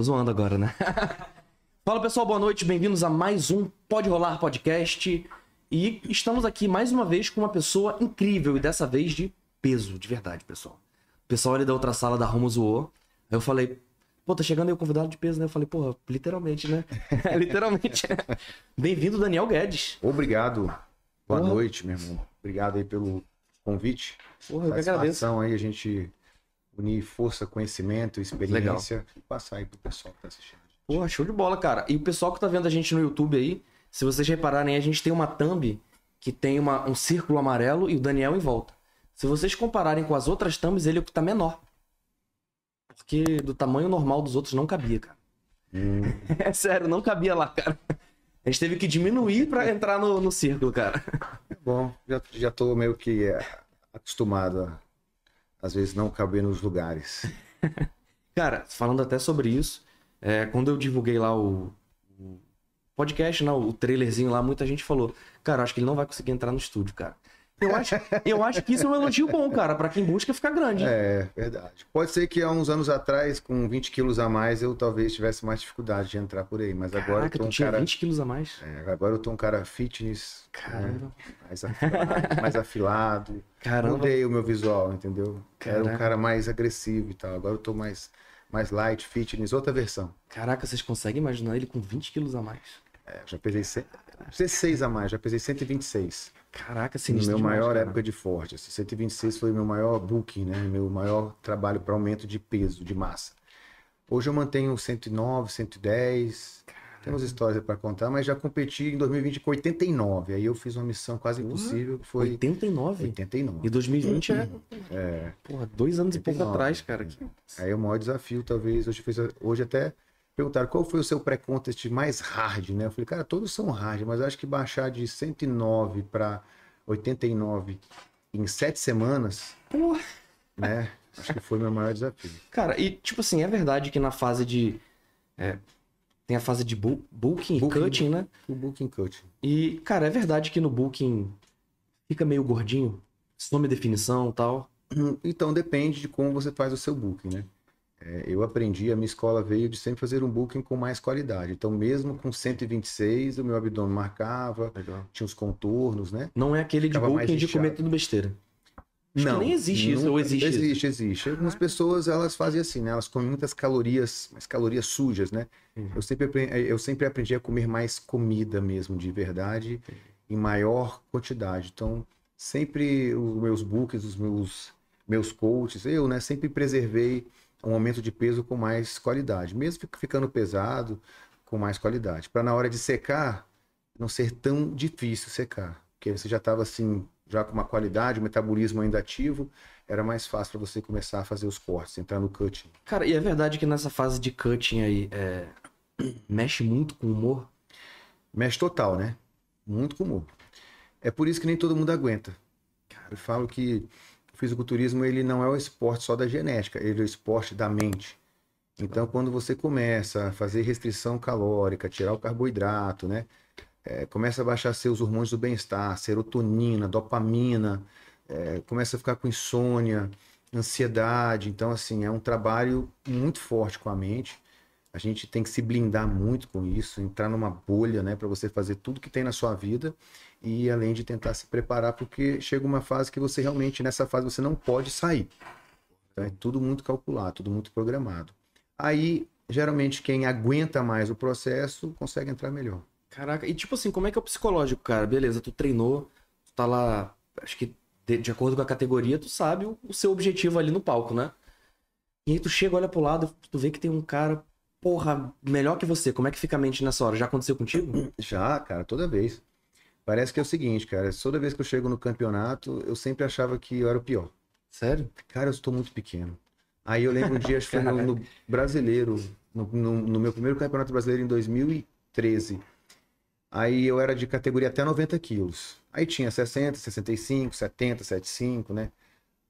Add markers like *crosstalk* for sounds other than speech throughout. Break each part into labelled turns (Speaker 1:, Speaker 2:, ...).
Speaker 1: Tô zoando agora, né? *laughs* Fala pessoal, boa noite, bem-vindos a mais um Pode Rolar Podcast. E estamos aqui mais uma vez com uma pessoa incrível e dessa vez de peso, de verdade, pessoal. O pessoal ali da outra sala da Roma zoou. Aí eu falei, pô, tá chegando aí o convidado de peso, né? Eu falei, porra, literalmente, né? *laughs* literalmente. Bem-vindo, Daniel Guedes.
Speaker 2: Obrigado. Boa
Speaker 1: Porra.
Speaker 2: noite, meu irmão. Obrigado aí pelo convite.
Speaker 1: Porra, eu que agradeço.
Speaker 2: Aí a gente unir força, conhecimento, experiência e passar aí pro pessoal que tá assistindo.
Speaker 1: Porra, show de bola, cara. E o pessoal que tá vendo a gente no YouTube aí, se vocês repararem, a gente tem uma thumb que tem uma- um círculo amarelo e o Daniel em volta. Se vocês compararem com as outras thumbs, ele é o que tá menor. Porque do tamanho normal dos outros não cabia, cara.
Speaker 2: Hum, *laughs*
Speaker 1: É sério, não cabia lá, cara. A gente teve que diminuir pra entrar no, no círculo, cara.
Speaker 2: é bom, já, já tô meio que é, acostumado a, às vezes, não caber nos lugares. *laughs*
Speaker 1: Cara, falando até sobre isso, é, quando eu divulguei lá o, o podcast, não, o trailerzinho lá, muita gente falou, cara, acho que ele não vai conseguir entrar no estúdio, cara. Eu acho, eu acho que isso é um elogio bom, cara, pra quem busca ficar grande.
Speaker 2: É, verdade. Pode ser que há uns anos atrás, com 20 quilos a mais, eu talvez tivesse mais dificuldade de entrar por aí. Mas agora eu
Speaker 1: Caraca,
Speaker 2: tô um
Speaker 1: tinha
Speaker 2: cara.
Speaker 1: 20 quilos a mais.
Speaker 2: é, agora eu tô um cara fitness, né,
Speaker 1: Caramba.
Speaker 2: mais afilado, mais afilado.
Speaker 1: Caramba.
Speaker 2: Mudei o meu visual, entendeu? Era
Speaker 1: Caraca.
Speaker 2: um cara mais agressivo e tal. Agora eu tô mais, mais light, fitness, outra versão.
Speaker 1: Caraca, vocês conseguem imaginar ele com 20 quilos a mais?
Speaker 2: É, já pesei 100, 16 a mais, já pesei 126.
Speaker 1: Caraca, sinistro
Speaker 2: meu maior
Speaker 1: cara.
Speaker 2: época de forte. Assim, 126 foi o meu maior booking, né? Meu maior trabalho para aumento de peso, de massa. Hoje eu mantenho 109, 110. Temos histórias para contar, mas já competi em 2020 com 89. Aí eu fiz uma missão quase impossível, que foi
Speaker 1: 89?
Speaker 2: 89.
Speaker 1: E 2020 é,
Speaker 2: É.
Speaker 1: porra, dois anos e pouco
Speaker 2: 89.
Speaker 1: atrás, cara. Que-
Speaker 2: Aí é o maior desafio, talvez. Hoje, fiz, hoje até perguntaram qual foi o seu pré-contest mais hard, né? Eu falei, cara, todos são hard, mas eu acho que baixar de 109 para 89 em sete semanas,
Speaker 1: Porra.
Speaker 2: né? Acho que foi meu maior desafio.
Speaker 1: Cara, e tipo assim, é verdade que na fase de. é, tem a fase de bu- bulking e
Speaker 2: Bulking.
Speaker 1: cutting, né?
Speaker 2: O booking coach.
Speaker 1: E, cara, é verdade que no booking fica meio gordinho? Some definição e tal.
Speaker 2: Então depende de como você faz o seu booking, né? É, eu aprendi, a minha escola veio de sempre fazer um booking com mais qualidade. Então, mesmo com 126, o meu abdômen marcava,
Speaker 1: Legal.
Speaker 2: tinha os contornos, né?
Speaker 1: Não é aquele de
Speaker 2: Ficava
Speaker 1: bulking de comer tudo besteira. Acho que nem existe isso, ou existe isso?
Speaker 2: Existe, existe. Algumas pessoas, elas fazem assim, né? Elas comem muitas calorias, mas calorias sujas, né?
Speaker 1: Uhum.
Speaker 2: Eu, sempre, apre- eu sempre aprendi a comer mais comida mesmo, de verdade, em maior quantidade. Então, sempre os meus bookings, os meus, meus coaches, eu, né? Sempre preservei um aumento de peso com mais qualidade. Mesmo fic- ficando pesado, com mais qualidade. Para na hora de secar, não ser tão difícil secar. Porque você já estava assim, já com uma qualidade, o metabolismo ainda ativo, era mais fácil para você começar a fazer os cortes, entrar no cutting.
Speaker 1: Cara, e é verdade que nessa fase de cutting aí, é, *clears throat* mexe muito com o humor?
Speaker 2: Mexe total, né? Muito com humor. É por isso que nem todo mundo aguenta. Eu falo que o fisiculturismo ele não é o esporte só da genética, ele é o esporte da mente. Então, quando você começa a fazer restrição calórica, tirar o carboidrato, né? É, começa a baixar seus hormônios do bem-estar, serotonina, dopamina, é, começa a ficar com insônia, ansiedade. Então, assim, é um trabalho muito forte com a mente. A gente tem que se blindar muito com isso, entrar numa bolha, né, para você fazer tudo que tem na sua vida e além de tentar se preparar, porque chega uma fase que você realmente, nessa fase, você não pode sair. Então, é tudo muito calculado, tudo muito programado. Aí, geralmente, quem aguenta mais o processo consegue entrar melhor.
Speaker 1: Caraca, e tipo assim, como é que é o psicológico, cara? Beleza, tu treinou, tu tá lá, acho que de, de acordo com a categoria, tu sabe o, o seu objetivo ali no palco, né? E aí tu chega, olha pro lado, tu vê que tem um cara, porra, melhor que você. Como é que fica a mente nessa hora? Já aconteceu contigo?
Speaker 2: Já, cara, toda vez. Parece que é o seguinte, cara, toda vez que eu chego no campeonato, eu sempre achava que eu era o pior.
Speaker 1: Sério?
Speaker 2: Cara, eu estou muito pequeno. Aí eu lembro um dia, acho que foi no, *laughs* no brasileiro, no, no- no meu primeiro campeonato brasileiro em 2013. Aí eu era de categoria até 90 quilos. Aí tinha 60, 65, 70, 75, né?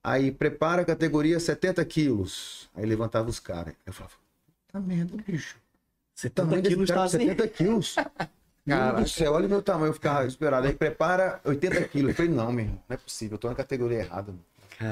Speaker 2: Aí prepara a categoria 70 quilos. Aí levantava os caras. Eu falava, tá merda, bicho.
Speaker 1: 70
Speaker 2: Tamanho desse
Speaker 1: quilos
Speaker 2: cara,
Speaker 1: tá assim.
Speaker 2: 70 quilos. Meu Deus *laughs*
Speaker 1: Caraca.
Speaker 2: do céu, olha o meu tamanho, eu ficava esperado. Aí prepara 80 quilos. Eu falei, não, meu irmão, não é possível, eu tô na categoria errada.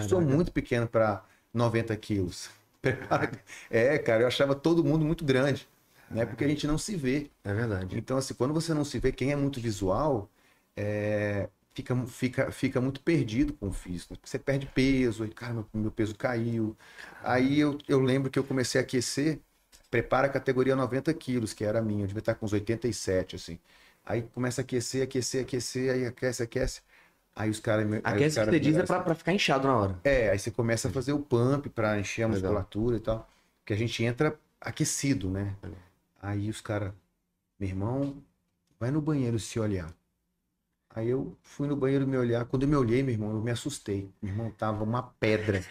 Speaker 2: sou muito pequeno para 90 quilos. *laughs* Prepara... É, cara, eu achava todo mundo muito grande, né? Porque a gente não se vê.
Speaker 1: É verdade.
Speaker 2: Então, assim, quando você não se vê, quem é muito visual, é, fica, fica, fica muito perdido com o físico. Você perde peso, aí, cara, meu, meu peso caiu. Aí eu, eu lembro que eu comecei a aquecer, prepara a categoria 90 quilos, que era a minha, eu devia estar com uns 87, assim. Aí começa a aquecer, aquecer, aquecer, aí aquece, aquece. Aí os caras.
Speaker 1: Aquece cara, que você diz é pra, pra, ficar inchado na hora.
Speaker 2: É, aí você começa a fazer o pump pra encher a musculatura Legal. e tal. Que a gente entra aquecido, né? Aí os caras, meu irmão, vai no banheiro se olhar. Aí eu fui no banheiro me olhar. Quando eu me olhei, meu irmão, eu me assustei. Meu irmão tava uma pedra.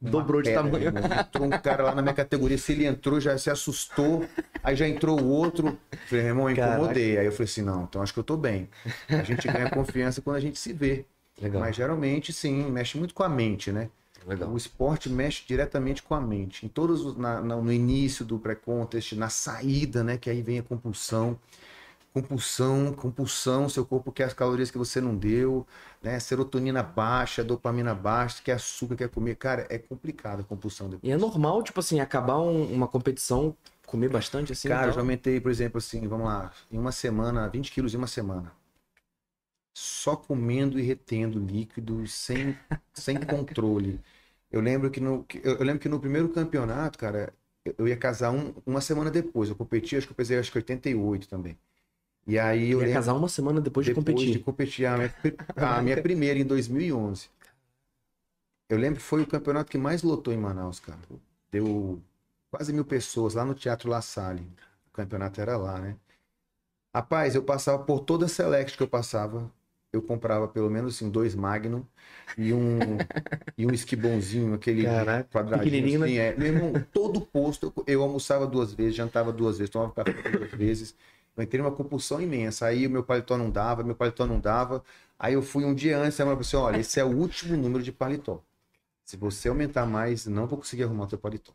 Speaker 1: Dobrou de tamanho.
Speaker 2: Entrou um cara lá na minha categoria. Se ele entrou, já se assustou. Aí já entrou o outro. Falei, irmão, incomodei. Caraca. Aí eu falei assim: não, então acho que eu tô bem. A gente ganha confiança quando a gente se vê. Legal. Mas geralmente, sim, mexe muito com a mente, né? Legal. O esporte mexe diretamente com a mente. Em todos, na, na, no início do pré-contest, na saída, né? Que aí vem a compulsão compulsão, compulsão, seu corpo quer as calorias que você não deu, né? Serotonina baixa, dopamina baixa, quer açúcar, quer comer. Cara, é complicado a compulsão depois.
Speaker 1: E é normal, tipo assim, acabar um, uma competição, comer bastante assim?
Speaker 2: Cara, então... eu já aumentei, por exemplo, assim, vamos lá, em uma semana, 20 quilos em uma semana. Só comendo e retendo líquidos sem, sem *laughs* controle. Eu lembro que no, eu lembro que no primeiro campeonato, cara, eu ia casar um, uma semana depois. Eu competi, acho que eu pesei acho que 88 também. E aí eu
Speaker 1: ia casar uma semana depois, depois de competir.
Speaker 2: de competir a minha, *laughs* a minha primeira em 2011. Eu lembro que foi o campeonato que mais lotou em Manaus, cara. Deu quase mil pessoas lá no Teatro La Salle. O campeonato era lá, né? Rapaz, eu passava por toda a Select que eu passava. Eu comprava pelo menos assim, dois Magnum e um, e um esquibonzinho, aquele Caraca, quadradinho. Assim, é. Meu irmão, todo posto eu, eu almoçava duas vezes, jantava duas vezes, tomava café duas vezes. Eu entrei numa compulsão imensa. Aí o meu paletó não dava, meu paletó não dava. Aí eu fui um dia antes, aí eu falei assim, olha, esse é o último número de paletó. Se você aumentar mais, não vou conseguir arrumar o teu paletó.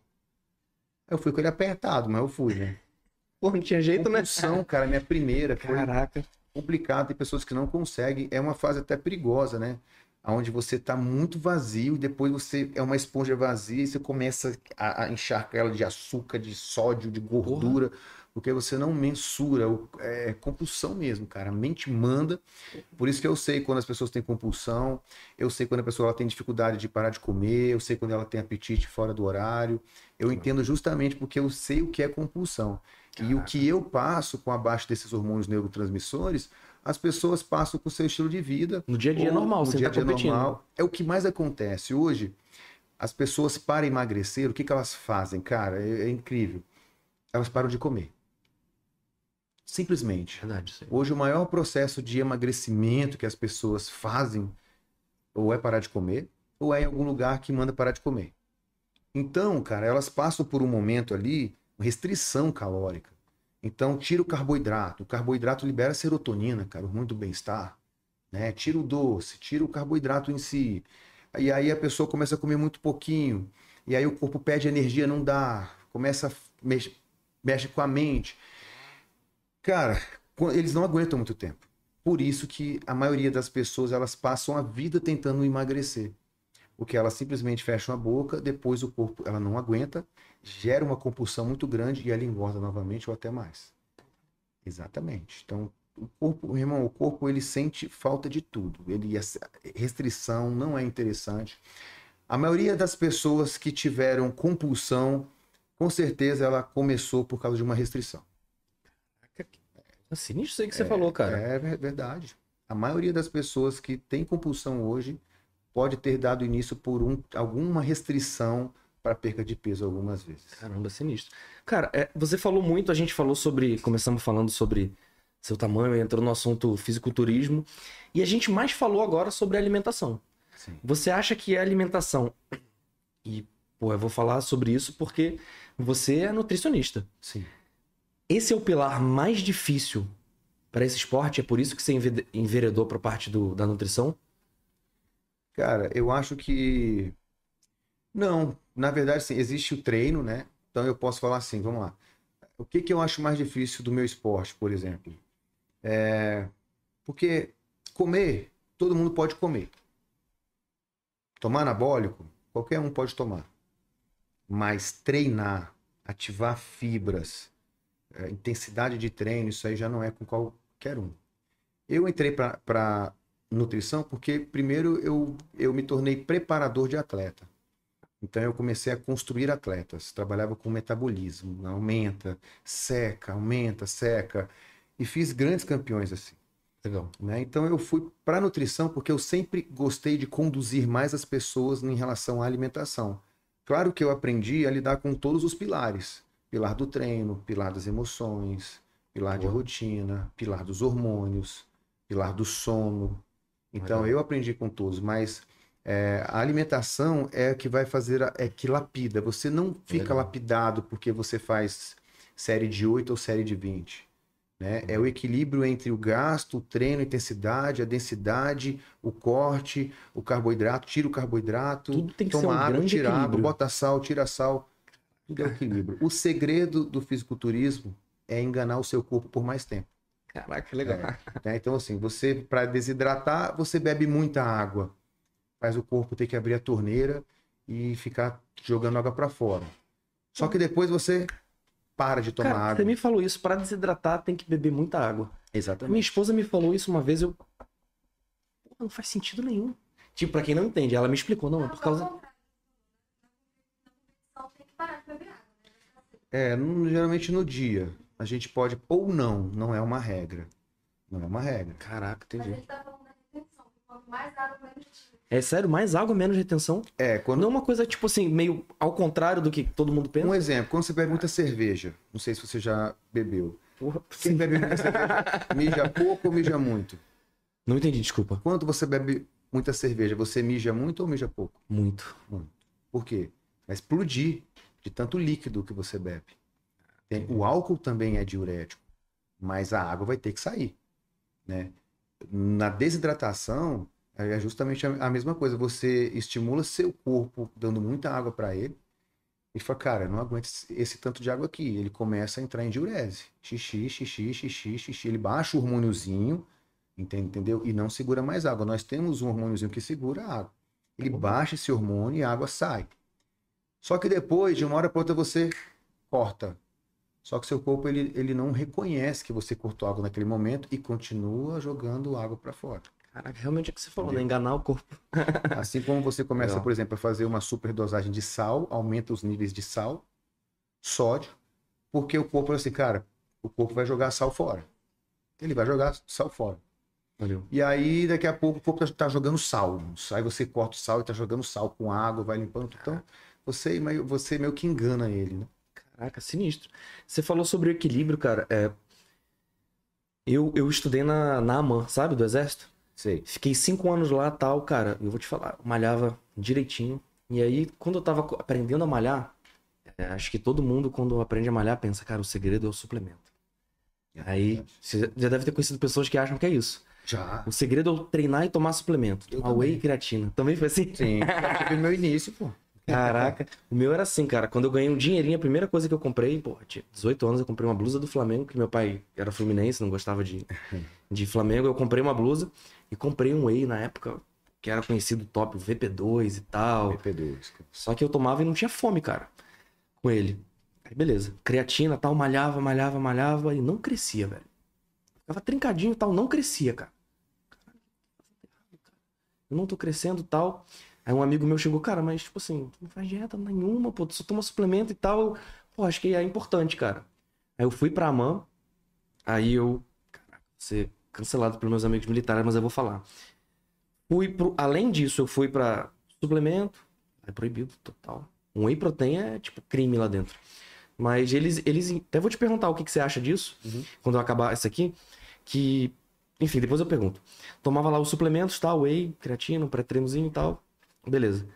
Speaker 2: Eu fui com ele apertado, mas eu fui, né? *laughs*
Speaker 1: Pô, não tinha jeito,
Speaker 2: compulsão, né? Compulsão, cara, minha primeira.
Speaker 1: Caraca.
Speaker 2: Complicado, tem pessoas que não conseguem. É uma fase até perigosa, né? Onde você tá muito vazio e depois você é uma esponja vazia e você começa a, a encharcar ela de açúcar, de sódio, de gordura. Porra porque você não mensura, é compulsão mesmo, cara. A mente manda. Por isso que eu sei quando as pessoas têm compulsão, eu sei quando a pessoa tem dificuldade de parar de comer, eu sei quando ela tem apetite fora do horário. Eu entendo justamente porque eu sei o que é compulsão. Caraca. E o que eu passo com abaixo desses hormônios neurotransmissores, as pessoas passam com o seu estilo de vida.
Speaker 1: No dia a dia normal, no dia a tá dia normal.
Speaker 2: É o que mais acontece. Hoje, as pessoas para emagrecer, o que, que elas fazem? Cara, é, é incrível. Elas param de comer. Simplesmente.
Speaker 1: Verdade, sim.
Speaker 2: Hoje, o maior processo de emagrecimento que as pessoas fazem ou é parar de comer, ou é em algum lugar que manda parar de comer. Então, cara, elas passam por um momento ali, restrição calórica. Então, tira o carboidrato. O carboidrato libera serotonina, cara, o hormônio do bem-estar. Né? Tira o doce, tira o carboidrato em si. E aí a pessoa começa a comer muito pouquinho. E aí o corpo pede energia, não dá. Começa a mexe, mexe com a mente. Cara, eles não aguentam muito tempo. Por isso que a maioria das pessoas elas passam a vida tentando emagrecer. Porque elas simplesmente fecham a boca, depois o corpo ela não aguenta, gera uma compulsão muito grande e ela engorda novamente ou até mais. Exatamente. Então, o corpo, irmão, o corpo ele sente falta de tudo. Ele restrição não é interessante. A maioria das pessoas que tiveram compulsão, com certeza ela começou por causa de uma restrição.
Speaker 1: É sinistro isso aí que você é, falou, cara.
Speaker 2: É verdade. A maioria das pessoas que tem compulsão hoje pode ter dado início por um, alguma restrição para perca de peso algumas vezes.
Speaker 1: Caramba, sinistro. Cara, é, você falou muito, a gente falou sobre. Começamos falando sobre seu tamanho, entrou no assunto fisiculturismo. E a gente mais falou agora sobre alimentação. Sim. Você acha que a alimentação. E, pô, eu vou falar sobre isso porque você é nutricionista.
Speaker 2: Sim
Speaker 1: esse é o pilar mais difícil para esse esporte? É por isso que você enveredou para a parte do, da nutrição?
Speaker 2: Cara, eu acho que. Não, na verdade, sim, existe o treino, né? Então eu posso falar assim, vamos lá. O que, que eu acho mais difícil do meu esporte, por exemplo? É... Porque comer, todo mundo pode comer. Tomar anabólico, qualquer um pode tomar. Mas treinar, ativar fibras, é, intensidade de treino, isso aí já não é com qualquer um. Eu entrei para nutrição porque, primeiro, eu, eu me tornei preparador de atleta. Então, eu comecei a construir atletas. Trabalhava com metabolismo, aumenta, seca, aumenta, seca. E fiz grandes campeões assim.
Speaker 1: Legal.
Speaker 2: Né? Então, eu fui para nutrição porque eu sempre gostei de conduzir mais as pessoas em relação à alimentação. Claro que eu aprendi a lidar com todos os pilares pilar do treino, pilar das emoções, pilar de rotina, pilar dos hormônios, pilar do sono. Então eu aprendi com todos, mas é, a alimentação é que vai fazer, a, é que lapida. Você não fica Legal. lapidado porque você faz série de 8 ou série de 20. Né? Uhum. É o equilíbrio entre o gasto, o treino, a intensidade, a densidade, o corte, o carboidrato, tira o carboidrato,
Speaker 1: Tudo tem que
Speaker 2: toma
Speaker 1: ser um
Speaker 2: água,
Speaker 1: grande
Speaker 2: tira água, bota sal, tira sal. Tudo é o equilíbrio. O segredo do fisiculturismo é enganar o seu corpo por mais tempo.
Speaker 1: Caraca, legal.
Speaker 2: É, né? Então, assim, você, para desidratar, você bebe muita água. Faz o corpo ter que abrir a torneira e ficar jogando água para fora. Só que depois você para de tomar
Speaker 1: Cara,
Speaker 2: água.
Speaker 1: Você me falou isso, para desidratar tem que beber muita água.
Speaker 2: Exatamente.
Speaker 1: Minha esposa me falou isso uma vez, eu. Pô, não faz sentido nenhum. Tipo, pra quem não entende, ela me explicou, não, é por causa.
Speaker 2: É, no- geralmente no dia. A gente pode, ou não, não é uma regra. Não é uma regra.
Speaker 1: Caraca, entendi.
Speaker 3: gente tá falando da retenção. Quanto mais água, menos.
Speaker 1: É sério, mais água, menos retenção?
Speaker 2: É, quando.
Speaker 1: Não é uma coisa, tipo assim, meio ao contrário do que todo mundo pensa?
Speaker 2: Um exemplo, quando você bebe muita cerveja, não sei se você já bebeu.
Speaker 1: Porra,
Speaker 2: Quem bebe muita cerveja, mija pouco ou mija muito?
Speaker 1: Não entendi, desculpa.
Speaker 2: Quando você bebe muita cerveja, você mija muito ou mija pouco?
Speaker 1: Muito.
Speaker 2: Por quê? Vai explodir de tanto líquido que você bebe. Tem- o álcool também é diurético, mas a água vai ter que sair, né? Na desidratação, é justamente a mesma coisa. Você estimula seu corpo dando muita água para ele e fala, cara, não aguento esse, tanto de água aqui. Ele começa a entrar em diurese. Xixi, xixi, xixi, xixi. Ele baixa o hormôniozinho, entende- entendeu? E não segura mais água. Nós temos um hormôniozinho que segura a água. Ele baixa esse hormônio e a água sai. Só que depois, de uma hora para outra, você corta. Só que seu corpo ele, ele não reconhece que você cortou água naquele momento e continua jogando água para fora.
Speaker 1: Caraca, realmente é o que você falou, né? Enganar o corpo. *laughs*
Speaker 2: Assim como você começa,
Speaker 1: Legal.
Speaker 2: por exemplo, a fazer uma superdosagem de sal, aumenta os níveis de sal, sódio, porque o corpo, assim, cara, o corpo vai jogar sal fora. Ele vai jogar sal fora.
Speaker 1: Valeu.
Speaker 2: E aí, daqui a pouco, o corpo tá, tá jogando sal. Aí você corta o sal e tá jogando sal com água, vai limpando. Então, você meio, você meio que engana ele, né?
Speaker 1: Caraca, sinistro. Você falou sobre o equilíbrio, cara. É... Eu, eu estudei na, na AMAN, sabe? Do Exército.
Speaker 2: Sei.
Speaker 1: Fiquei cinco anos lá tal, cara. Eu vou te falar, malhava direitinho. E aí, quando eu tava aprendendo a malhar, é, acho que todo mundo, quando aprende a malhar, pensa, cara, o segredo é o suplemento. Aí, você já deve ter conhecido pessoas que acham que é isso.
Speaker 2: Já.
Speaker 1: O segredo é treinar e tomar suplemento.
Speaker 2: Eu
Speaker 1: Tomar whey e creatina. Também foi assim?
Speaker 2: Sim. Já tive no meu início, pô.
Speaker 1: Caraca, o meu era assim, cara. Quando eu ganhei um dinheirinho, a primeira coisa que eu comprei, pô, tinha 18 anos, eu comprei uma blusa do Flamengo, que meu pai era fluminense, não gostava de, *laughs* de Flamengo. Eu comprei uma blusa e comprei um whey na época, que era conhecido top, o VP2 e tal.
Speaker 2: PP2.
Speaker 1: Só que eu tomava e não tinha fome, cara, com ele. Aí beleza, creatina tal, malhava, malhava, malhava e não crescia, velho. Ficava trincadinho e tal, não crescia, cara. Eu não tô crescendo e tal. Aí um amigo meu chegou, cara, mas tipo assim, tu não faz dieta nenhuma, pô, tu só toma suplemento e tal. Eu, pô, acho que é importante, cara. Aí eu fui pra AMAN, aí eu, caraca, ser cancelado pelos meus amigos militares, mas eu vou falar. Fui pro, além disso, eu fui pra suplemento, é proibido, total. Um whey protein é tipo crime lá dentro. Mas eles, eles. Até vou te perguntar o que, que você acha disso,
Speaker 2: Uhum.
Speaker 1: quando eu acabar isso aqui. Que. Enfim, depois eu pergunto. Tomava lá os suplementos, tal, whey, creatina, pré-treinozinho e tal. Beleza.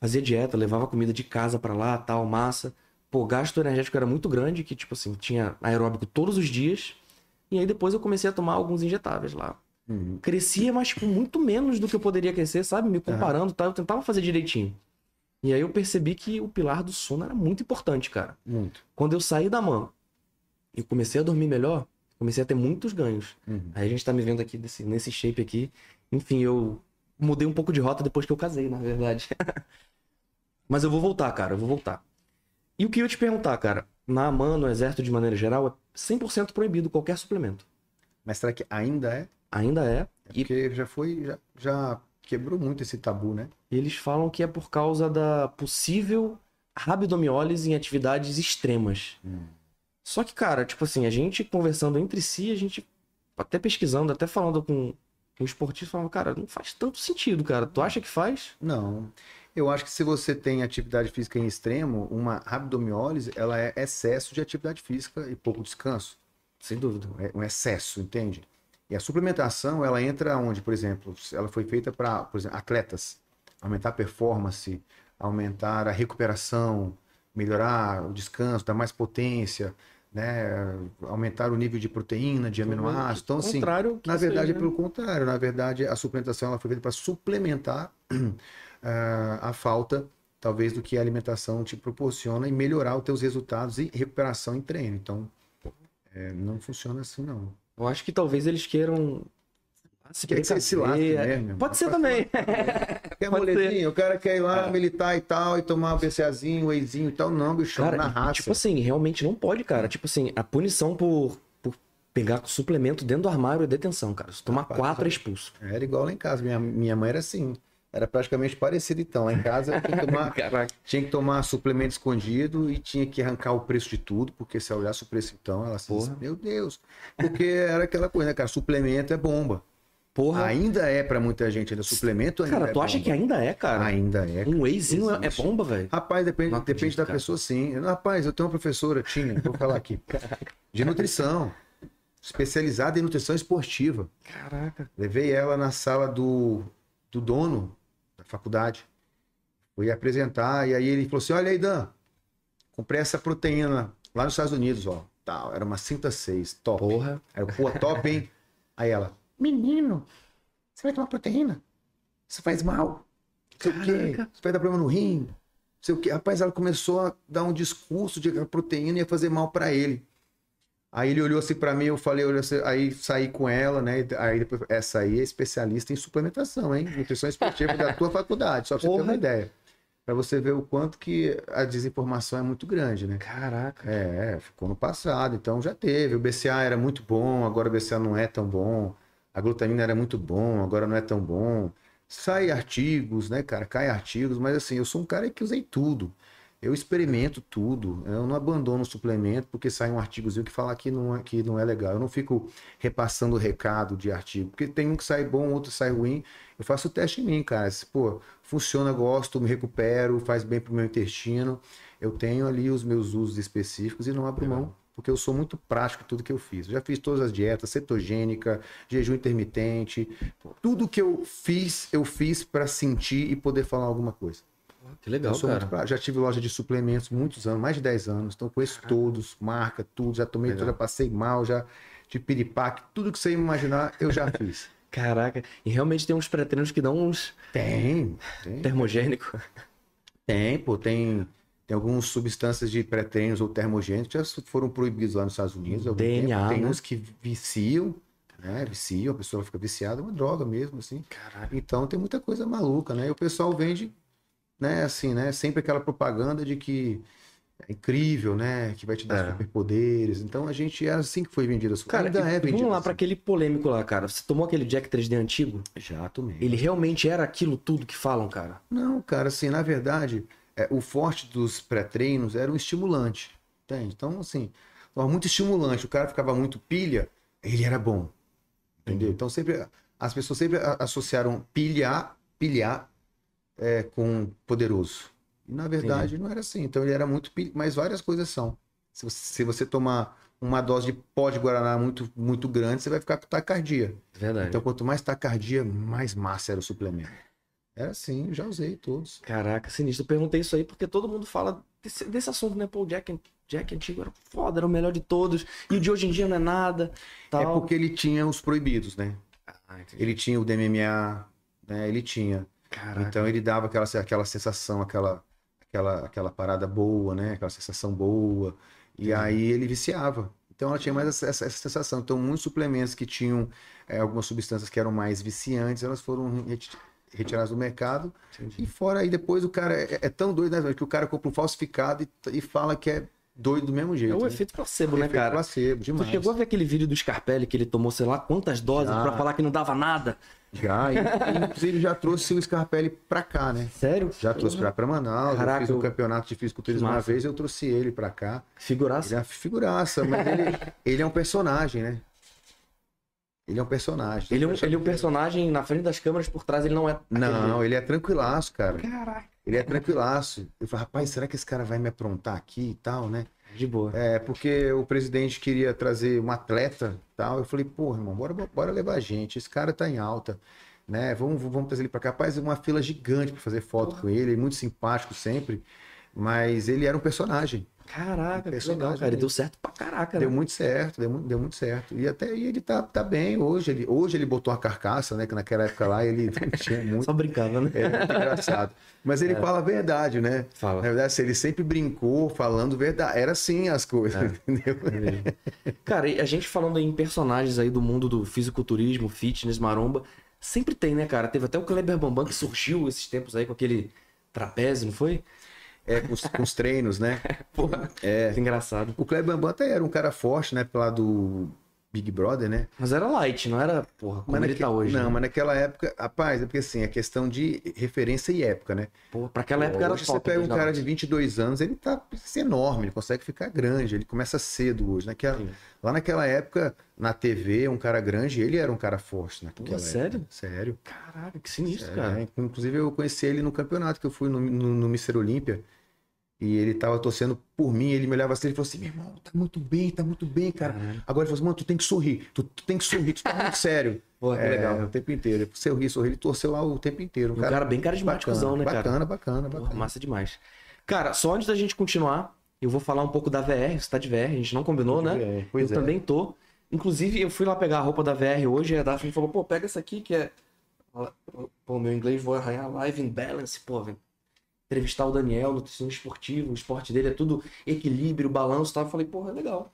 Speaker 1: Fazia dieta, levava comida de casa pra lá, tal, massa. Pô, gasto energético era muito grande, que tipo assim, tinha aeróbico todos os dias. E aí depois eu comecei a tomar alguns injetáveis lá.
Speaker 2: Uhum.
Speaker 1: Crescia, mas tipo, muito menos do que eu poderia crescer, sabe? Me comparando, tá? Eu tentava fazer direitinho. E aí eu percebi que o pilar do sono era muito importante, cara.
Speaker 2: Muito.
Speaker 1: Quando eu saí da mão e comecei a dormir melhor, comecei a ter muitos ganhos.
Speaker 2: Uhum.
Speaker 1: Aí a gente tá me vendo aqui desse, nesse shape aqui. Enfim, eu mudei um pouco de rota depois que eu casei, na verdade. *laughs* Mas eu vou voltar, cara, eu vou voltar. E o que eu ia te perguntar, cara? Na AMAN, no Exército de maneira geral, é 100% proibido qualquer suplemento.
Speaker 2: Mas será que ainda é?
Speaker 1: Ainda é.
Speaker 2: É
Speaker 1: E
Speaker 2: Porque já foi, já, já quebrou muito esse tabu, né?
Speaker 1: eles falam que é por causa da possível rabdomiólise em atividades extremas.
Speaker 2: Hum.
Speaker 1: Só que, cara, tipo assim, a gente conversando entre si, a gente até pesquisando, até falando com, com esportistas, falando, cara, não faz tanto sentido, cara. Tu acha que faz?
Speaker 2: Não. Eu acho que se você tem atividade física em extremo, uma rabdomiólise, ela é excesso de atividade física e pouco descanso.
Speaker 1: Sem dúvida.
Speaker 2: É um excesso, entende? E a suplementação, ela entra onde, por exemplo, ela foi feita para, por exemplo, atletas, aumentar a performance, aumentar a recuperação, melhorar o descanso, dar mais potência, né, aumentar o nível de proteína, de aminoácidos. Então, assim, na verdade,
Speaker 1: né?
Speaker 2: pelo contrário, na verdade, a suplementação ela foi feita para suplementar ah, *clears throat* a falta, talvez, do que a alimentação te proporciona e melhorar os teus resultados e recuperação em treino. Então, é, não funciona assim, não.
Speaker 1: Eu acho que talvez eles queiram se
Speaker 2: Quer que você se lasque
Speaker 1: precaver.
Speaker 2: mesmo.
Speaker 1: Pode ser também. *laughs*
Speaker 2: Quer moletinho? O cara quer ir lá
Speaker 1: É.
Speaker 2: militar e tal, e tomar um BCAzinho, wheyzinho e tal. Não, bicho,
Speaker 1: Cara,
Speaker 2: na raça.
Speaker 1: tipo assim, realmente não pode, cara. Tipo assim, a punição por, por pegar suplemento dentro do armário é detenção, cara. Se tomar
Speaker 2: Rapaz,
Speaker 1: quatro é
Speaker 2: isso
Speaker 1: expulso.
Speaker 2: Era igual lá em casa. Minha, minha mãe era assim. Era praticamente parecido, então. Lá em casa tinha que, tomar, *laughs* tinha que tomar suplemento escondido e tinha que arrancar o preço de tudo, porque se eu olhasse o preço então, ela assim, meu Deus. Porque era aquela coisa, né, cara? Suplemento é bomba.
Speaker 1: Porra.
Speaker 2: Ainda é pra muita gente, ainda. Suplemento ainda
Speaker 1: cara,
Speaker 2: é
Speaker 1: tu acha
Speaker 2: bomba.
Speaker 1: que ainda é, cara?
Speaker 2: Ainda é.
Speaker 1: Um wheyzinho é- é bomba, velho.
Speaker 2: Rapaz, depende,
Speaker 1: acredito,
Speaker 2: depende da
Speaker 1: cara.
Speaker 2: pessoa, sim. Rapaz, eu tenho uma professora, tinha, vou falar aqui, de nutrição, especializada em nutrição esportiva.
Speaker 1: Caraca.
Speaker 2: Levei ela na sala do, do dono da faculdade. Fui apresentar, e aí ele falou assim: Olha aí, Dan, comprei essa proteína lá nos Estados Unidos, ó. Tal, era uma cinta 6, top.
Speaker 1: Porra.
Speaker 2: Eu, pô, top, hein? *laughs* Aí ela, menino, você vai tomar proteína? Isso faz mal. Não sei o quê. Isso vai dar problema no rim. Não sei o quê. Rapaz, ela começou a dar um discurso de que a proteína ia fazer mal pra ele. Aí ele olhou assim pra mim, eu falei, olha, assim, aí saí com ela, né? Aí depois, essa aí é especialista em suplementação, hein? Nutrição esportiva da tua faculdade, só pra você ter
Speaker 1: Porra.
Speaker 2: uma ideia. Pra você ver o quanto que a desinformação é muito grande, né?
Speaker 1: Caraca.
Speaker 2: É, ficou no passado, então já teve. O BCA era muito bom, agora o BCA não é tão bom. A glutamina era muito bom, agora não é tão bom. Sai artigos, né, cara? Cai artigos, mas assim, eu sou um cara que usei tudo. Eu experimento tudo. Eu não abandono o suplemento porque sai um artigozinho que fala que não é, que não é legal. Eu não fico repassando o recado de artigo, porque tem um que sai bom, outro sai ruim. Eu faço o teste em mim, cara. Se, pô, funciona, gosto, me recupero, faz bem pro meu intestino. Eu tenho ali os meus usos específicos e não abro mão, porque eu sou muito prático em tudo que eu fiz. Eu já fiz todas as dietas, cetogênica, jejum intermitente. Tudo que eu fiz, eu fiz para sentir e poder falar alguma coisa.
Speaker 1: Que legal,
Speaker 2: eu sou
Speaker 1: cara.
Speaker 2: Já tive loja de suplementos muitos anos, mais de 10 anos. Então conheço todos, marca, tudo. Já tomei,
Speaker 1: Legal.
Speaker 2: já passei mal, já de piripaque, tudo que você imaginar, eu já fiz. *laughs*
Speaker 1: Caraca. E realmente tem uns pré-treinos que dão uns
Speaker 2: Tem, tem.
Speaker 1: termogênicos.
Speaker 2: Tem, pô, tem, tem algumas substâncias de pré-treinos ou termogênicos que já foram proibidos lá nos Estados Unidos.
Speaker 1: DNA,
Speaker 2: tempo. Tem
Speaker 1: né?
Speaker 2: uns que viciam, né? Viciam, a pessoa fica viciada, é uma droga mesmo, assim.
Speaker 1: Caraca.
Speaker 2: Então tem muita coisa maluca, né? E o pessoal vende, né, assim, né? Sempre aquela propaganda de que é incrível, né? Que vai te dar
Speaker 1: É.
Speaker 2: superpoderes. Então a gente é assim que foi vendido.
Speaker 1: Cara,
Speaker 2: Ainda
Speaker 1: e
Speaker 2: é
Speaker 1: vamos lá
Speaker 2: assim.
Speaker 1: pra aquele polêmico lá, cara. Você tomou aquele Jack 3D antigo?
Speaker 2: Já tomei.
Speaker 1: Ele realmente era aquilo tudo que falam, cara?
Speaker 2: Não, cara, assim, na verdade, é, o forte dos pré-treinos era um estimulante, entende? Então, assim, muito estimulante, o cara ficava muito pilha, ele era bom, entendeu? Então, sempre, as pessoas sempre associaram pilhar, pilhar é, com poderoso. E, na verdade, não era assim. Então, ele era muito pilha, mas várias coisas são. Se você, se você tomar uma dose de pó de Guaraná muito, muito grande, você vai ficar com taquicardia.
Speaker 1: Verdade.
Speaker 2: Então, quanto mais taquicardia, mais massa era o suplemento. Era assim, eu já usei todos.
Speaker 1: Caraca, sinistro. Eu perguntei isso aí porque todo mundo fala desse, desse assunto, né? Pô, o Jack, Jack antigo era foda, era o melhor de todos. E o de hoje em dia não é nada. Tal.
Speaker 2: É porque ele tinha os proibidos, né?
Speaker 1: Ah.
Speaker 2: Ele tinha o DMMA, né? Ele tinha.
Speaker 1: Caraca.
Speaker 2: Então ele dava aquela, aquela sensação, aquela, aquela, aquela parada boa, né? Aquela sensação boa. E aí ele viciava. Então ela tinha mais essa, essa- essa sensação. Então muitos suplementos que tinham é, algumas substâncias que eram mais viciantes, elas foram retiradas do mercado.
Speaker 1: Entendi.
Speaker 2: E fora aí depois o cara é, é tão doido, né, que o cara compra um falsificado e, e fala que é doido do mesmo
Speaker 1: É
Speaker 2: jeito.
Speaker 1: o
Speaker 2: né?
Speaker 1: efeito placebo, né,
Speaker 2: Efeito
Speaker 1: cara?
Speaker 2: placebo,
Speaker 1: Tu
Speaker 2: demais.
Speaker 1: chegou a ver aquele vídeo do Scarpelli que ele tomou, sei lá, quantas doses pra falar que não dava nada?
Speaker 2: Já, e, inclusive já trouxe o Scarpelli pra cá, né?
Speaker 1: Sério?
Speaker 2: Já trouxe pra, pra Manaus,
Speaker 1: Caraca,
Speaker 2: eu fiz um
Speaker 1: eu-
Speaker 2: campeonato de fisiculturismo uma vez, eu trouxe ele pra cá.
Speaker 1: Figuraça.
Speaker 2: Ele é figuraça, mas ele, *laughs* ele é um personagem, né? Ele é um personagem.
Speaker 1: Ele é, um, ele é um personagem na frente das câmeras, por trás ele não é.
Speaker 2: Não, ele é tranquilaço, cara.
Speaker 1: Caraca.
Speaker 2: Ele é tranquilaço. Eu falei, rapaz, será que esse cara vai me aprontar aqui e tal, né?
Speaker 1: De boa.
Speaker 2: É, porque o presidente queria trazer um atleta e tal. Eu falei, porra, irmão, bora, bora levar a gente. Esse cara tá em alta, né? Vamos, vamos trazer ele pra cá. Rapaz, uma fila gigante pra fazer foto com ele. Muito simpático sempre. Mas ele era um personagem.
Speaker 1: Caraca, que legal, cara. E
Speaker 2: dele.
Speaker 1: deu certo pra caraca, né?
Speaker 2: Deu muito certo, deu, deu muito certo. E até aí ele tá, tá bem hoje. Ele, hoje ele botou a carcaça, né? Que naquela época lá ele não *laughs* *laughs* tinha muito.
Speaker 1: Só brincava, né?
Speaker 2: É muito engraçado. Mas ele fala a verdade, né?
Speaker 1: Fala.
Speaker 2: Na verdade, assim, ele sempre brincou falando verdade. Era assim as coisas, *laughs* entendeu?
Speaker 1: Cara, e a gente falando em personagens aí do mundo do fisiculturismo, fitness, maromba, sempre tem, né, cara? Teve até o Kleber Bambam que surgiu esses tempos aí com aquele trapézio, não foi?
Speaker 2: É, com os, com os treinos, né? *laughs*
Speaker 1: Porra,
Speaker 2: É.
Speaker 1: engraçado.
Speaker 2: O Kleber Bambam até era um cara forte, né? Pela do Big Brother, né?
Speaker 1: Mas era light, não era, porra, como ele
Speaker 2: naque-
Speaker 1: tá hoje.
Speaker 2: Não,
Speaker 1: né?
Speaker 2: mas naquela época, rapaz, é porque assim, é questão de referência e época, né?
Speaker 1: Porra, pra aquela época era
Speaker 2: hoje
Speaker 1: top.
Speaker 2: você pega um cara
Speaker 1: light.
Speaker 2: de 22 anos, ele tá enorme, ele consegue ficar grande, ele começa cedo hoje. Naquela,
Speaker 1: Sim.
Speaker 2: lá naquela época, na TV, um cara grande, ele era um cara forte naquela
Speaker 1: Pô, sério?
Speaker 2: Sério.
Speaker 1: Caraca, que sinistro,
Speaker 2: É,
Speaker 1: cara.
Speaker 2: Inclusive, eu conheci ele no campeonato que eu fui no, no, no Mr. Olímpia. E ele tava torcendo por mim, ele me olhava assim, ele falou assim, meu irmão, tá muito bem, tá muito bem, cara.
Speaker 1: Caralho.
Speaker 2: Agora ele falou assim, mano, tu tem que sorrir, tu, tu tem que sorrir, tu tá muito *laughs* sério.
Speaker 1: Que
Speaker 2: É,
Speaker 1: legal.
Speaker 2: O tempo inteiro. Sorri, sorri, ele torceu lá o tempo inteiro.
Speaker 1: Um cara bem carismáticozão, né, cara?
Speaker 2: Bacana, bacana,
Speaker 1: Porra,
Speaker 2: bacana.
Speaker 1: massa demais. Cara, só antes da gente continuar, eu vou falar um pouco da VR. Você tá de VR, a gente não combinou, né?
Speaker 2: Pois
Speaker 1: eu
Speaker 2: é.
Speaker 1: também tô. Inclusive, eu fui lá pegar a roupa da VR hoje e a Daphne falou, pô, pega essa aqui que é. Pô, meu inglês vou arranhar Live in Balance, pô, velho. Entrevistar o Daniel, nutricionista esportivo, o esporte dele é tudo equilíbrio, balanço e tal. Eu falei, porra, é legal.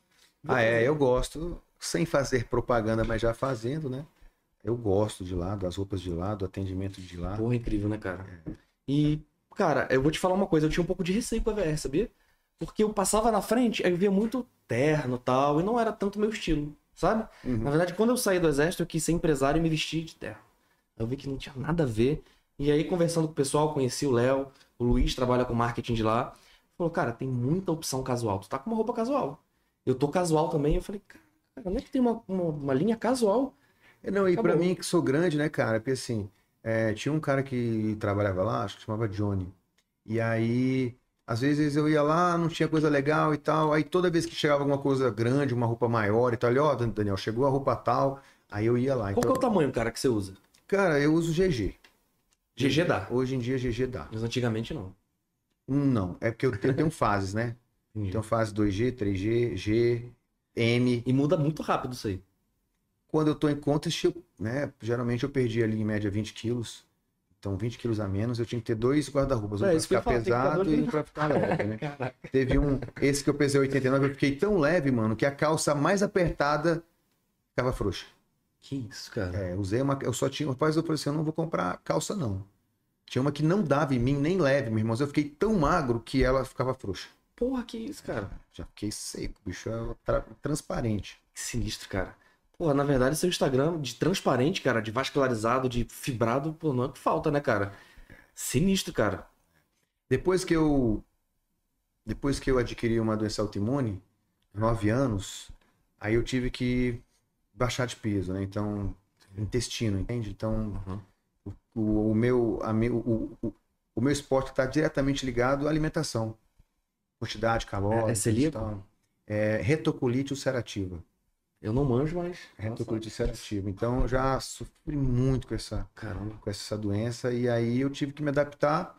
Speaker 2: Ah, é, eu gosto, sem fazer propaganda, mas já fazendo, né? Eu gosto de lá, das roupas de lá, do atendimento de lá.
Speaker 1: Porra, incrível, né, cara? E, cara, eu vou te falar uma coisa, eu tinha um pouco de receio com a VR, sabia? Porque eu passava na frente, aí eu via muito terno e tal, e não era tanto meu estilo, sabe?
Speaker 2: Uhum.
Speaker 1: Na verdade, quando eu saí do exército, eu quis ser empresário e me vestir de terno. Eu vi que não tinha nada a ver. E aí, conversando com o pessoal, conheci o Léo, o Luiz trabalha com marketing de lá. Falou, cara, tem muita opção casual. Tu tá com uma roupa casual. Eu tô casual também. Eu falei, cara, onde é que tem uma, uma, uma linha casual?
Speaker 2: É, Não, e pra mim que sou grande, né, cara? Porque assim, é, tinha um cara que trabalhava lá, acho que chamava Johnny. E aí, às vezes eu ia lá, não tinha coisa legal e tal. Aí toda vez que chegava alguma coisa grande, uma roupa maior e tal, ele, ó, Daniel, chegou a roupa tal. Aí eu ia lá.
Speaker 1: Qual que é
Speaker 2: Então,
Speaker 1: o tamanho, cara, que você usa?
Speaker 2: cara, eu uso GG.
Speaker 1: GG dá.
Speaker 2: Hoje em dia GG dá.
Speaker 1: Mas antigamente não.
Speaker 2: Um não. É porque eu tenho, tenho fases, né?
Speaker 1: Entendi.
Speaker 2: Então fase 2G, 3G, G, M.
Speaker 1: E muda muito rápido isso aí.
Speaker 2: Quando eu tô em contest, né? Geralmente eu perdi ali em média 20 quilos. Então 20 quilos a menos, eu tinha que ter dois guarda-roupas. Um
Speaker 1: É,
Speaker 2: pra ficar
Speaker 1: ter
Speaker 2: pesado
Speaker 1: dois
Speaker 2: e um pra *laughs* ficar leve, né? Teve um, esse que eu pesei 89, eu fiquei tão leve, mano, que a calça mais apertada ficava frouxa.
Speaker 1: Que isso, cara.
Speaker 2: É, usei uma, eu só tinha, rapaz, eu falei assim, eu não vou comprar calça não. Tinha uma que não dava em mim, nem leve, meu irmão. Eu fiquei tão magro que ela ficava frouxa.
Speaker 1: Porra, que isso, cara.
Speaker 2: Já fiquei seco, bicho, é tra- transparente.
Speaker 1: Que sinistro, cara. Porra, na verdade, seu Instagram de transparente, cara, de vascularizado, de fibrado, pô, não é o que falta, né, cara? Sinistro, cara.
Speaker 2: Depois que eu depois que eu adquiri uma doença autoimune, nove anos, aí eu tive que baixar de peso, né? Então, intestino, entende? Então,
Speaker 1: Uhum.
Speaker 2: o, o meu a meu, o, o, o meu esporte está diretamente ligado à alimentação, quantidade calórica,
Speaker 1: É- é celíaco?
Speaker 2: É retocolite ulcerativa.
Speaker 1: Eu não manjo, mas.
Speaker 2: Retocolite ulcerativa. Então, já sofri muito com essa
Speaker 1: Caramba.
Speaker 2: com essa doença e aí eu tive que me adaptar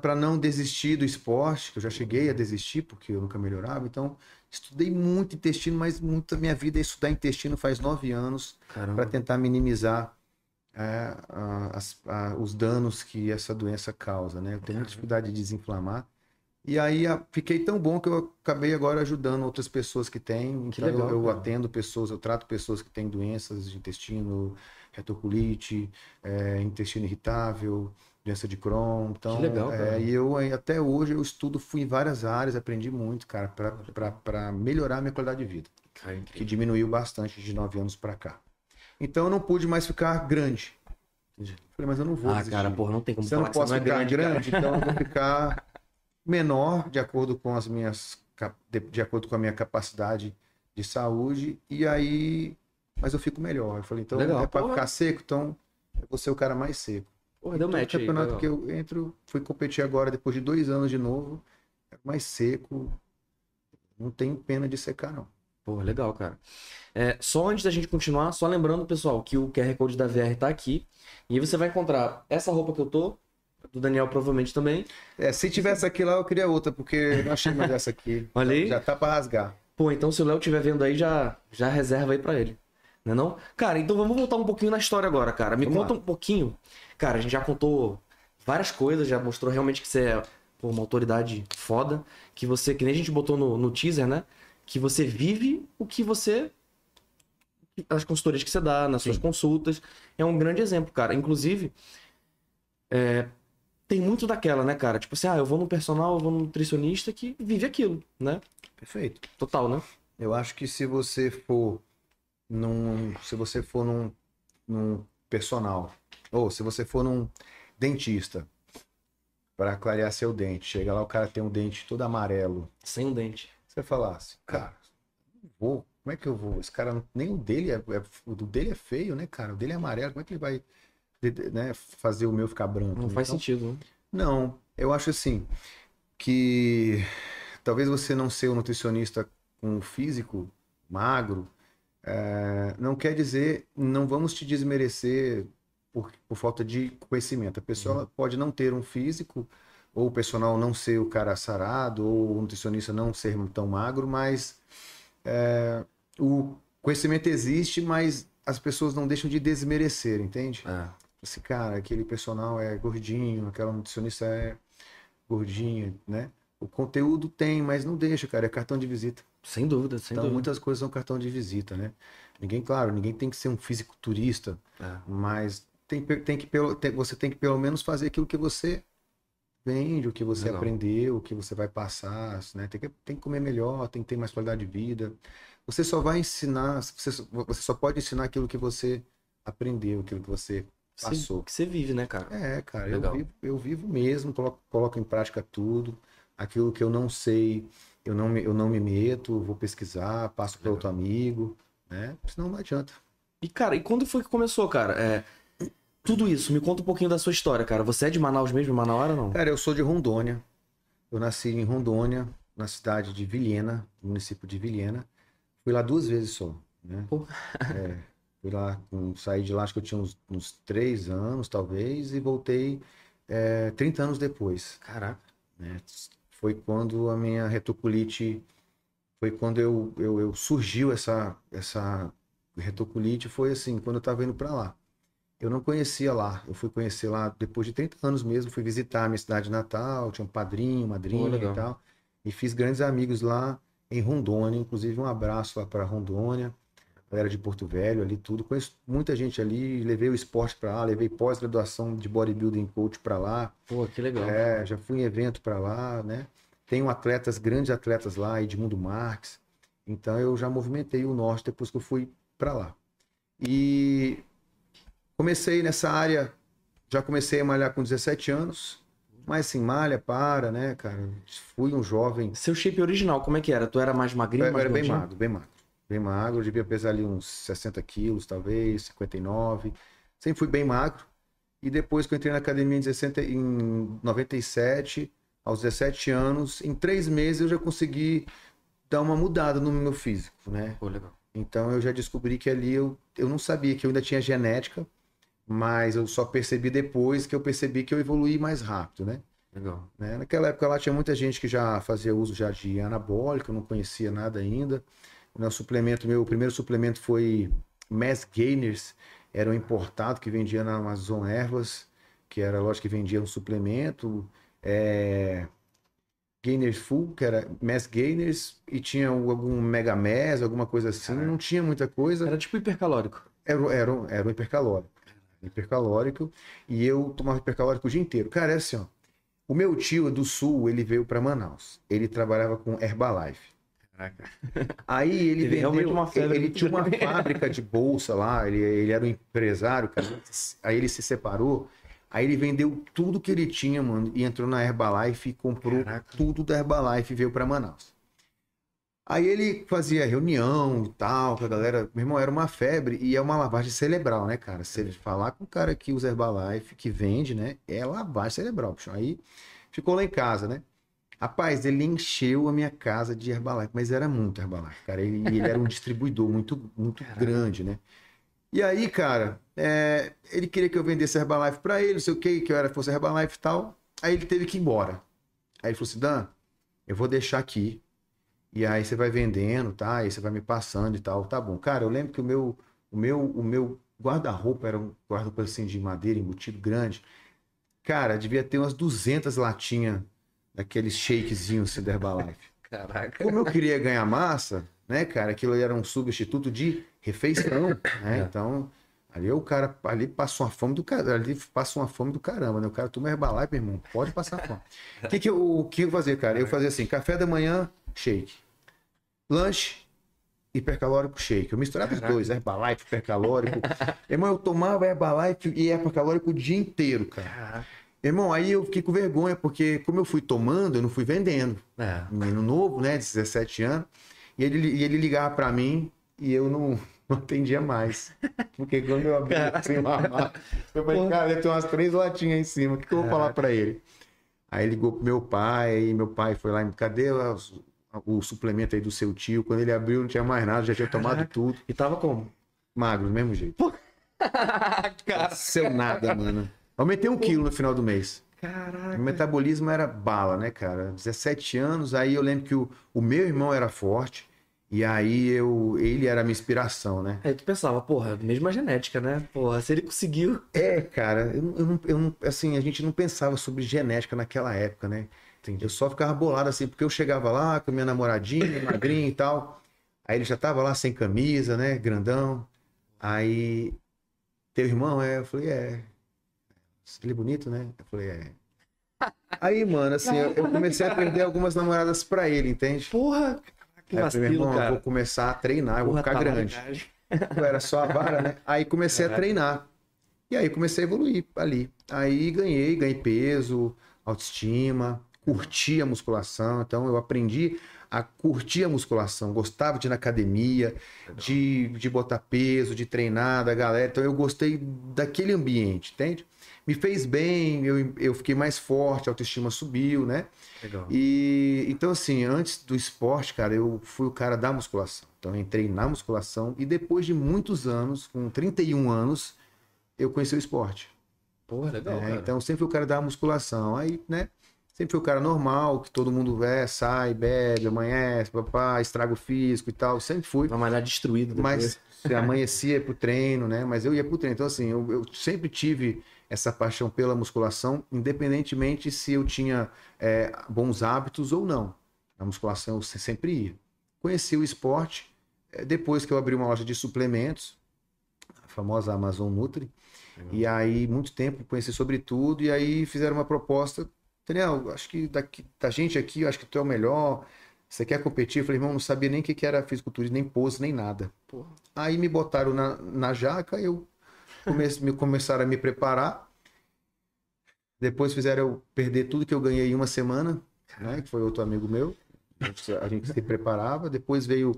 Speaker 2: para não desistir do esporte, que eu já cheguei a desistir porque eu nunca melhorava. Então, estudei muito intestino, mas muita minha vida é estudar intestino faz nove anos para tentar minimizar é, a- as- a- os danos que essa doença causa, né? Eu tenho muita dificuldade de desinflamar E aí a- fiquei tão bom que eu acabei agora ajudando outras pessoas que têm.
Speaker 1: Que
Speaker 2: Então
Speaker 1: legal,
Speaker 2: eu, atendo pessoas, eu trato pessoas que têm doenças de intestino, retocolite, eh, intestino irritável, doença de Crohn. Então,
Speaker 1: Que legal,
Speaker 2: eh,
Speaker 1: cara.
Speaker 2: e eu eh, até hoje eu estudo, fui em várias áreas, aprendi muito, cara, para melhorar a minha qualidade de vida,
Speaker 1: Cara,
Speaker 2: que
Speaker 1: incrível.
Speaker 2: diminuiu bastante de nove anos para cá. Então eu não pude mais ficar grande.
Speaker 1: Entendi.
Speaker 2: Falei, mas eu não vou
Speaker 1: Ah,
Speaker 2: desistir.
Speaker 1: cara, porra, não tem como
Speaker 2: Se eu não
Speaker 1: que
Speaker 2: posso
Speaker 1: não é
Speaker 2: ficar
Speaker 1: grande,
Speaker 2: grande, então eu vou ficar menor de acordo com as minhas de, de acordo com a minha capacidade de saúde e aí mas eu fico melhor. Eu falei, então
Speaker 1: Legal,
Speaker 2: é para ficar seco, então eu vou ser o cara mais seco.
Speaker 1: Porra, deu
Speaker 2: Todo
Speaker 1: match aí.
Speaker 2: campeonato
Speaker 1: legal.
Speaker 2: que eu entro, fui competir agora depois de dois anos de novo, é mais seco. Não tenho pena de secar não.
Speaker 1: Porra, legal, cara. É, só antes da gente continuar, só lembrando, pessoal, que o QR Code da VR tá aqui. E aí você vai encontrar essa roupa que eu tô, do Daniel provavelmente também.
Speaker 2: É, se tivesse aqui lá eu queria outra porque não achei mais essa aqui. *laughs*
Speaker 1: Olha aí.
Speaker 2: Já tá para rasgar.
Speaker 1: Pô, então se o Léo estiver vendo aí, já, já reserva aí pra ele. Não é não? Cara, então vamos voltar um pouquinho na história agora, cara. Me
Speaker 2: Vamos
Speaker 1: conta
Speaker 2: lá.
Speaker 1: um pouquinho. Cara, a gente já contou várias coisas, já mostrou realmente que você é pô, uma autoridade foda. Que você, que nem a gente botou no, no teaser, né? Que você vive o que você. As consultorias que você dá, nas suas
Speaker 2: Sim.
Speaker 1: consultas. É um grande exemplo, cara. Inclusive, é, tem muito daquela, né, cara? Tipo assim, ah, eu vou num personal, eu vou num nutricionista que vive aquilo, né?
Speaker 2: Perfeito.
Speaker 1: Total, né?
Speaker 2: Eu acho que se você for num, se você for num, num personal, ou se você for num dentista para clarear seu dente, chega lá o cara tem um dente todo amarelo,
Speaker 1: Sem um dente.
Speaker 2: você falar assim, cara, vou, como é que eu vou? Esse cara nem o dele é, é- o dele é feio, né, cara? O dele é amarelo, como é que ele vai né, fazer o meu ficar branco?
Speaker 1: Não faz
Speaker 2: Então,
Speaker 1: sentido, né?
Speaker 2: não, eu acho assim que talvez você não ser um nutricionista com um físico magro, eh, não quer dizer, não vamos te desmerecer por, por falta de conhecimento. A pessoa ela pode não ter um físico, ou o personal não ser o cara sarado, ou o nutricionista não ser tão magro, mas eh, o conhecimento existe, mas as pessoas não deixam de desmerecer, entende?
Speaker 1: É.
Speaker 2: esse cara, aquele personal é gordinho, aquela nutricionista é gordinha, né? O conteúdo tem, mas não deixa, cara, é cartão de visita.
Speaker 1: Sem dúvida, sem
Speaker 2: então,
Speaker 1: dúvida.
Speaker 2: muitas coisas são cartão de visita, né? Ninguém, claro, ninguém tem que ser um fisiculturista,
Speaker 1: É.
Speaker 2: mas tem, tem que, pelo- tem- você tem que pelo menos fazer aquilo que você vende, o que você
Speaker 1: Legal.
Speaker 2: aprendeu, o que você vai passar, né? Tem que, tem que comer melhor, tem que ter mais qualidade de vida. Você só vai ensinar, você, só- você só pode ensinar aquilo que você aprendeu, aquilo que você
Speaker 1: Você-
Speaker 2: passou.
Speaker 1: Que você vive, né, cara?
Speaker 2: É, cara, eu vivo, eu vivo mesmo, coloco, coloco em prática tudo. Aquilo que eu não sei, eu não me, eu não me meto, vou pesquisar, passo para outro amigo, né? Senão não adianta.
Speaker 1: E, cara, e quando foi que começou, cara? É, tudo isso, me conta um pouquinho da sua história, cara. Você é de Manaus mesmo, Manauara ou não?
Speaker 2: Cara, eu sou de Rondônia. Eu nasci em Rondônia, na cidade de Vilhena, no município de Vilhena. Fui lá duas vezes só, né? *laughs* É, fui lá, saí de lá, acho que eu tinha uns, uns três anos, talvez, e voltei é, 30 anos depois.
Speaker 1: Caraca.
Speaker 2: né? Foi quando a minha retocolite, foi quando eu, eu, eu surgiu essa, essa retocolite, foi assim, quando eu estava indo para lá. Eu não conhecia lá, eu fui conhecer lá depois de 30 anos mesmo, fui visitar a minha cidade natal, tinha um padrinho, madrinha
Speaker 1: legal.
Speaker 2: e tal, e fiz grandes amigos lá em Rondônia, inclusive um abraço lá para Rondônia, galera de Porto Velho ali, tudo. Conheço muita gente ali, levei o esporte para lá, levei pós-graduação de bodybuilding coach para lá,
Speaker 1: Pô, que legal.
Speaker 2: é, já fui em evento para lá, né? Tenho atletas, grandes atletas lá, Edmundo Marques. Então eu já movimentei o norte depois que eu fui para lá. E comecei nessa área, já comecei a malhar com 17 anos, mas assim, malha, para, né, cara? Fui um jovem,
Speaker 1: Seu shape original, como é que era? Tu era mais magrinho,
Speaker 2: eu
Speaker 1: mais
Speaker 2: era bem magro, bem magro. Bem magro, eu devia pesar ali uns 60 quilos, talvez, 59. Sempre fui bem magro. E depois que eu entrei na academia em, 60, em 97, aos 17 anos, em três meses eu já consegui dar uma mudada no meu físico, né?
Speaker 1: Pô, legal.
Speaker 2: Então eu já descobri que ali eu, eu não sabia que eu ainda tinha genética, mas eu só percebi depois que eu percebi que eu evoluí mais rápido, né?
Speaker 1: Legal.
Speaker 2: né? Naquela época lá tinha muita gente que já fazia uso já de anabólico, eu não conhecia nada ainda. O meu suplemento, meu primeiro suplemento foi Mass Gainers, era um importado que vendia na Amazon Ervas, que era a loja que vendia um suplemento. É, Gainers Full, que era Mass Gainers, e tinha algum Mega Mass, alguma coisa assim.
Speaker 1: Caraca.
Speaker 2: Não tinha muita coisa.
Speaker 1: Era tipo hipercalórico.
Speaker 2: Era, era, um- era um hipercalórico. Hipercalórico. E eu tomava hipercalórico o dia inteiro. Cara, é assim, ó. O meu tio do sul, ele veio para Manaus. Ele trabalhava com Herbalife.
Speaker 1: Caraca.
Speaker 2: Aí ele
Speaker 1: Teve
Speaker 2: vendeu,
Speaker 1: realmente uma febre
Speaker 2: ele
Speaker 1: muito
Speaker 2: tinha uma fábrica de bolsa lá, ele, ele era um empresário, cara. Aí ele se separou, aí ele vendeu tudo que ele tinha, mano, e entrou na Herbalife e comprou
Speaker 1: Caraca.
Speaker 2: tudo da Herbalife e veio para Manaus. Aí ele fazia reunião e tal, com a galera. Meu irmão, era uma febre e é uma lavagem cerebral, né, cara? Se ele falar com o cara que usa Herbalife, que vende, né? É lavagem cerebral, bicho. Aí ficou lá em casa, né? Rapaz, ele encheu a minha casa de Herbalife, mas era muito Herbalife, cara. Ele, ele era um distribuidor muito, muito grande, né? E aí, cara, é, ele queria que eu vendesse Herbalife pra ele, não sei o que, que eu era, fosse Herbalife e tal. Aí ele teve que ir embora. Aí ele falou assim: Dan, eu vou deixar aqui. E aí você vai vendendo, tá? Aí você vai me passando e tal. Tá bom. Cara, eu lembro que o meu, o meu, o meu guarda-roupa era um guarda-roupa assim de madeira, embutido grande. Cara, devia ter umas 200 latinhas daqueles shakezinhos assim, da Herbalife.
Speaker 1: Caraca.
Speaker 2: Como eu queria ganhar massa, né, cara? Aquilo ali era um substituto de refeição, né?
Speaker 1: É.
Speaker 2: Então, ali o cara ali passa uma fome do cara, ali passa uma fome do caramba, né? O cara toma Herbalife, meu irmão, pode passar fome. O que que eu, o que eu fazia, cara? Eu fazia assim, café da manhã, shake. Lanche, hipercalórico shake. Eu misturava
Speaker 1: Caraca.
Speaker 2: os dois, Herbalife, hipercalórico. *laughs* Irmão, eu tomava Herbalife e hipercalórico o dia inteiro, cara.
Speaker 1: Caraca.
Speaker 2: Irmão, aí eu fiquei com vergonha, porque como eu fui tomando, eu não fui vendendo
Speaker 1: É.
Speaker 2: menino novo, né, de 17 anos, e ele, e ele ligava pra mim e eu não, *laughs* não atendia mais. Porque quando eu abri assim, uma mala, eu falei, cara, ter umas três latinhas aí em cima, o que, que eu vou falar pra ele? Aí ligou pro meu pai, aí meu pai foi lá, cadê os- o suplemento aí do seu tio? Quando ele abriu, não tinha mais nada, já tinha tomado
Speaker 1: Caraca.
Speaker 2: tudo.
Speaker 1: E tava como?
Speaker 2: Magro, do mesmo jeito. *laughs*
Speaker 1: Cara.
Speaker 2: Seu nada, mano. Aumentei um quilo no final do mês.
Speaker 1: Caraca.
Speaker 2: Meu metabolismo era bala, né, cara? 17 anos, aí eu lembro que o, o meu irmão era forte, e aí eu, ele era a minha inspiração, né?
Speaker 1: Aí tu pensava, porra, mesma genética, né? Porra, se ele conseguiu.
Speaker 2: É, cara, eu, não- eu, não, eu não- assim, a gente não pensava sobre genética naquela época, né? Eu só ficava bolado assim, porque eu chegava lá com a minha namoradinha, magrinha e tal, aí ele já tava lá sem camisa, né, grandão, aí, teu irmão, é, eu falei, é, ele é bonito, né? Eu falei, é. *laughs* Aí, mano, assim, eu, eu comecei a perder algumas namoradas pra ele, entende?
Speaker 1: Porra, que
Speaker 2: Aí eu falei, meu
Speaker 1: vacilo,
Speaker 2: irmão, eu
Speaker 1: cara.
Speaker 2: vou começar a treinar, eu vou
Speaker 1: Porra,
Speaker 2: ficar
Speaker 1: tá
Speaker 2: grande. Eu era só a vara, né? Aí comecei a treinar. E aí comecei a evoluir ali. Aí ganhei, ganhei peso, autoestima, curti a musculação. Então eu aprendi a curtir a musculação. Gostava de ir na academia, de, de botar peso, de treinar da galera. Então eu gostei daquele ambiente, entende? Me fez bem, eu, eu fiquei mais forte, a autoestima subiu, né?
Speaker 1: Legal.
Speaker 2: E então, assim, antes do esporte, cara, eu fui o cara da musculação. Então, eu entrei na musculação e depois de muitos anos, com 31 anos, eu conheci o esporte.
Speaker 1: Porra, legal,
Speaker 2: É, então, sempre fui o cara da musculação. Aí, né? Sempre fui o cara normal, que todo mundo é, sai, bebe, amanhece, papá, estraga o físico e tal. Sempre fui.
Speaker 1: Vai malhar destruído depois.
Speaker 2: Mas amanhecia pro treino, né? Mas eu ia pro treino. Então, assim, eu, eu sempre tive essa paixão pela musculação, independentemente se eu tinha é, bons hábitos ou não. Na musculação eu se- sempre ia. Conheci o esporte é, depois que eu abri uma loja de suplementos, a famosa Amazon Nutri. E aí, muito tempo, conheci sobre tudo, e aí fizeram uma proposta. Daniel, acho que daqui, da gente aqui, eu acho que tu é o melhor. Você quer competir? Eu falei, irmão, não sabia nem o que que era fisiculturismo, nem pose, nem nada.
Speaker 1: Porra.
Speaker 2: Aí me botaram na, na jaca, eu comece, me, começaram a me preparar. Depois fizeram eu perder tudo que eu ganhei em uma semana, né? Que foi outro amigo meu. A gente, se preparava. Depois veio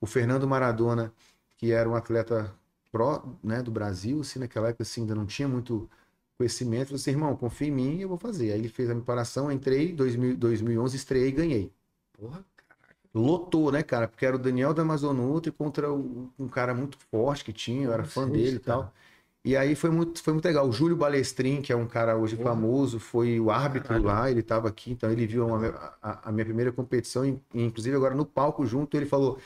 Speaker 2: o Fernando Maradona, que era um atleta pró, né, do Brasil, assim, naquela época assim, ainda não tinha muito conhecimento. Eu falei assim, irmão, confia em mim, eu vou fazer. Aí ele fez a preparação, entrei, 2000, 2011, estreiei e ganhei.
Speaker 1: Porra.
Speaker 2: Lotou, né, cara? Porque era o Daniel da Amazonutri contra um cara muito forte que tinha, eu era fã dele e tal.
Speaker 1: cara.
Speaker 2: E aí foi muito, foi muito legal. O Júlio Balestrin, que é um cara hoje famoso, foi o árbitro
Speaker 1: Caralho.
Speaker 2: lá, ele estava aqui, então ele viu a, a- a minha primeira competição, e, e inclusive agora no palco junto, ele falou: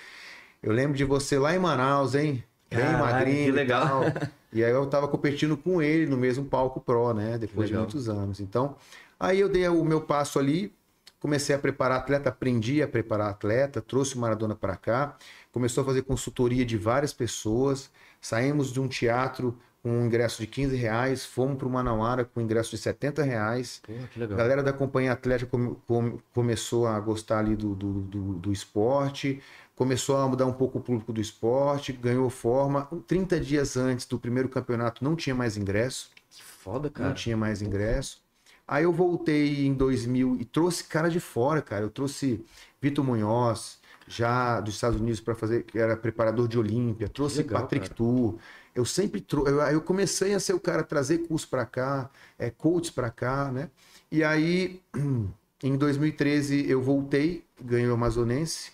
Speaker 2: Eu lembro de você lá em Manaus, hein? Bem
Speaker 1: Caralho,
Speaker 2: magrinho
Speaker 1: que
Speaker 2: e
Speaker 1: legal.
Speaker 2: tal. *laughs* E aí eu tava competindo com ele no mesmo palco pro, né? Depois de muitos anos. Então, aí eu dei o meu passo ali, comecei a preparar atleta, aprendi a preparar atleta, trouxe o Maradona para cá, começou a fazer consultoria de várias pessoas, saímos de um teatro com um ingresso de 15 reais, fomos para o Manauara com um ingresso de 70 reais.
Speaker 1: Porra, que
Speaker 2: A
Speaker 1: legal.
Speaker 2: galera da companhia atlética come- come- começou a gostar ali do, do, do, do esporte, começou a mudar um pouco o público do esporte, ganhou forma. 30 dias antes do primeiro campeonato não tinha mais ingresso,
Speaker 1: Que foda,
Speaker 2: não
Speaker 1: cara.
Speaker 2: tinha mais ingresso. Aí eu voltei em 2000 e trouxe cara de fora, cara. Eu trouxe Vitor Munhoz, já dos Estados Unidos para fazer, que era preparador de Olímpia, trouxe
Speaker 1: Legal,
Speaker 2: Patrick
Speaker 1: cara.
Speaker 2: Tu. Eu sempre trouxe, eu, eu comecei a ser o cara trazer curso para cá, é, coaches para cá, né? E aí *clears throat* em 2013 eu voltei, ganhei o Amazonense,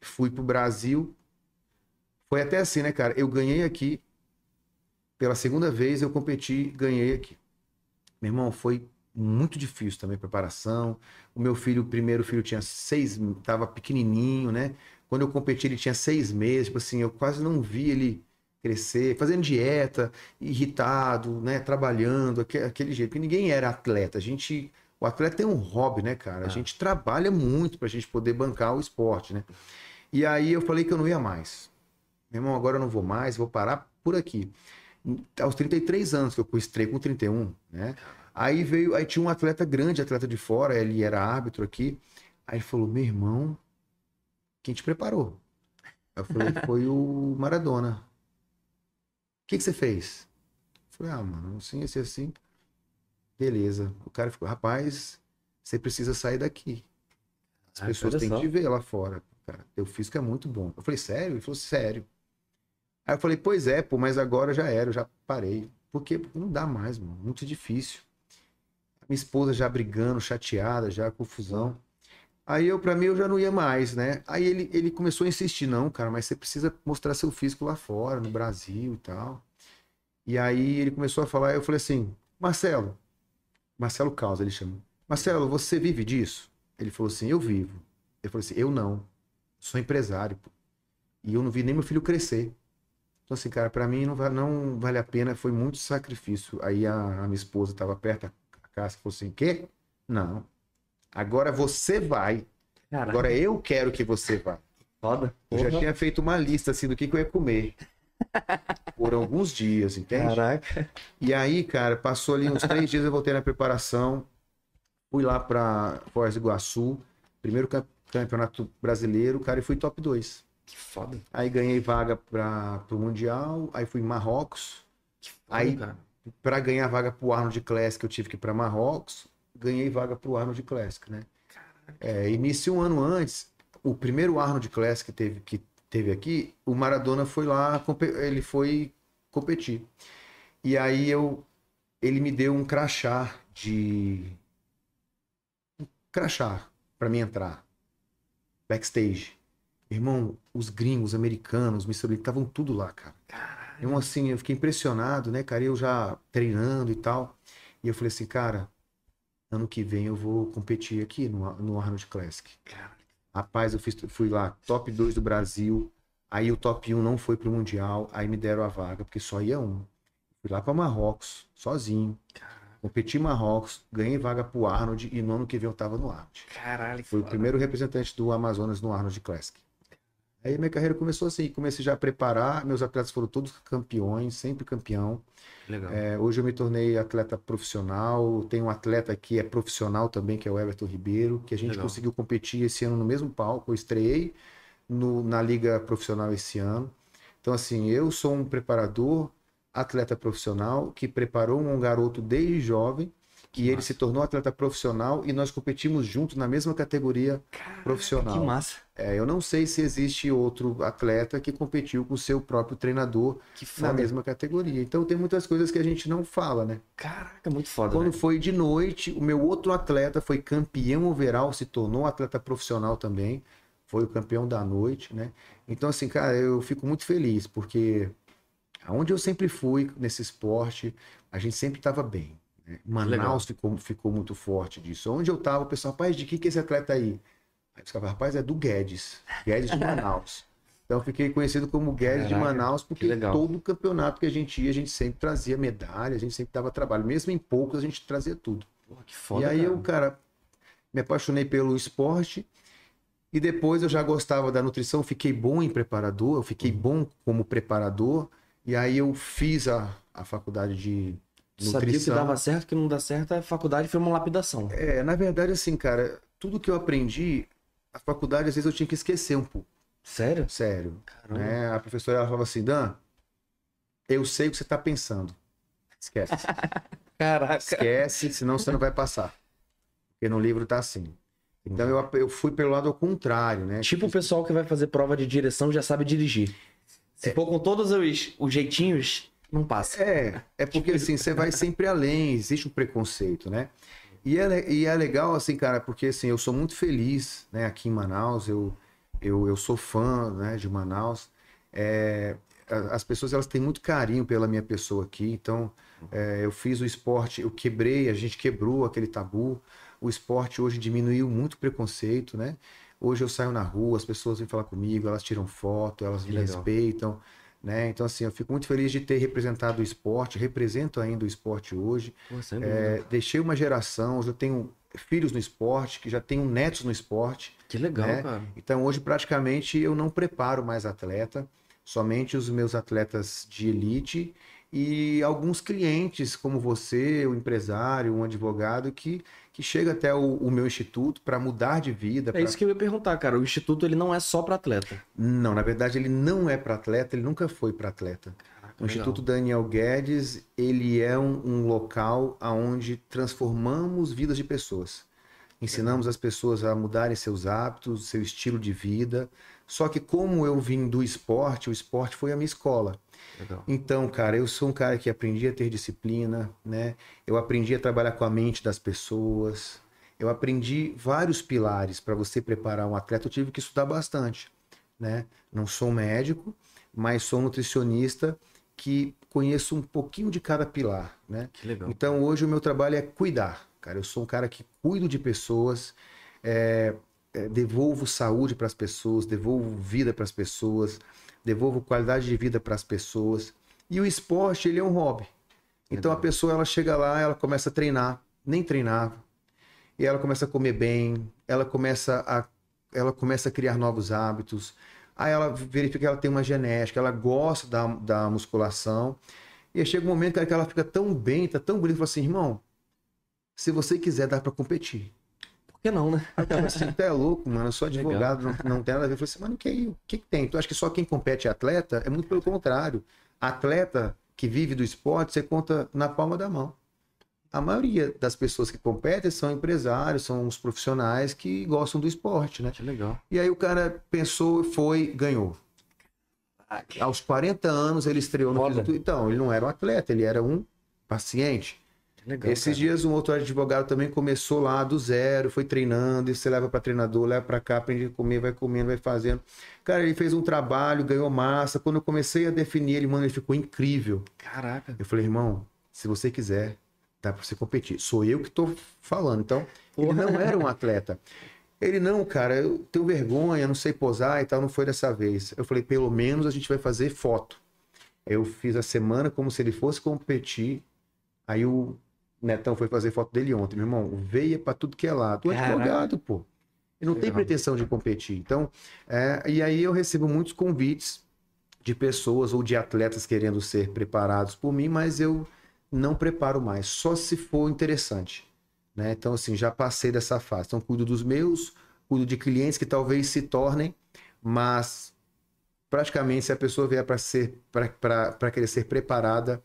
Speaker 2: fui pro Brasil. Foi até assim, né, cara? Eu ganhei aqui pela segunda vez eu competi, ganhei aqui. Meu irmão, foi muito difícil também a preparação. O meu filho, o primeiro filho, tinha seis, tava pequenininho, né? Quando eu competi, ele tinha seis meses. Tipo assim, eu quase não vi ele crescer, fazendo dieta, irritado, né? Trabalhando, aque- aquele jeito. Porque ninguém era atleta. A gente, o atleta tem um hobby, né, cara? A
Speaker 1: É.
Speaker 2: gente trabalha muito pra gente poder bancar o esporte, né? E aí eu falei que eu não ia mais. Meu irmão, agora eu não vou mais, vou parar por aqui. Aos 33 anos, que eu estrei com 31, né? Aí veio, aí tinha um atleta grande, atleta de fora, ele era árbitro aqui. Aí ele falou: meu irmão, quem te preparou? Eu falei, foi o Maradona. O que, que você fez? Eu falei, ah, mano, assim, assim, assim. Beleza. O cara ficou, rapaz, você precisa sair daqui. As
Speaker 1: Ah,
Speaker 2: pessoas têm que te ver lá fora. Cara, teu físico é muito bom. Eu falei, sério? Ele falou, sério. Aí eu falei, pois é, pô, mas agora já era, eu já parei. Por quê? Porque não dá mais, mano. Muito difícil. Minha esposa já brigando, chateada, já confusão. Aí eu, pra mim, eu já não ia mais, né? Aí ele, ele começou a insistir, não, cara, mas você precisa mostrar seu físico lá fora, no Brasil e tal. E aí ele começou a falar, eu falei assim, Marcelo, Marcelo Causa, ele chama. Marcelo, você vive disso? Ele falou assim, eu vivo. Ele falou assim, eu não. Sou empresário, pô. E eu não vi nem meu filho crescer. Então, assim, cara, pra mim não, não vale a pena, foi muito sacrifício. Aí a, a minha esposa tava perto, a Cássia falou assim, quê? Não. Agora você vai.
Speaker 1: Caraca,
Speaker 2: Agora eu quero que você vá.
Speaker 1: foda.
Speaker 2: Eu já tinha feito uma lista, assim, do que, que eu ia comer. *laughs* Por alguns dias, entende?
Speaker 1: Caraca.
Speaker 2: E aí, cara, passou ali uns três dias, eu voltei na preparação. Fui lá pra Foz do Iguaçu. Primeiro cam- campeonato brasileiro, cara, e fui top 2.
Speaker 1: Que foda.
Speaker 2: Aí ganhei vaga para o Mundial, aí fui em Marrocos.
Speaker 1: Foda,
Speaker 2: Aí-. Para ganhar vaga pro Arnold Classic, eu tive que ir para Marrocos. Ganhei vaga pro Arnold Classic, né? É, início um ano antes, o primeiro Arnold Classic que teve, que teve aqui, o Maradona foi lá, ele foi competir. E aí eu, ele me deu um crachá de, um crachá para mim entrar backstage. Irmão, os gringos, americanos. Olímpio, estavam tudo lá, cara. Então, assim, eu fiquei impressionado, né, cara? Eu já treinando e tal. E eu falei assim, cara, ano que vem eu vou competir aqui no, no Arnold Classic. Rapaz, eu fiz, fui lá, top 2 do Brasil. Aí o top 1 não foi pro Mundial. Aí me deram a vaga, porque só ia um. Fui lá para Marrocos, sozinho. Competi em Marrocos, ganhei vaga pro Arnold e no ano que vem eu tava no Arnold.
Speaker 1: Caralho,
Speaker 2: Foi o
Speaker 1: foda.
Speaker 2: primeiro representante do Amazonas no Arnold Classic. Aí minha carreira começou assim, comecei já a preparar, meus atletas foram todos campeões, sempre campeão.
Speaker 1: Legal.
Speaker 2: É, hoje eu me tornei atleta profissional, tem um atleta que é profissional também, que é o Everton Ribeiro, que a gente
Speaker 1: Legal.
Speaker 2: conseguiu competir esse ano no mesmo palco, eu estreiei no- na liga profissional esse ano. Então assim, eu sou um preparador, atleta profissional, que preparou um garoto desde jovem, e ele
Speaker 1: massa.
Speaker 2: se tornou atleta profissional e nós competimos juntos na mesma categoria
Speaker 1: Caraca,
Speaker 2: profissional.
Speaker 1: Que massa.
Speaker 2: É, eu não sei se existe outro atleta que competiu com o seu próprio treinador
Speaker 1: Que
Speaker 2: na mesma categoria. Então tem muitas coisas que a gente não fala, né?
Speaker 1: Caraca, muito foda.
Speaker 2: Quando
Speaker 1: né?
Speaker 2: foi de noite, o meu outro atleta foi campeão overall, se tornou atleta profissional também. Foi o campeão da noite, né? Então, assim, cara, eu fico muito feliz, porque aonde eu sempre fui nesse esporte, a gente sempre estava bem. Manaus ficou, ficou muito forte disso. Onde eu tava, o pessoal, rapaz, de que que é esse atleta aí? Aí os caras, rapaz, é do Guedes. Guedes de *laughs* Manaus. Então eu fiquei conhecido como Guedes de
Speaker 1: Caraca,
Speaker 2: Manaus,
Speaker 1: que
Speaker 2: porque todo campeonato que a gente ia, a gente sempre trazia medalha, a gente sempre dava trabalho. Mesmo em poucos, a gente trazia tudo.
Speaker 1: Porra, que foda,
Speaker 2: e aí
Speaker 1: cara.
Speaker 2: eu, cara, me apaixonei pelo esporte e depois eu já gostava da nutrição, fiquei bom em preparador, eu fiquei bom como preparador e aí eu fiz a, a faculdade de
Speaker 1: Sabia que dava certo, que não dá certo, a faculdade foi uma lapidação.
Speaker 2: É, na verdade, assim, cara, tudo que eu aprendi, a faculdade às vezes eu tinha que esquecer um pouco,
Speaker 1: Sério?
Speaker 2: sério.
Speaker 1: Caramba.
Speaker 2: né? A professora ela falava assim, Dan, eu sei o que você tá pensando. Esquece. *laughs*
Speaker 1: Caraca.
Speaker 2: Esquece, senão você não vai passar. Porque no livro tá assim. Então eu, eu fui pelo lado ao contrário, né?
Speaker 1: Tipo o pessoal que vai fazer prova de direção já sabe dirigir. Se for com todos os, os jeitinhos, não passa.
Speaker 2: É, é porque *laughs* assim, você vai sempre além, existe um preconceito, né? E é, e é legal, assim, cara, porque assim, eu sou muito feliz, né, aqui em Manaus, eu, eu, eu sou fã, né, de Manaus. É, as pessoas, elas têm muito carinho pela minha pessoa aqui, então é, eu fiz o esporte, eu quebrei, a gente quebrou aquele tabu, o esporte hoje diminuiu muito o preconceito, né? Hoje eu saio na rua, as pessoas vêm falar comigo, elas tiram foto, elas me
Speaker 1: legal.
Speaker 2: respeitam, né? Então, assim, eu fico muito feliz de ter representado o esporte, represento ainda o esporte hoje.
Speaker 1: Dúvida.
Speaker 2: É, deixei uma geração, hoje eu tenho filhos no esporte, que já tenho netos no esporte.
Speaker 1: Que legal,
Speaker 2: né?
Speaker 1: cara.
Speaker 2: Então, hoje, praticamente, eu não preparo mais atleta, somente os meus atletas de elite e alguns clientes, como você, um empresário, um advogado, que, que chega até o, o meu instituto para mudar de vida.
Speaker 1: É
Speaker 2: pra-
Speaker 1: isso que eu ia perguntar, cara. O instituto ele não é só para atleta.
Speaker 2: Não, na verdade, ele não é para atleta, ele nunca foi para atleta. O Instituto Daniel Guedes, ele é um, um local onde transformamos vidas de pessoas. Ensinamos as pessoas a mudarem seus hábitos, seu estilo de vida. Só que como eu vim do esporte, o esporte foi a minha escola.
Speaker 1: Legal.
Speaker 2: Então, cara, eu sou um cara que aprendi a ter disciplina, né? Eu aprendi a trabalhar com a mente das pessoas. Eu aprendi vários pilares para você preparar um atleta. Eu tive que estudar bastante, né? Não sou médico, mas sou nutricionista que conheço um pouquinho de cada pilar, né?
Speaker 1: Que legal.
Speaker 2: Então hoje o meu trabalho é cuidar, cara. Eu sou um cara que cuido de pessoas, é, é, devolvo saúde para as pessoas, devolvo vida para as pessoas, devolvo qualidade de vida para as pessoas. E o esporte ele é um hobby. Então a pessoa ela chega lá, ela começa a treinar, nem treinava, e ela começa a comer bem, ela começa a, ela começa a criar novos hábitos. Aí ela verifica que ela tem uma genética, ela gosta da, da musculação. E aí chega um momento cara, que ela fica tão bem, tá tão bonita, fala assim, irmão, se você quiser, dá para competir.
Speaker 1: Por que não, né?
Speaker 2: Aí eu tava assim, tu é louco, mano, eu sou advogado, não, não tem nada a ver. Eu falei assim, mano, o que, o que, que tem? Tu acha que só quem compete é atleta? É muito pelo contrário. Atleta que vive do esporte, você conta na palma da mão. A maioria das pessoas que competem são empresários, são os profissionais que gostam do esporte, né?
Speaker 1: Que legal.
Speaker 2: E aí o cara pensou, foi, ganhou. Aos 40 anos ele estreou no
Speaker 1: Foda.
Speaker 2: Então, ele não era um atleta, ele era um paciente.
Speaker 1: Que legal.
Speaker 2: Esses
Speaker 1: cara.
Speaker 2: dias um outro advogado também começou lá do zero, foi treinando, e você leva para treinador, leva para cá, aprende a comer, vai comendo, vai fazendo. Cara, ele fez um trabalho, ganhou massa. Quando eu comecei a definir ele, mano, ele ficou incrível.
Speaker 1: Caraca.
Speaker 2: Eu falei, irmão, se você quiser, dá para você competir. Sou eu que tô falando. Então, ele não era um *laughs* atleta. Ele, não, cara, eu tenho vergonha, não sei posar e tal, não foi dessa vez. Eu falei, pelo menos a gente vai fazer foto. Eu fiz a semana como se ele fosse competir. Aí o Netão foi fazer foto dele ontem, meu irmão. Veia pra tudo que é lado. Tu é advogado, pô. Ele não tem pretensão de competir. Então, é, e aí eu recebo muitos convites de pessoas ou de atletas querendo ser preparados por mim, mas eu não preparo mais, só se for interessante. Né? Então, assim, já passei dessa fase. Então, cuido dos meus, cuido de clientes que talvez se tornem, mas praticamente, se a pessoa vier para ser para querer ser preparada,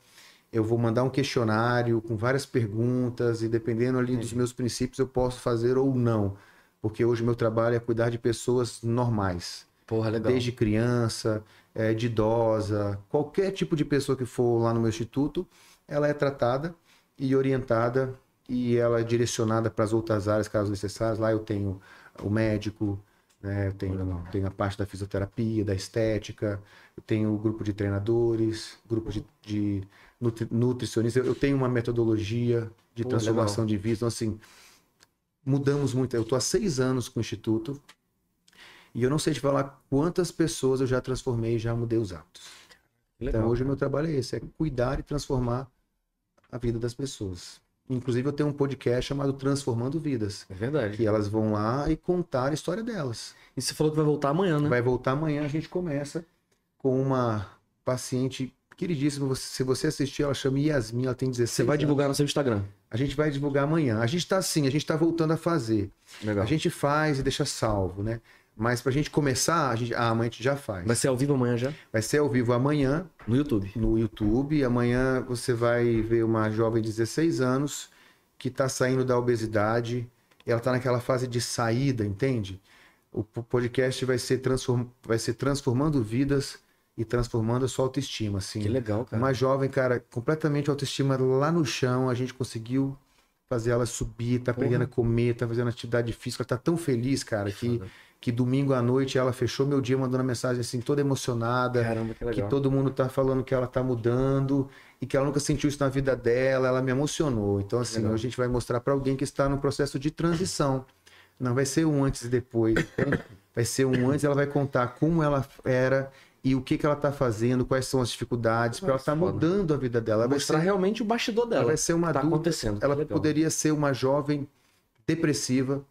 Speaker 2: eu vou mandar um questionário com várias perguntas e dependendo ali dos meus princípios eu posso fazer ou não, porque hoje o meu trabalho é cuidar de pessoas normais,
Speaker 1: Porra, legal.
Speaker 2: desde criança, é, de idosa, qualquer tipo de pessoa que for lá no meu instituto, ela é tratada e orientada e ela é direcionada para as outras áreas, caso necessárias. Lá eu tenho o médico, né? eu tenho, tenho a parte da fisioterapia, da estética, eu tenho o grupo de treinadores, grupo de, de nutri- nutricionistas, eu tenho uma metodologia de
Speaker 1: Pô,
Speaker 2: transformação de vida. Então, assim, mudamos muito. Eu estou há seis anos com o Instituto e eu não sei te falar quantas pessoas eu já transformei e já mudei os hábitos.
Speaker 1: Legal.
Speaker 2: Então, hoje o meu trabalho é esse, é cuidar e transformar a vida das pessoas. Inclusive, eu tenho um podcast chamado Transformando Vidas.
Speaker 1: É verdade.
Speaker 2: Que elas vão lá e contar a história delas.
Speaker 1: E você falou que vai voltar amanhã, né?
Speaker 2: Vai voltar amanhã, a gente começa com uma paciente queridíssima. Você- Se você assistir, ela chama Yasmin, ela tem 16
Speaker 1: Você vai
Speaker 2: anos.
Speaker 1: divulgar no seu Instagram.
Speaker 2: A gente vai divulgar amanhã. A gente tá assim, a gente tá voltando a fazer.
Speaker 1: Legal.
Speaker 2: A gente faz e deixa salvo, né? Mas pra gente começar, a gente, ah, amanhã a gente já faz.
Speaker 1: Vai ser ao vivo amanhã já?
Speaker 2: Vai ser ao vivo amanhã
Speaker 1: No YouTube.
Speaker 2: no YouTube. Amanhã você vai ver uma jovem de 16 anos que está saindo da obesidade. Ela está naquela fase de saída, entende? O po- podcast vai ser, transform... vai ser transformando vidas e transformando a sua autoestima. Assim.
Speaker 1: Que legal, cara.
Speaker 2: Uma jovem, cara, completamente autoestima lá no chão. A gente conseguiu fazer ela subir, tá aprendendo a comer, tá fazendo atividade física. Ela tá tão feliz, cara, que, que domingo à noite ela fechou meu dia mandando uma mensagem assim, toda emocionada
Speaker 1: Caramba, que
Speaker 2: que
Speaker 1: legal.
Speaker 2: todo mundo tá falando que ela tá mudando e que ela nunca sentiu isso na vida dela, ela me emocionou. Então, assim, a gente vai mostrar para alguém que está no processo de transição. Não vai ser um antes e depois. entende? *coughs* Vai ser um antes, ela vai contar como ela era e o que, que ela tá fazendo, quais são as dificuldades, para ela estar
Speaker 1: foda.
Speaker 2: mudando a vida dela. Ela vai
Speaker 1: Mostrar
Speaker 2: ser,
Speaker 1: realmente o bastidor dela.
Speaker 2: ela vai ser uma
Speaker 1: tá
Speaker 2: adulta.
Speaker 1: acontecendo.
Speaker 2: Ela
Speaker 1: Que legal.
Speaker 2: poderia ser uma jovem depressiva,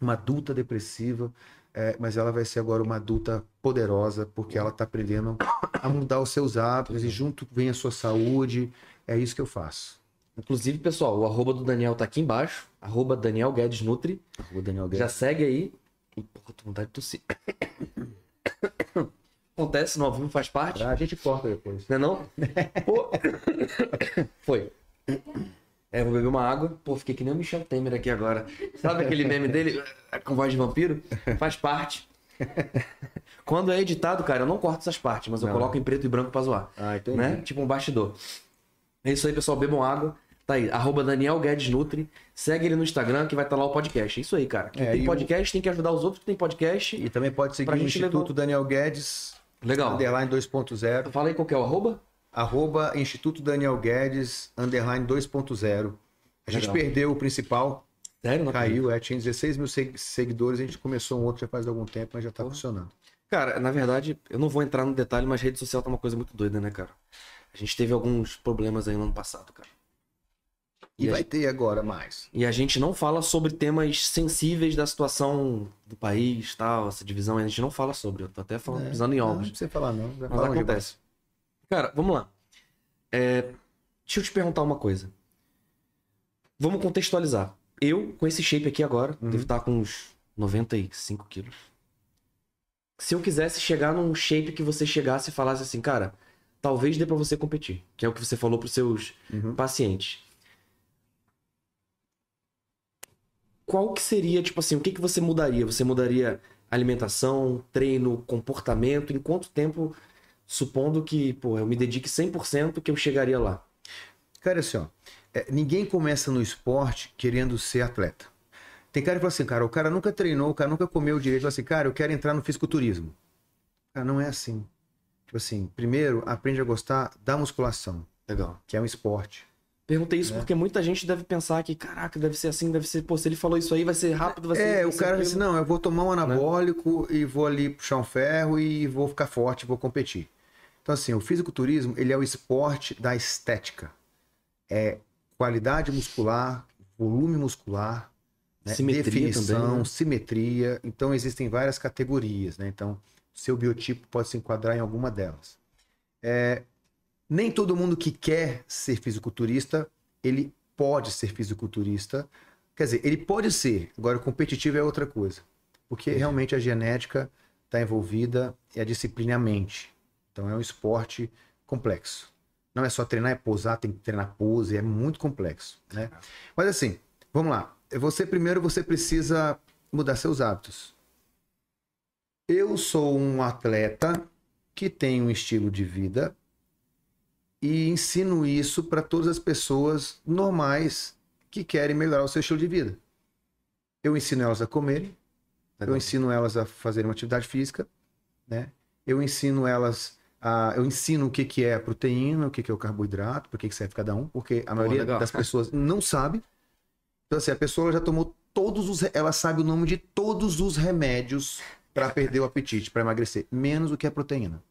Speaker 2: uma adulta depressiva, é, mas ela vai ser agora uma adulta poderosa, porque ela está aprendendo a mudar os seus hábitos e junto vem a sua saúde. É isso que eu faço.
Speaker 1: Inclusive, pessoal, o arroba do Daniel tá aqui embaixo. Arroba Daniel Guedes Nutri.
Speaker 2: O Daniel
Speaker 1: Já segue aí. Porra, tô vontade de tossir. Acontece, no ao vivo faz parte.
Speaker 2: A gente corta depois.
Speaker 1: Não é não? *laughs* Pô. Foi. É, vou beber uma água. Pô, fiquei que nem o Michel Temer aqui agora. Sabe aquele meme dele com voz de vampiro? Faz parte. Quando é editado, cara, eu não corto essas partes, mas eu
Speaker 2: Não.
Speaker 1: coloco em preto e branco pra zoar.
Speaker 2: Ah, entendi.
Speaker 1: Né? Tipo um bastidor. É isso aí, pessoal. Bebam água. Tá aí, arroba Daniel Guedes Nutri. Segue ele no Instagram que vai estar lá o podcast. É isso aí, cara. Quem
Speaker 2: É,
Speaker 1: tem
Speaker 2: e o-
Speaker 1: podcast tem que ajudar os outros que tem podcast.
Speaker 2: E também pode seguir o Instituto
Speaker 1: levar-
Speaker 2: Daniel Guedes,
Speaker 1: Legal.
Speaker 2: underline 2.0,
Speaker 1: Fala aí qual que é o arroba.
Speaker 2: arroba Instituto Daniel Guedes, underline 2.0. A gente
Speaker 1: Legal.
Speaker 2: perdeu o principal,
Speaker 1: Sério? Não acredito.
Speaker 2: caiu, é, tinha 16 mil seg- seguidores, a gente começou um outro já faz algum tempo, mas já tá
Speaker 1: Porra.
Speaker 2: funcionando.
Speaker 1: Cara, na verdade, eu não vou entrar no detalhe, mas rede social tá uma coisa muito doida, né, cara? A gente teve alguns problemas aí no ano passado, cara.
Speaker 2: E,
Speaker 1: E
Speaker 2: vai ter agora mais.
Speaker 1: E a gente não fala sobre temas sensíveis da situação do país, tal, essa divisão, a gente não fala sobre. Eu tô até falando, pisando em ovos.
Speaker 2: não precisa falar não. Vai
Speaker 1: Mas acontece. Cara, vamos lá. É, deixa eu te perguntar uma coisa. Vamos contextualizar. Eu, com esse shape aqui agora,
Speaker 2: Uhum.
Speaker 1: devo estar com uns 95 quilos. Se eu quisesse chegar num shape que você chegasse e falasse assim, cara, talvez dê pra você competir, que é o que você falou pros seus
Speaker 2: Uhum.
Speaker 1: pacientes. Qual que seria, tipo assim, o que que você mudaria? Você mudaria alimentação, treino, comportamento? Em quanto tempo, supondo que, pô, eu me dedique 100% que eu chegaria lá?
Speaker 2: Cara, assim, ó, é, ninguém começa no esporte querendo ser atleta. Tem cara que fala assim, cara, o cara nunca treinou, o cara nunca comeu direito, fala assim, cara, eu quero entrar no fisiculturismo. Cara, não é assim. Tipo assim, primeiro, aprende a gostar da musculação,
Speaker 1: Legal.
Speaker 2: que é um esporte.
Speaker 1: Perguntei
Speaker 2: Né?
Speaker 1: isso porque muita gente deve pensar que, caraca, deve ser assim, deve ser, pô, se ele falou isso aí, vai ser rápido, vai ser
Speaker 2: É, o cara diz, não, eu vou tomar um anabólico e vou ali puxar um ferro e vou ficar forte, vou competir. Então, assim, o fisiculturismo, ele é o esporte da estética. É qualidade muscular, volume muscular, né?
Speaker 1: Simetria
Speaker 2: definição,
Speaker 1: também, né?
Speaker 2: simetria. Então, existem várias categorias, né? Então, seu biotipo pode se enquadrar em alguma delas. É, nem todo mundo que quer ser fisiculturista, ele pode ser fisiculturista. Quer dizer, ele pode ser, agora o competitivo é outra coisa. Porque realmente a genética está envolvida e a disciplina é a mente. Então é um esporte complexo. Não é só treinar, é posar, tem que treinar pose, é muito complexo, né? Mas assim, vamos lá. Você primeiro você precisa mudar seus hábitos. Eu sou um atleta que tem um estilo de vida e ensino isso para todas as pessoas normais que querem melhorar o seu estilo de vida. Eu ensino elas a comerem,
Speaker 1: Legal.
Speaker 2: eu ensino elas a fazerem uma atividade física, né? Eu ensino elas a, eu ensino o que que é a proteína, o que que é o carboidrato, por que que serve cada um, porque a maioria
Speaker 1: legal.
Speaker 2: das *laughs* pessoas não sabe. Então assim, a pessoa já tomou todos os, ela sabe o nome de todos os remédios para perder o apetite, para emagrecer, menos o que é proteína.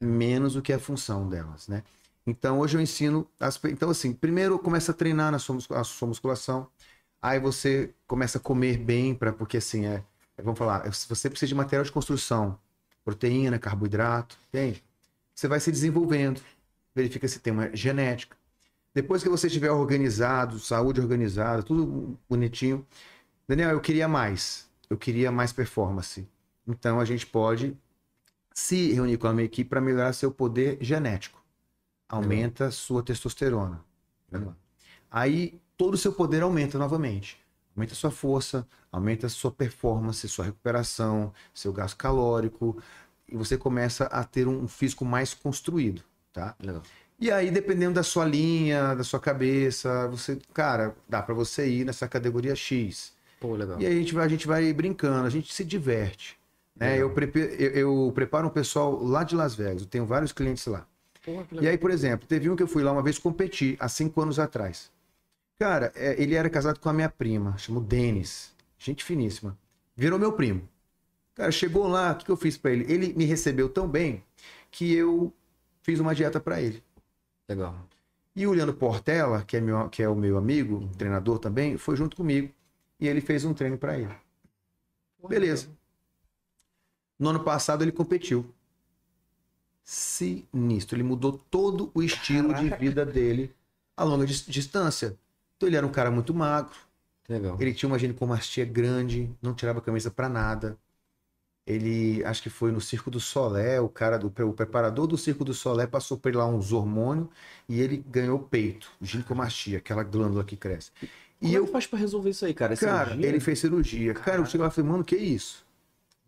Speaker 2: Menos o que é a função delas, né? Então hoje eu ensino. As... Então, assim, primeiro começa a treinar na sua, a sua musculação. Aí você começa a comer bem, pra... porque assim, é. Vamos falar, se você precisa de material de construção, proteína, carboidrato, entende? Você vai se desenvolvendo, verifica se tem uma genética. Depois que você estiver organizado, saúde organizada, tudo bonitinho. Daniel, eu queria mais. Eu queria mais performance. Então a gente pode se reunir com a minha equipe para melhorar seu poder genético. Aumenta sua testosterona.
Speaker 1: Legal.
Speaker 2: Aí todo o seu poder aumenta novamente. Aumenta sua força, aumenta sua performance, sua recuperação, seu gasto calórico. E você começa a ter um físico mais construído, tá?
Speaker 1: Legal.
Speaker 2: E aí, dependendo da sua linha, da sua cabeça, você, cara, dá para você ir nessa categoria X.
Speaker 1: Pô, legal.
Speaker 2: E aí a gente vai, a gente vai brincando, a gente se diverte. Né? Eu, prepe- eu- eu preparo um pessoal lá de Las Vegas, eu tenho vários clientes lá.
Speaker 1: Que
Speaker 2: E aí, por exemplo, teve um que eu fui lá uma vez competir, há cinco anos atrás. Cara, é, ele era casado com a minha prima, chamou Denis. Gente finíssima. Virou meu primo. Cara, chegou lá, o que, que eu fiz pra ele? Ele me recebeu tão bem que eu fiz uma dieta pra ele.
Speaker 1: Legal.
Speaker 2: E o Leandro Portela, que é, meu, que é o meu amigo, um treinador também, foi junto comigo. E ele fez um treino pra ele. Beleza. No ano passado ele competiu. Sinistro. Ele mudou todo o estilo de vida dele a longa dis- distância. Então ele era um cara muito magro,
Speaker 1: Legal.
Speaker 2: ele tinha uma ginecomastia grande, não tirava a camisa pra nada. Ele, acho que foi no Circo do Solé, o cara do o preparador do Circo do Solé passou por ele lá uns hormônios e ele ganhou peito, ginecomastia, aquela glândula que cresce. E
Speaker 1: Como
Speaker 2: eu
Speaker 1: é que faz pra resolver isso aí, cara? É
Speaker 2: Cara,
Speaker 1: cirurgia?
Speaker 2: ele fez cirurgia. Cara, eu cheguei lá e falei, mano, que isso?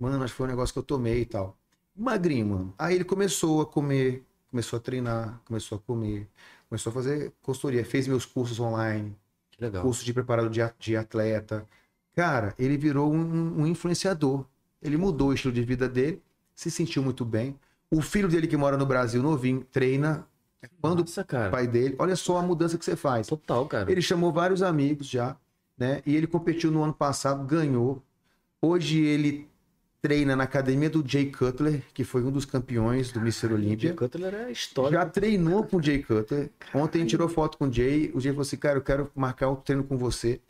Speaker 2: Mano, acho que foi um negócio que eu tomei e tal. Magrinho, mano. Aí ele começou a comer, começou a treinar, começou a comer, começou a fazer consultoria, fez meus cursos online,
Speaker 1: Que legal.
Speaker 2: curso de preparador de, atleta. Cara, ele virou um, um influenciador. Ele mudou o estilo de vida dele, se sentiu muito bem. O filho dele que mora no Brasil, novinho, treina, é fã do
Speaker 1: Nossa, cara.
Speaker 2: pai dele. Olha só a mudança que você faz.
Speaker 1: Total, cara.
Speaker 2: Ele chamou vários amigos já, né? E ele competiu no ano passado, ganhou. Hoje ele treina na academia do Jay Cutler, que foi um dos campeões do Mr. Olímpia.
Speaker 1: Jay Cutler é história.
Speaker 2: Já treinou com o Jay Cutler. Ontem a gente tirou foto com o Jay. O Jay falou assim: Cara, eu quero marcar um treino com você.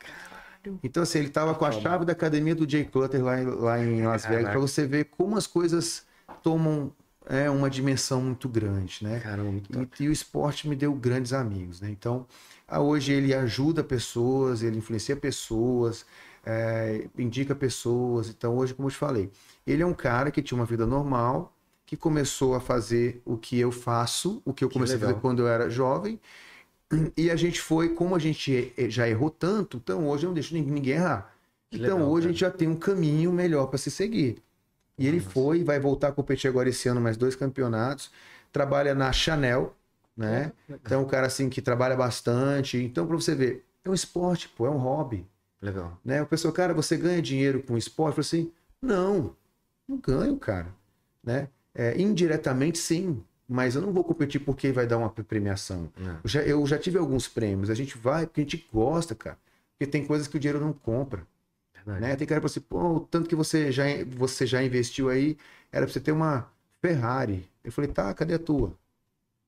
Speaker 2: Então, assim, ele tava com a chave da academia do Jay Cutler lá, em- lá em Las Vegas, pra você ver como as coisas tomam é, uma dimensão muito grande, né?
Speaker 1: Caramba, muito.
Speaker 2: E, e o esporte me deu grandes amigos, né? Então, hoje ele ajuda pessoas, ele influencia pessoas, é, indica pessoas. Então, hoje, como eu te falei, ele é um cara que tinha uma vida normal, que começou a fazer o que eu faço, o que eu
Speaker 1: Que
Speaker 2: comecei a
Speaker 1: legal.
Speaker 2: fazer quando eu era jovem. E a gente foi, como a gente eh, já errou tanto, então hoje eu não deixo ninguém, errar.
Speaker 1: Que
Speaker 2: então
Speaker 1: legal,
Speaker 2: hoje
Speaker 1: cara.
Speaker 2: a gente já tem um caminho melhor para se seguir. E ele
Speaker 1: Nossa.
Speaker 2: foi, vai voltar a competir agora esse ano mais dois campeonatos. Trabalha na Chanel, né? Então é um cara assim que trabalha bastante. Então para você ver, é um esporte, pô, é um hobby,
Speaker 1: Legal.
Speaker 2: né? O pessoal, cara, você ganha dinheiro com esporte? Eu assim, não, não ganho, cara, né? É, indiretamente sim, mas eu não vou competir porque vai dar uma premiação.
Speaker 1: É.
Speaker 2: Eu já, eu já tive alguns prêmios. A gente vai porque a gente gosta, cara. Porque tem coisas que o dinheiro não compra.
Speaker 1: Verdade.
Speaker 2: Né? Tem cara que fala assim, pô, o tanto que você já, você já investiu aí, era pra você ter uma Ferrari. Eu falei, tá, cadê a tua?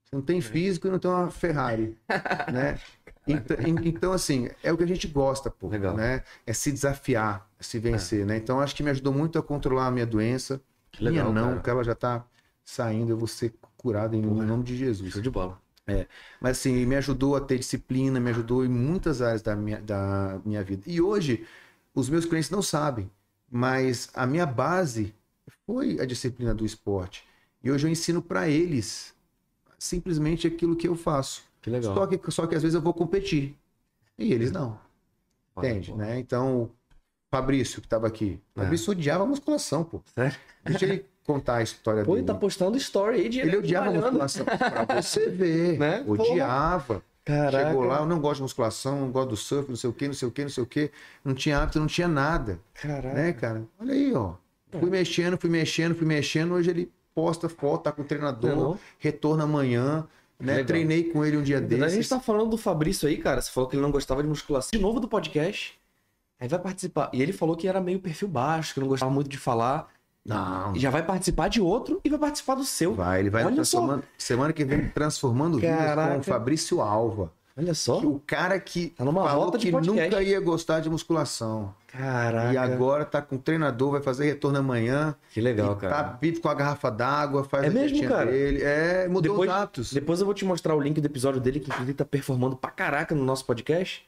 Speaker 2: Você não
Speaker 1: É.
Speaker 2: tem físico e não tem uma Ferrari. *laughs* né? Então, en- então, assim, é o que a gente gosta, pô.
Speaker 1: Legal.
Speaker 2: Né? É se desafiar, é se vencer, né? Então, acho que me ajudou muito a controlar a minha doença.
Speaker 1: Que legal,
Speaker 2: minha não,
Speaker 1: cara.
Speaker 2: porque ela já tá saindo, eu vou ser curado em nome de Jesus.
Speaker 1: Show de bola.
Speaker 2: Mas assim, me ajudou a ter disciplina, me ajudou em muitas áreas da minha, da minha vida. E hoje, os meus clientes não sabem, mas a minha base foi a disciplina do esporte. E hoje eu ensino para eles simplesmente aquilo que eu faço.
Speaker 1: Que legal.
Speaker 2: Só que, só que às vezes eu vou competir. E eles não.
Speaker 1: Olha,
Speaker 2: Entende?
Speaker 1: pô.
Speaker 2: Né? Então, o Fabrício, que estava aqui.
Speaker 1: É.
Speaker 2: Fabrício odiava a musculação, pô.
Speaker 1: Sério?
Speaker 2: Deixa ele contar a história
Speaker 1: Pô,
Speaker 2: dele.
Speaker 1: ele tá postando story aí de
Speaker 2: Ele odiava musculação. *laughs* Pra você ver.
Speaker 1: Né?
Speaker 2: Odiava.
Speaker 1: Caraca.
Speaker 2: Chegou lá, eu não gosto de musculação, não gosto do surf, não sei o que, não sei o que, não sei o que. Não tinha hábito, não tinha nada.
Speaker 1: Caraca.
Speaker 2: Né, cara? Olha aí, ó.
Speaker 1: É.
Speaker 2: Fui mexendo, fui mexendo, fui mexendo. Hoje ele posta foto, tá com o treinador,
Speaker 1: Não é não?
Speaker 2: retorna amanhã. Né?
Speaker 1: Legal.
Speaker 2: Treinei com ele um dia
Speaker 1: verdade, a gente
Speaker 2: desses.
Speaker 1: tá falando do Fabrício aí, cara. Você falou que ele não gostava de musculação. De novo do podcast. Aí vai participar. E ele falou que era meio perfil baixo, que não gostava muito de falar.
Speaker 2: Não.
Speaker 1: Já vai participar de outro e vai participar do seu.
Speaker 2: Vai, ele vai
Speaker 1: Olha só.
Speaker 2: transformando. Semana que vem, transformando vidas
Speaker 1: Caraca.
Speaker 2: com o Fabrício Alva.
Speaker 1: Olha só.
Speaker 2: O cara que
Speaker 1: Tá numa
Speaker 2: falou
Speaker 1: rota
Speaker 2: que
Speaker 1: podcast.
Speaker 2: nunca ia gostar de musculação.
Speaker 1: Caraca.
Speaker 2: E agora tá com treinador, vai fazer retorno amanhã.
Speaker 1: Que legal,
Speaker 2: e
Speaker 1: cara.
Speaker 2: Tá vive com a garrafa d'água, faz
Speaker 1: É
Speaker 2: a
Speaker 1: mesmo, cara?
Speaker 2: dele. É, mudou
Speaker 1: Depois-
Speaker 2: os hábitos.
Speaker 1: Depois eu vou te mostrar o link do episódio dele, que inclusive tá performando pra caraca no nosso podcast.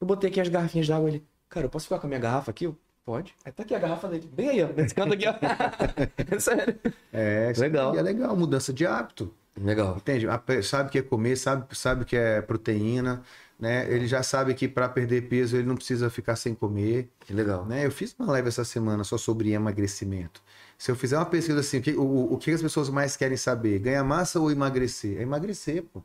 Speaker 1: Eu botei aqui as garrafinhas d'água ele. Cara, eu posso ficar com a minha garrafa aqui? Eu, Pode. Aí tá aqui a garrafa dele. Bem aí, ó. Nesse canto aqui, ó. *laughs* É Sério.
Speaker 2: É,
Speaker 1: Legal.
Speaker 2: é legal, mudança de hábito.
Speaker 1: Legal.
Speaker 2: Entende? Sabe o que é comer, sabe, sabe o que é proteína, né? Ele já sabe que para perder peso ele não precisa ficar sem comer,
Speaker 1: Que legal.
Speaker 2: né? Eu fiz uma live essa semana só sobre emagrecimento. Se eu fizer uma pesquisa assim, o que, o, o que as pessoas mais querem saber? Ganhar massa ou emagrecer? É emagrecer, pô.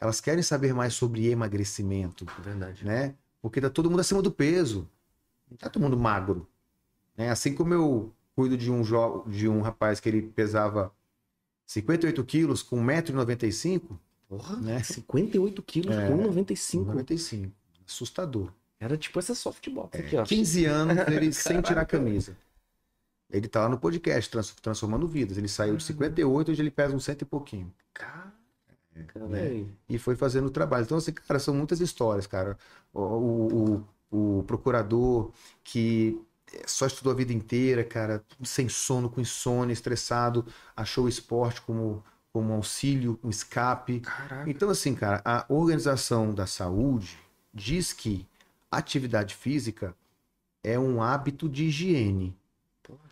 Speaker 2: Elas querem saber mais sobre emagrecimento,
Speaker 1: Verdade.
Speaker 2: né? Porque tá todo mundo acima do peso. Não tá todo mundo magro. Né? Assim como eu cuido de um, jo... de um rapaz que ele pesava 58 quilos com 1,95m,
Speaker 1: Porra,
Speaker 2: Né?
Speaker 1: 58 quilos
Speaker 2: É.
Speaker 1: com 95.
Speaker 2: 95. Assustador.
Speaker 1: Era tipo essa softbox aqui, ó.
Speaker 2: 15 anos ele *laughs* sem tirar a camisa. Ele tá lá no podcast, trans- transformando vidas. Ele saiu de 58, hoje ele pesa um cento e pouquinho.
Speaker 1: Caraca,
Speaker 2: né?
Speaker 1: velho.
Speaker 2: E foi fazendo o trabalho. Então, assim, cara, são muitas histórias, cara. O, o, o- o procurador que só estudou a vida inteira, cara, sem sono, com insônia, estressado, achou o esporte como, como auxílio, um escape.
Speaker 1: Caraca.
Speaker 2: Então, assim, cara, a Organização da Saúde diz que atividade física é um hábito de higiene.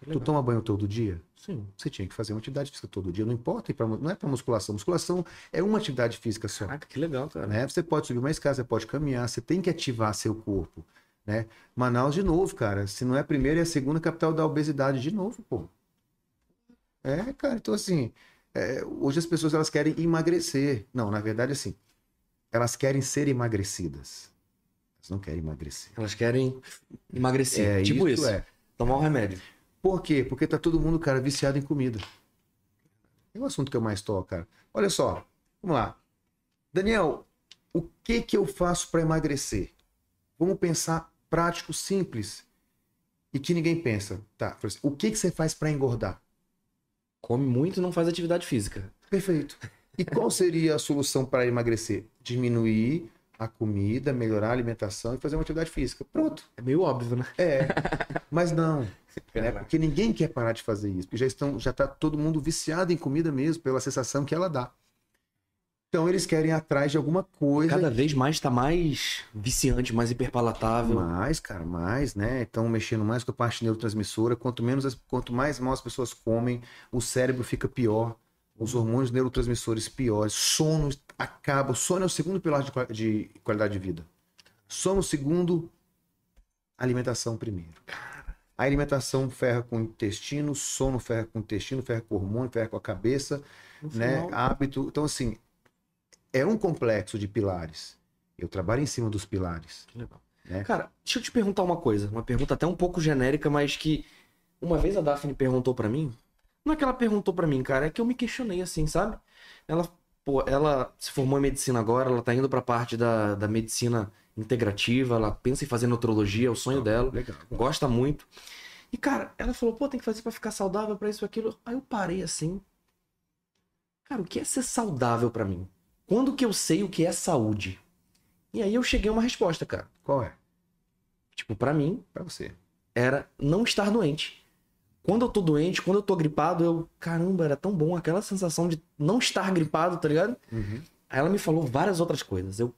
Speaker 1: Que
Speaker 2: Tu toma banho todo dia?
Speaker 1: Sim.
Speaker 2: Você tinha que fazer uma atividade física todo dia. Não importa, não é para musculação. Musculação é uma atividade física só.
Speaker 1: Caraca, que legal, cara.
Speaker 2: Né? Você pode subir uma escada, você pode caminhar, você tem que ativar seu corpo. Né? Manaus, de novo, cara. Se não é a primeira, é a segunda capital da obesidade, de novo, pô. É, cara. Então, assim, é, hoje as pessoas elas querem emagrecer. Não, na verdade, assim, elas querem ser emagrecidas. Elas não querem emagrecer.
Speaker 1: Elas querem emagrecer.
Speaker 2: É,
Speaker 1: tipo isso.
Speaker 2: é.
Speaker 1: Tomar um remédio.
Speaker 2: Por quê? Porque tá todo mundo, cara, viciado em comida. É o assunto que eu mais toco, cara. Olha só, vamos lá. Daniel, o que que eu faço para emagrecer? Vamos pensar prático, simples e que ninguém pensa. Tá, o que que você faz para engordar?
Speaker 1: Come muito e não faz atividade física.
Speaker 2: Perfeito. E qual seria a solução para emagrecer? Diminuir a comida, melhorar a alimentação e fazer uma atividade física. Pronto.
Speaker 1: É meio óbvio, né?
Speaker 2: É, mas não. né? Porque ninguém quer parar de fazer isso. Porque já estão, já tá todo mundo viciado em comida mesmo, pela sensação que ela dá. Então eles querem ir atrás de alguma coisa.
Speaker 1: Cada vez mais tá mais viciante, mais hiperpalatável.
Speaker 2: mais, cara, mais, né? Estão mexendo mais com a parte neurotransmissora. Quanto menos, as- quanto mais mal as pessoas comem, o cérebro fica pior. Os hormônios neurotransmissores piores. Sono acaba. Sono é o segundo pilar de, de qualidade de vida. Sono segundo, alimentação primeiro. A alimentação ferra com o intestino, sono ferra com o intestino, ferra com o hormônio, ferra com a cabeça,
Speaker 1: No
Speaker 2: né?
Speaker 1: final,
Speaker 2: Hábito. Então, assim, é um complexo de pilares. Eu trabalho em cima dos pilares.
Speaker 1: que legal.
Speaker 2: né?
Speaker 1: Cara, deixa eu te perguntar uma coisa. Uma pergunta até um pouco genérica, mas que uma vez a Daphne perguntou pra mim. Não é que ela perguntou pra mim, cara, é que eu me questionei assim, sabe? Ela, pô, ela se formou em medicina agora, ela tá indo pra parte da, da medicina integrativa, ela pensa em fazer nutrologia, é o sonho dela.
Speaker 2: Legal.
Speaker 1: gosta muito. E, cara, ela falou, pô, tem que fazer pra ficar saudável, pra isso, aquilo. Aí eu parei assim. Cara, o que é ser saudável pra mim? Quando que eu sei o que é saúde? E aí eu cheguei a uma resposta, cara.
Speaker 2: Qual é?
Speaker 1: Tipo, pra mim,
Speaker 2: Pra você.
Speaker 1: era não estar doente. Quando eu tô doente, quando eu tô gripado, eu, caramba, era tão bom aquela sensação de não estar gripado, tá ligado?
Speaker 2: Uhum.
Speaker 1: Aí ela me falou várias outras coisas. Eu.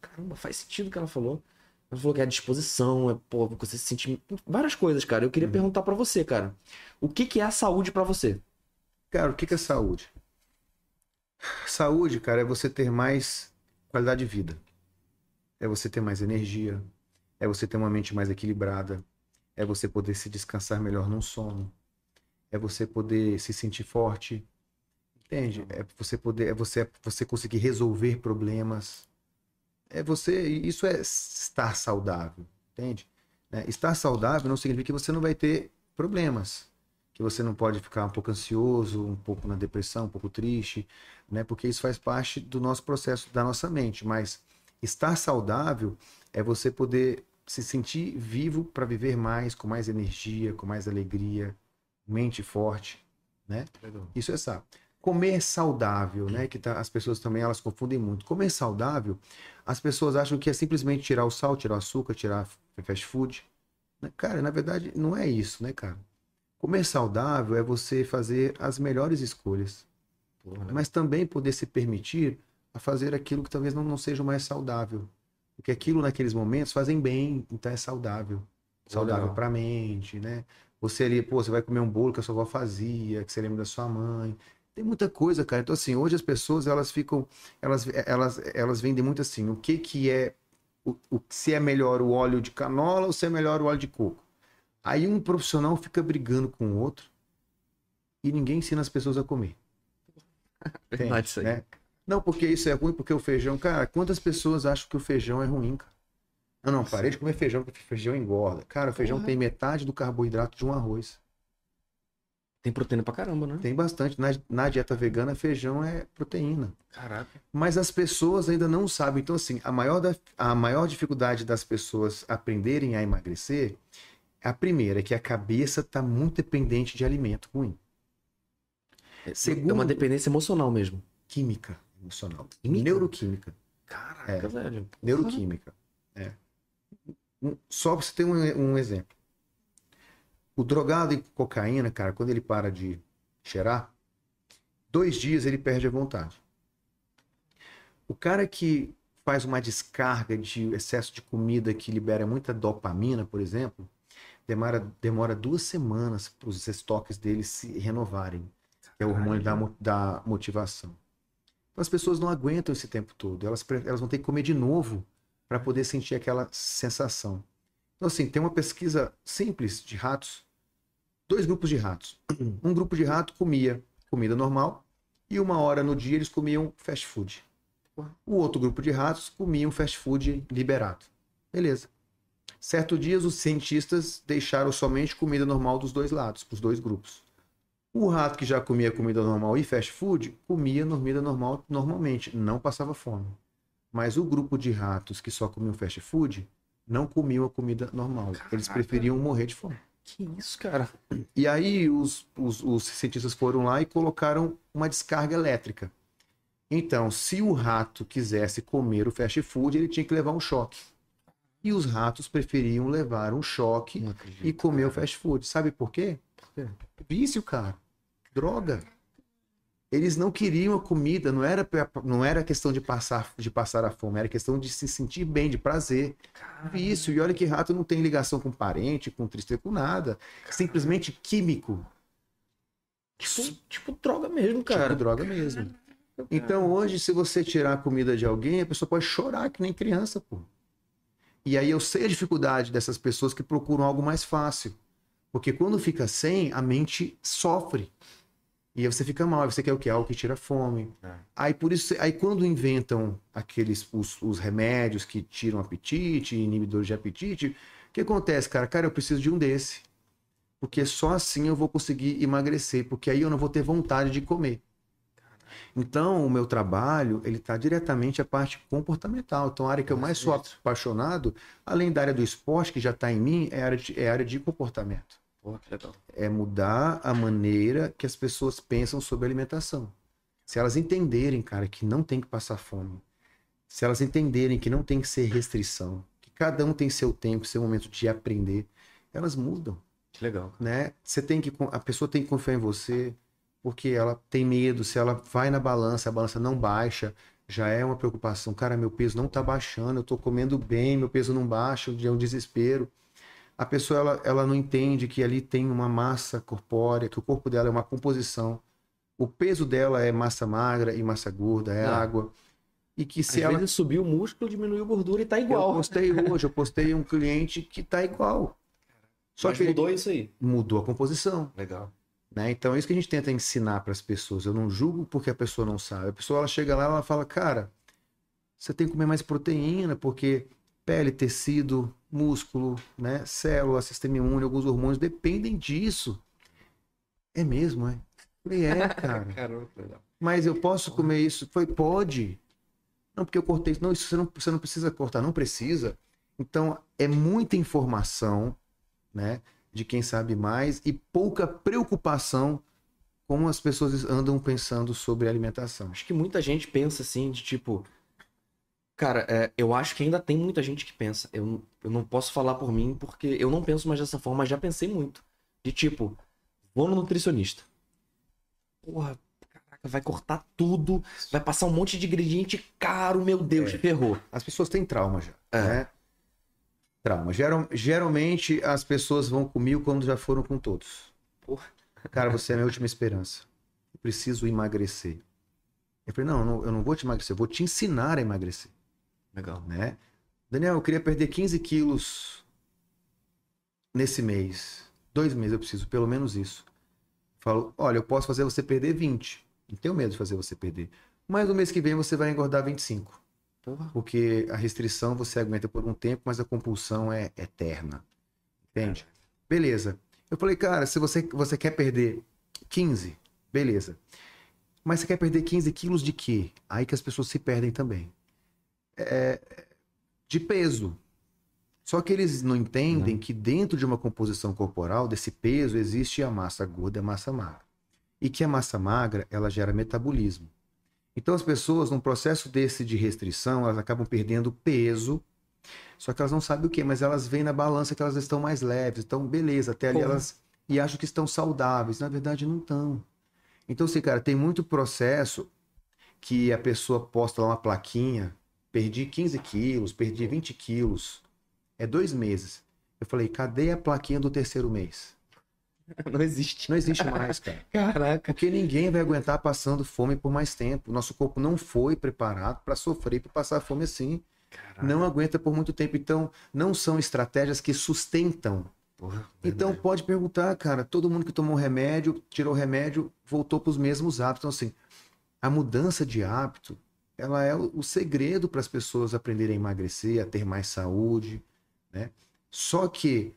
Speaker 1: Caramba, faz sentido o que ela falou. Ela falou que é a disposição, é, pô, você se sentir. Várias coisas, cara. Eu queria
Speaker 2: Uhum.
Speaker 1: perguntar pra você, cara. O que, que é a saúde pra você?
Speaker 2: Cara, o que que é saúde? Saúde, cara, é você ter mais qualidade de vida. É você ter mais energia. É você ter uma mente mais equilibrada. É você poder se descansar melhor num sono. É você poder se sentir forte. Entende? É você poder, é você, é você conseguir resolver problemas. É você, isso é estar saudável, entende? Né? Estar saudável não significa que você não vai ter problemas que você não pode ficar um pouco ansioso, um pouco na depressão, um pouco triste, né? Porque isso faz parte do nosso processo, da nossa mente. Mas estar saudável é você poder se sentir vivo para viver mais, com mais energia, com mais alegria, mente forte, né? Isso é sábio. Comer saudável, né? Que tá- as pessoas também elas confundem muito. Comer saudável, as pessoas acham que é simplesmente tirar o sal, tirar o açúcar, tirar fast food. né? Cara, na verdade, não é isso, né, cara? Comer saudável é você fazer as melhores escolhas,
Speaker 1: Porra, né?
Speaker 2: mas também poder se permitir a fazer aquilo que talvez não, não seja mais saudável. Porque aquilo naqueles momentos fazem bem, então é saudável. Saudável para a mente, né? Você ali, pô, você vai comer um bolo que a sua avó fazia, que você lembra da sua mãe. Tem muita coisa, cara. Então, assim, hoje as pessoas, elas ficam, elas, elas, elas vendem muito assim, o que que é, o, o- se é melhor o óleo de canola ou se é melhor o óleo de coco. Aí um profissional fica brigando com o outro e ninguém ensina as pessoas a comer. *laughs*
Speaker 1: Verdade isso aí.
Speaker 2: né? Não, porque isso é ruim, porque o feijão. Cara, quantas pessoas acham que o feijão é ruim, cara? Não, não, parei de comer feijão, porque feijão engorda. Cara, o feijão
Speaker 1: Porra.
Speaker 2: tem metade do carboidrato de um arroz.
Speaker 1: Tem proteína pra caramba, né?
Speaker 2: Tem bastante. Na, na dieta vegana, feijão é proteína.
Speaker 1: Caraca.
Speaker 2: Mas as pessoas ainda não sabem. Então, assim, a maior, da- a maior dificuldade das pessoas aprenderem a emagrecer, a primeira é que a cabeça está muito dependente de alimento ruim.
Speaker 1: É
Speaker 2: Segundo-
Speaker 1: uma dependência emocional mesmo.
Speaker 2: Química emocional.
Speaker 1: Química?
Speaker 2: Neuroquímica.
Speaker 1: Caraca,
Speaker 2: É.
Speaker 1: velho.
Speaker 2: Neuroquímica. É. Um- Só pra você ter um, um exemplo. O drogado em cocaína, cara, quando ele para de cheirar, dois dias ele perde a vontade. O cara que faz uma descarga de excesso de comida que libera muita dopamina, por exemplo, demora, demora duas semanas para os estoques dele se renovarem, que é o hormônio da, da motivação. Então as pessoas não aguentam esse tempo todo, elas, elas vão ter que comer de novo para poder sentir aquela sensação. Então, assim, tem uma pesquisa simples de ratos, dois grupos de ratos. Um grupo de rato comia comida normal e uma hora no dia eles comiam fast food. O outro grupo de ratos comiam fast food liberado. Beleza. Certo dia, os cientistas deixaram somente comida normal dos dois lados, para os dois grupos. O rato que já comia comida normal e fast food, comia comida normal normalmente, não passava fome. Mas o grupo de ratos que só comiam fast food, não comiam a comida normal. Eles
Speaker 1: Caraca.
Speaker 2: preferiam morrer de fome.
Speaker 1: Que isso, cara?
Speaker 2: E aí os, os, os cientistas foram lá e colocaram uma descarga elétrica. Então, se o rato quisesse comer o fast food, ele tinha que levar um choque. E os ratos preferiam levar um choque
Speaker 1: acredito.
Speaker 2: e comer o
Speaker 1: cara.
Speaker 2: fast food. Sabe por quê? Vício, cara. Droga. Eles não queriam a comida, não era, não era questão de passar, de passar a fome, era questão de se sentir bem, de prazer. Vício. E olha que rato não tem ligação com parente, com tristeza, com nada. Simplesmente químico.
Speaker 1: Tipo, tipo droga mesmo, cara.
Speaker 2: Tipo droga mesmo. Então hoje, se você tirar a comida de alguém, a pessoa pode chorar que nem criança, pô. E aí eu sei a dificuldade dessas pessoas que procuram algo mais fácil. Porque quando fica sem, a mente sofre. E aí você fica mal, aí você quer o quê? Algo que tira fome.
Speaker 1: É.
Speaker 2: Aí por isso, aí quando inventam aqueles os, os remédios que tiram apetite, inibidores de apetite, o que acontece, cara? Cara, eu preciso de um desse. Porque só assim eu vou conseguir emagrecer, porque aí eu não vou ter vontade de comer. Então, o meu trabalho, ele está diretamente a parte comportamental. Então, a área que eu mais sou apaixonado, além da área do esporte, que já está em mim, é a área de, é a área de comportamento.
Speaker 1: Legal.
Speaker 2: É mudar a maneira que as pessoas pensam sobre alimentação. Se elas entenderem, cara, que não tem que passar fome, se elas entenderem que não tem que ser restrição, que cada um tem seu tempo, seu momento de aprender, elas mudam
Speaker 1: Que legal.
Speaker 2: né? Você tem que a pessoa tem que confiar em você, porque ela tem medo, se ela vai na balança, a balança não baixa, já é uma preocupação. Cara, meu peso não tá baixando, eu tô comendo bem, meu peso não baixa, é um desespero. A pessoa ela, ela não entende que ali tem uma massa corpórea, que o corpo dela é uma composição. O peso dela é massa magra e massa gorda, é
Speaker 1: É.
Speaker 2: água. E que
Speaker 1: Às
Speaker 2: se ela
Speaker 1: vezes subiu o músculo, diminuiu a gordura e tá
Speaker 2: eu
Speaker 1: igual.
Speaker 2: postei *laughs* hoje, eu postei um cliente que tá igual. Só
Speaker 1: Mas
Speaker 2: que ele
Speaker 1: mudou isso aí.
Speaker 2: mudou a composição.
Speaker 1: Legal.
Speaker 2: Né? Então é isso que a gente tenta ensinar para as pessoas. Eu não julgo porque a pessoa não sabe. A pessoa ela chega lá e ela fala, cara, você tem que comer mais proteína porque pele, tecido, músculo, né, célula, sistema imune, alguns hormônios dependem disso. É mesmo, é? Falei, é, *laughs* cara.
Speaker 1: Caramba.
Speaker 2: Mas eu posso comer isso? Foi, pode. Não, porque eu cortei. Não, isso você não, você não precisa cortar, não precisa. Então, é muita informação, né? De quem sabe mais e pouca preocupação como as pessoas andam pensando sobre alimentação.
Speaker 1: Acho que muita gente pensa assim, de tipo. Cara, é, eu acho que ainda tem muita gente que pensa. Eu, eu não posso falar por mim porque eu não penso mais dessa forma, mas já pensei muito. De tipo, vou no nutricionista. Porra, caraca, vai cortar tudo, vai passar um monte de ingrediente caro, meu Deus,
Speaker 2: É.
Speaker 1: ferrou.
Speaker 2: As pessoas têm trauma já,
Speaker 1: É.
Speaker 2: né? Trauma. Geral- geralmente as pessoas vão comigo quando já foram com todos.
Speaker 1: Porra.
Speaker 2: Cara, você é a minha última esperança. Eu preciso emagrecer. Eu falei, não, eu não, eu não vou te emagrecer, eu vou te ensinar a emagrecer,
Speaker 1: Legal.
Speaker 2: né? Daniel, eu queria perder 15 quilos nesse mês. Dois meses eu preciso, pelo menos isso. Falo, olha, eu posso fazer você perder 20. Não tenho medo de fazer você perder. Mas no mês que vem você vai engordar 25.
Speaker 1: Porra.
Speaker 2: Porque a restrição você aguenta por um tempo, mas a compulsão é eterna. Entende? Beleza. Eu falei, cara, se você, você quer perder 15, beleza. Mas você quer perder 15 quilos de quê? Aí que as pessoas se perdem também. É, de peso. Só que eles não entendem que dentro de uma composição corporal, desse peso, existe a massa gorda e a massa magra. E que a massa magra, ela gera metabolismo. Então as pessoas, num processo desse de restrição, elas acabam perdendo peso, só que elas não sabem o que, mas elas veem na balança que elas estão mais leves. Então, beleza, até ali
Speaker 1: Porra.
Speaker 2: elas. E acham que estão saudáveis. Na verdade, não estão. Então, assim, cara, tem muito processo que a pessoa posta lá uma plaquinha, perdi 15 quilos, perdi 20 quilos. É dois meses. Eu falei, cadê a plaquinha do terceiro mês? *laughs*
Speaker 1: Não existe.
Speaker 2: Não existe mais, cara. *laughs*
Speaker 1: Caraca.
Speaker 2: Porque ninguém vai aguentar passando fome por mais tempo. Nosso corpo não foi preparado para sofrer, para passar fome assim.
Speaker 1: Caraca.
Speaker 2: Não aguenta por muito tempo. Então, não são estratégias que sustentam.
Speaker 1: Porra,
Speaker 2: Então, pode perguntar, cara. Todo mundo que tomou remédio, tirou o remédio, voltou para os mesmos hábitos. Então, assim, a mudança de hábito, ela é o o segredo para as pessoas aprenderem a emagrecer, a ter mais saúde, né? Só que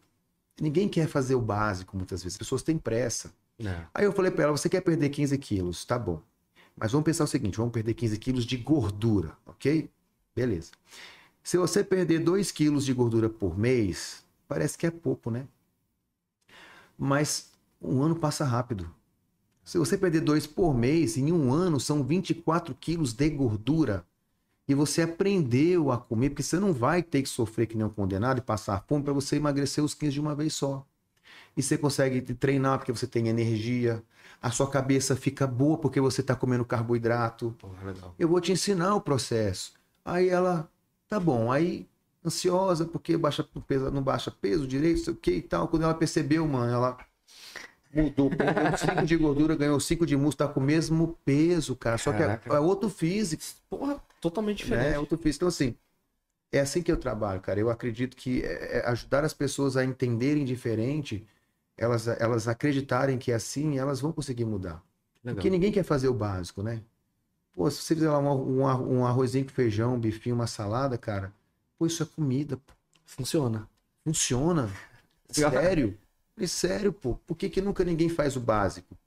Speaker 2: ninguém quer fazer o básico muitas vezes. As pessoas têm pressa.
Speaker 1: É.
Speaker 2: Aí eu falei pra ela, você quer perder 15 quilos, tá bom. Mas vamos pensar o seguinte, vamos perder 15 quilos de gordura, ok? Beleza. Se você perder 2 quilos de gordura por mês, parece que é pouco, né? Mas um ano passa rápido. Se você perder 2 por mês, em um ano são 24 quilos de gordura. E você aprendeu a comer, porque você não vai ter que sofrer que nem um condenado e passar fome para você emagrecer os 15 de uma vez só e você consegue treinar porque você tem energia, a sua cabeça fica boa porque você está comendo carboidrato. Eu vou te ensinar o processo. Aí ela, tá bom, aí ansiosa porque baixa peso, não baixa peso direito, sei o que e tal. Quando ela percebeu, mano, ela mudou, perdeu 5 de gordura, ganhou 5 de músculo, tá com o mesmo peso, cara. Só que é,
Speaker 1: Caraca.
Speaker 2: é outro físico
Speaker 1: Porra, totalmente
Speaker 2: né?
Speaker 1: diferente.
Speaker 2: É outro físico. Então, assim, é assim que eu trabalho, cara. Eu acredito que é- é ajudar as pessoas a entenderem diferente, elas, elas acreditarem que é assim, elas vão conseguir mudar.
Speaker 1: Legal.
Speaker 2: Porque ninguém quer fazer o básico, né? Pô, se você fizer lá um, um um arrozinho com feijão, um bifinho, uma salada, cara, pô, isso é comida, pô.
Speaker 1: Funciona.
Speaker 2: funciona. *laughs* Sério? É sério, pô. Por que, que nunca ninguém faz o básico?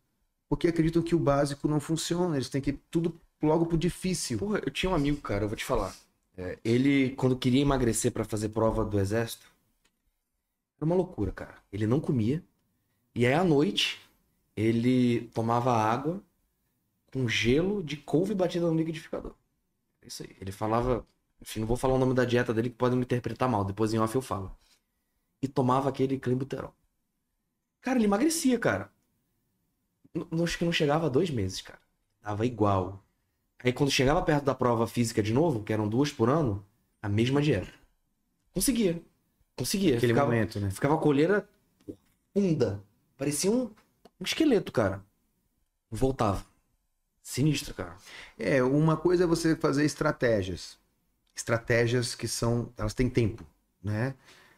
Speaker 2: Porque acreditam que o básico não funciona, eles têm que tudo logo pro difícil.
Speaker 1: Porra, eu tinha um amigo, cara, eu vou te falar. É, ele, quando queria emagrecer pra fazer prova do exército, era uma loucura, cara. Ele não comia. E aí, à noite, ele tomava água com gelo de couve batida no liquidificador. É isso aí. Ele falava. Enfim, não vou falar o nome da dieta dele que podem me interpretar mal. Depois em off eu falo. E tomava aquele clenbuterol. Cara, ele emagrecia, cara. N- Acho que não chegava a dois meses, cara. Tava igual. Aí quando chegava perto da prova física de novo, que eram duas por ano, a mesma dieta. Conseguia. Conseguia.
Speaker 2: Naquele
Speaker 1: ficava,
Speaker 2: momento, né?
Speaker 1: ficava a colheira funda. Parecia um, um esqueleto, cara. Voltava. Sinistro, cara.
Speaker 2: É, uma coisa é você fazer estratégias. Estratégias que são. Elas têm tempo, né?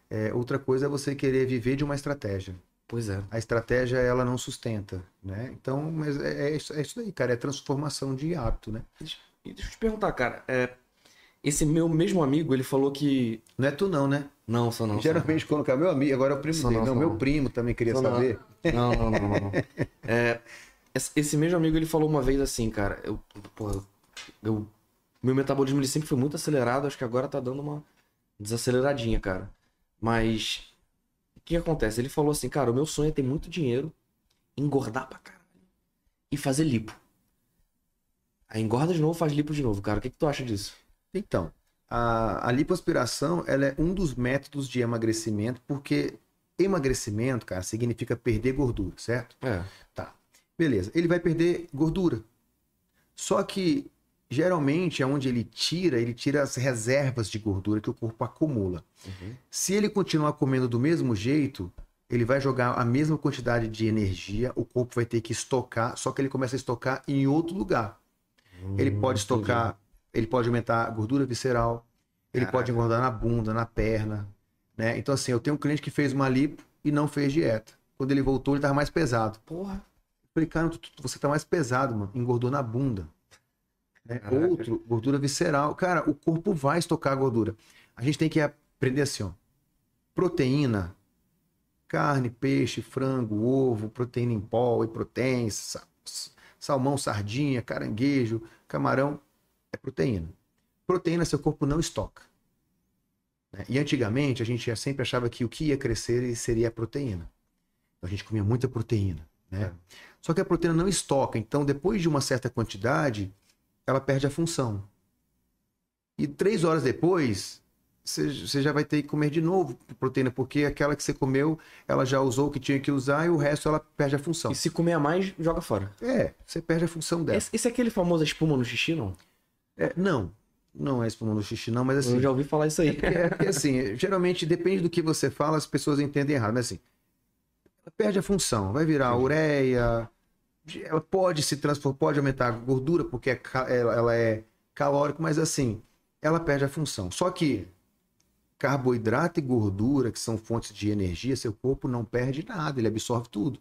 Speaker 2: É, outra coisa é você querer viver de uma estratégia.
Speaker 1: Pois é.
Speaker 2: A estratégia, ela não sustenta, né? Então, mas é, é isso, é isso aí, cara. É transformação de hábito, né?
Speaker 1: E deixa eu te perguntar, cara. é, esse meu mesmo amigo, ele falou que.
Speaker 2: Não é tu não, né?
Speaker 1: Não, só não.
Speaker 2: Geralmente, quando é meu amigo, agora é o primo
Speaker 1: Só
Speaker 2: dele.
Speaker 1: não,
Speaker 2: Não, meu
Speaker 1: não.
Speaker 2: primo também queria
Speaker 1: não.
Speaker 2: saber.
Speaker 1: Não, não, não, não. não. *laughs* É, esse esse mesmo amigo, ele falou uma vez assim, cara, eu, porra, eu, meu metabolismo ele sempre foi muito acelerado, acho que agora tá dando uma desaceleradinha, cara. Mas que acontece? Ele falou assim, cara, o meu sonho é ter muito dinheiro, engordar pra caralho e fazer lipo. Aí engorda de novo, faz lipo de novo, cara. O que, que tu acha disso?
Speaker 2: Então, a, a lipoaspiração ela é um dos métodos de emagrecimento, porque emagrecimento, cara, significa perder gordura, certo?
Speaker 1: É.
Speaker 2: Beleza, ele vai perder gordura. Só que geralmente é onde ele tira, ele tira as reservas de gordura que o corpo acumula.
Speaker 1: Uhum.
Speaker 2: Se ele continuar comendo do mesmo jeito, ele vai jogar a mesma quantidade de energia, o corpo vai ter que estocar, só que ele começa a estocar em outro lugar. Ele
Speaker 1: Hum,
Speaker 2: pode estocar, ele pode aumentar a gordura visceral, ele pode
Speaker 1: Caraca.
Speaker 2: engordar na bunda, na perna, né? Então assim, eu tenho um cliente que fez uma lipo e não fez dieta. Quando ele voltou, ele estava mais pesado.
Speaker 1: Porra.
Speaker 2: Falei, cara, tu- tu- você tá mais pesado, mano. Engordou na bunda. Né? Outro, gordura visceral. Cara, o corpo vai estocar gordura. A gente tem que aprender assim, ó. Proteína, carne, peixe, frango, ovo, proteína em pó, e proteína, salmão, sardinha, caranguejo, camarão, é proteína. Proteína seu corpo não estoca. né? E antigamente a gente sempre achava que o que ia crescer seria a proteína. Então a gente comia muita proteína. Né? Só que a proteína não estoca, então depois de uma certa quantidade, ela perde a função. E três horas depois, você já vai ter que comer de novo proteína, porque aquela que você comeu, ela já usou o que tinha que usar e o resto ela perde a função.
Speaker 1: E se comer a mais, joga fora.
Speaker 2: É, você perde a função dela.
Speaker 1: Esse, esse é aquele famoso espuma no xixi, não?
Speaker 2: É, não, não é espuma no xixi, não, mas assim.
Speaker 1: Eu já ouvi falar isso aí.
Speaker 2: É porque assim, geralmente depende do que você fala, as pessoas entendem errado. Mas assim, ela perde a função, vai virar ureia, ela pode se transformar, pode aumentar a gordura, porque é ela, é calórico, mas assim, ela perde a função. Só que carboidrato e gordura, que são fontes de energia, seu corpo não perde nada, ele absorve tudo.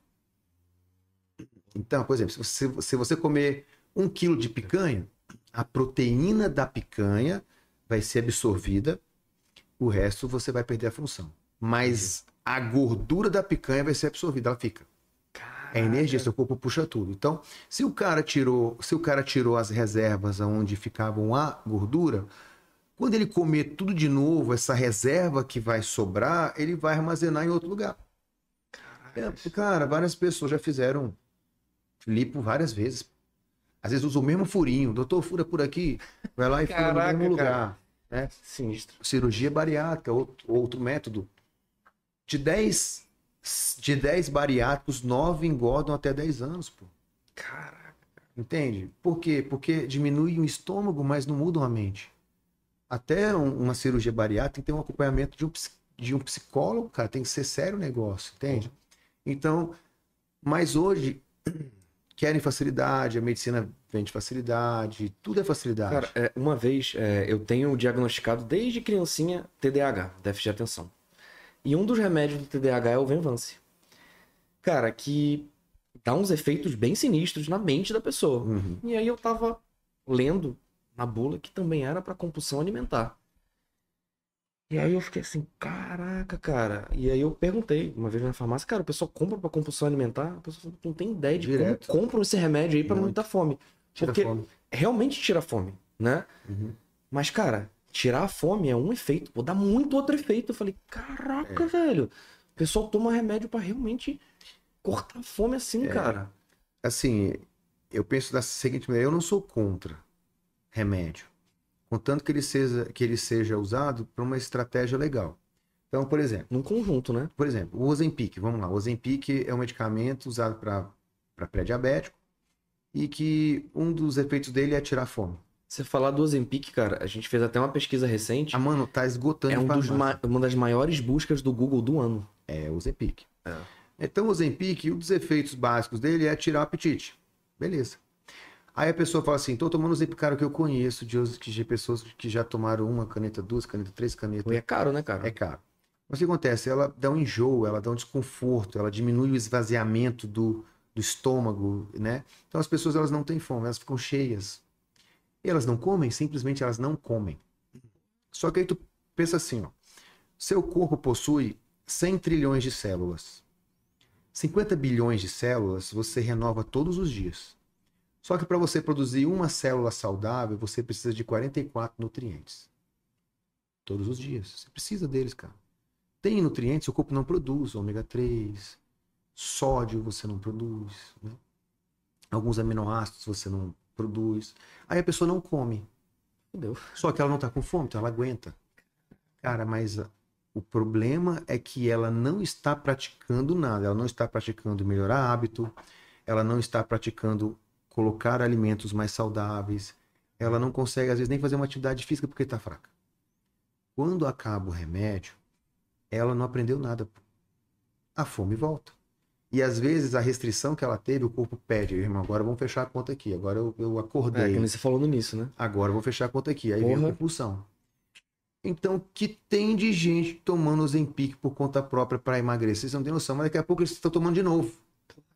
Speaker 2: Então, por exemplo, se você, se você comer um quilo de picanha, a proteína da picanha vai ser absorvida, o resto você vai perder a função. Mas a gordura da picanha vai ser absorvida, ela fica. É energia, seu corpo puxa tudo. Então, se o cara tirou, se o cara tirou as reservas onde ficavam a gordura, quando ele comer tudo de novo, essa reserva que vai sobrar, ele vai armazenar em outro lugar. É, cara, várias pessoas já fizeram lipo várias vezes. Às vezes usa o mesmo furinho. Doutor, fura por aqui. Vai lá e fura no
Speaker 1: Caraca,
Speaker 2: mesmo
Speaker 1: cara.
Speaker 2: lugar. Né?
Speaker 1: Sinistro.
Speaker 2: Cirurgia bariátrica, outro, outro método. De 10, de 10 bariátricos, 9 engordam até 10 anos, pô.
Speaker 1: Caraca.
Speaker 2: Entende? Por quê? Porque diminui o estômago, mas não mudam a mente. Até um- uma cirurgia bariátrica tem que ter um acompanhamento de um, de um psicólogo, cara. Tem que ser sério o negócio, entende? Então, mas hoje *clears throat* querem facilidade, a medicina vende facilidade, tudo é facilidade.
Speaker 1: Cara, é, uma vez é, eu tenho diagnosticado desde criancinha TDAH, déficit de atenção. E um dos remédios do TDAH é o Venvance. Cara, que dá uns efeitos bem sinistros na mente da pessoa.
Speaker 2: Uhum.
Speaker 1: E aí eu tava lendo na bula que também era pra compulsão alimentar. E aí eu fiquei assim, caraca, cara. E aí eu perguntei uma vez na farmácia, cara, o pessoal compra pra compulsão alimentar? A pessoa não tem ideia de
Speaker 2: Direto.
Speaker 1: como compram esse remédio aí pra não dar fome.
Speaker 2: Tira
Speaker 1: Porque
Speaker 2: fome.
Speaker 1: realmente tira fome, né?
Speaker 2: Uhum.
Speaker 1: Mas, cara, tirar a fome é um efeito, pô, dá muito outro efeito. Eu falei,
Speaker 2: É.
Speaker 1: caraca, velho. O pessoal toma remédio pra realmente cortar a fome assim,
Speaker 2: É.
Speaker 1: cara.
Speaker 2: Assim, eu penso da seguinte maneira, eu não sou contra remédio, contanto que ele seja, que ele seja usado para uma estratégia legal. Então, por exemplo,
Speaker 1: Num conjunto, né?
Speaker 2: por exemplo, o Ozempic, vamos lá, o Ozempic é um medicamento usado para pré-diabético e que um dos efeitos dele é tirar fome.
Speaker 1: Você falar do Ozempic, cara, a gente fez até uma pesquisa recente.
Speaker 2: Ah, mano, tá esgotando
Speaker 1: É um dos ma- uma das maiores buscas do Google do ano.
Speaker 2: É o Ozempic.
Speaker 1: É.
Speaker 2: Então, o Ozempic, um dos efeitos básicos dele é tirar o apetite. Beleza. Aí a pessoa fala assim, tô tomando Ozempic, cara, que eu conheço de, de, de pessoas que já tomaram uma caneta, duas canetas, três canetas.
Speaker 1: E é caro, né, cara?
Speaker 2: É caro. Mas o que acontece? Ela dá um enjoo, ela dá um desconforto, ela diminui o esvaziamento do, do estômago, né? Então as pessoas elas não têm fome, elas ficam cheias. E elas não comem, simplesmente elas não comem. Só que aí tu pensa assim, ó. Seu corpo possui 100 trilhões de células. 50 bilhões de células você renova todos os dias. Só que para você produzir uma célula saudável, você precisa de 44 nutrientes. Todos os dias. Você precisa deles, cara. tem nutrientes o corpo não produz, ômega 3, sódio você não produz, né? alguns aminoácidos você não produz. Aí a pessoa não come.
Speaker 1: Entendeu?
Speaker 2: Só que ela não tá com fome, então ela aguenta. Cara, mas ah, o problema é que ela não está praticando nada. Ela não está praticando melhorar hábito, ela não está praticando colocar alimentos mais saudáveis. Ela não consegue, às vezes, nem fazer uma atividade física porque está fraca. Quando acaba o remédio, ela não aprendeu nada. A fome volta. E às vezes a restrição que ela teve, o corpo pede, irmão, agora vamos fechar a conta aqui. Agora eu, eu
Speaker 1: É,
Speaker 2: acordei.
Speaker 1: que nem você no início, né?
Speaker 2: Agora eu vou fechar a conta aqui. Aí vem a
Speaker 1: Porra.
Speaker 2: compulsão. Então, que tem de gente tomando Ozempic por conta própria para emagrecer? Vocês não têm noção, mas daqui a pouco eles estão tomando de novo.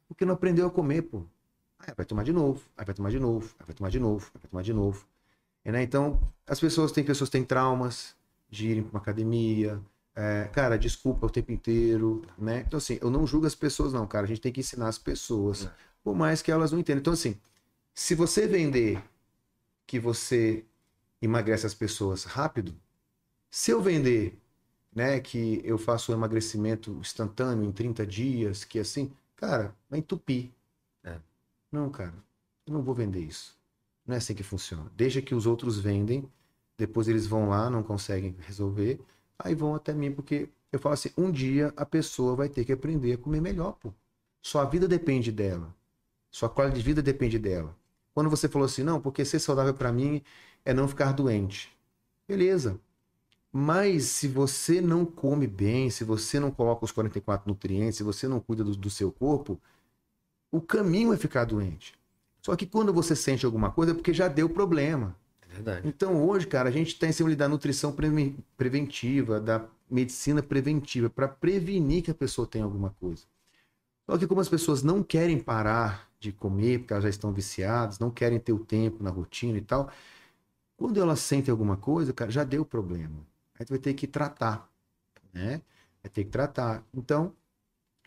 Speaker 2: Porque não aprendeu a comer, pô. Aí vai tomar de novo, aí vai tomar de novo, aí vai tomar de novo, aí vai tomar de novo. E, né, Então, as pessoas, tem pessoas que têm traumas de irem para uma academia. É, cara, desculpa o tempo inteiro, né? Então, assim, eu não julgo as pessoas, não, cara. A gente tem que ensinar as pessoas.
Speaker 1: É.
Speaker 2: Por mais que elas não entendam. Então, assim, se você vender que você emagrece as pessoas rápido, se eu vender, né, que eu faço um emagrecimento instantâneo em 30 dias, que assim, cara, vai entupir.
Speaker 1: É.
Speaker 2: Não, cara, eu não vou vender isso. Não é assim que funciona. Deixa que os outros vendem, depois eles vão lá, não conseguem resolver, aí vão até mim, porque eu falo assim, um dia a pessoa vai ter que aprender a comer melhor, pô. Sua vida depende dela. Sua qualidade de vida depende dela. Quando você falou assim, não, porque ser saudável para mim é não ficar doente. Beleza. Mas se você não come bem, se você não coloca os 44 nutrientes, se você não cuida do, do seu corpo, o caminho é ficar doente. Só que quando você sente alguma coisa é porque já deu problema.
Speaker 1: Verdade.
Speaker 2: Então hoje, cara, a gente está em cima da nutrição preve- preventiva, da medicina preventiva, para prevenir que a pessoa tenha alguma coisa. Só que como as pessoas não querem parar de comer, porque elas já estão viciadas, não querem ter o tempo na rotina e tal, quando elas sentem alguma coisa, cara, já deu problema. Aí tu vai ter que tratar, né? Vai ter que tratar. Então,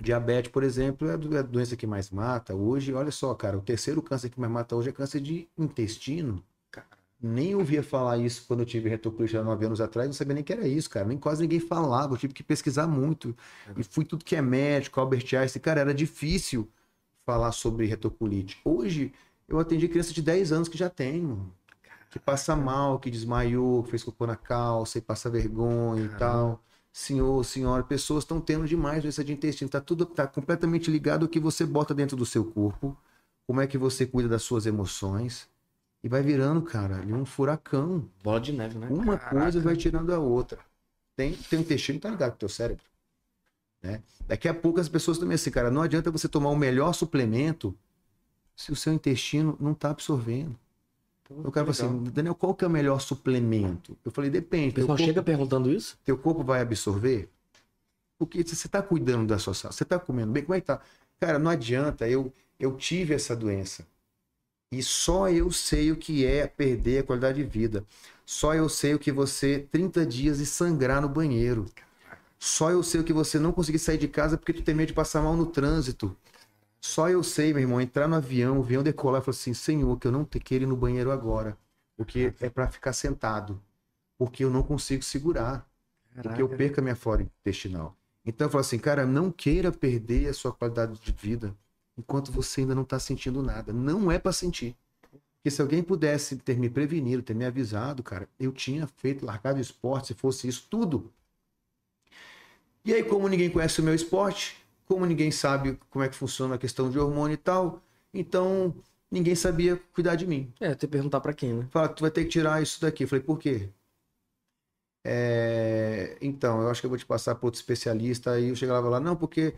Speaker 2: diabetes, por exemplo, é a é a doença que mais mata. Hoje, olha só, cara, o terceiro câncer que mais mata hoje é câncer de intestino. Nem ouvia falar isso quando eu tive retocolite há nove anos atrás, não sabia nem que era isso, cara. Nem quase ninguém falava, eu tive que pesquisar muito. E fui tudo que é médico, Albert Einstein, cara, era difícil falar sobre retocolite. Hoje, eu atendi criança de 10 anos que já tem, mano. Que passa mal, que desmaiou, que fez cocô na calça e passa vergonha e tal. Senhor, senhora, pessoas estão tendo demais doença de intestino. Tá tudo tá completamente ligado ao que você bota dentro do seu corpo, como é que você cuida das suas emoções. E vai virando, cara, ali um furacão.
Speaker 1: Bola de neve, né?
Speaker 2: Uma
Speaker 1: Caraca.
Speaker 2: coisa vai tirando a outra. Tem, tem um intestino, tá ligado com o teu cérebro. Né? Daqui a pouco as pessoas também assim, cara, não adianta você tomar o melhor suplemento se o seu intestino não tá absorvendo. O cara assim, Daniel, qual que é o melhor suplemento? Eu falei, depende.
Speaker 1: Pessoal
Speaker 2: corpo,
Speaker 1: chega perguntando isso?
Speaker 2: teu corpo vai absorver? Porque se você tá cuidando da sua saúde, você tá comendo bem, como é que tá? Cara, não adianta, eu, eu tive essa doença. E só eu sei o que é perder a qualidade de vida. Só eu sei o que você 30 dias e sangrar no banheiro. Só eu sei o que você não conseguir sair de casa porque tu tem medo de passar mal no trânsito. Só eu sei, meu irmão, entrar no avião, o avião decolar e falar assim, Senhor, que eu não te quero ir no banheiro agora. Porque é para ficar sentado. Porque eu não consigo segurar. Porque eu perco a minha flora intestinal. Então eu falo assim, cara, não queira perder a sua qualidade de vida enquanto você ainda não está sentindo nada. Não é para sentir. Porque se alguém pudesse ter me prevenido, ter me avisado, cara, eu tinha feito, largado o esporte, se fosse isso, tudo. E aí, como ninguém conhece o meu esporte, como ninguém sabe como é que funciona a questão de hormônio e tal, então ninguém sabia cuidar de mim.
Speaker 1: É, que perguntar pra quem, né?
Speaker 2: Fala, tu vai ter que tirar isso daqui. Eu falei, por quê? É, Então, eu acho que eu vou te passar para outro especialista. Aí eu chegava lá, não, porque.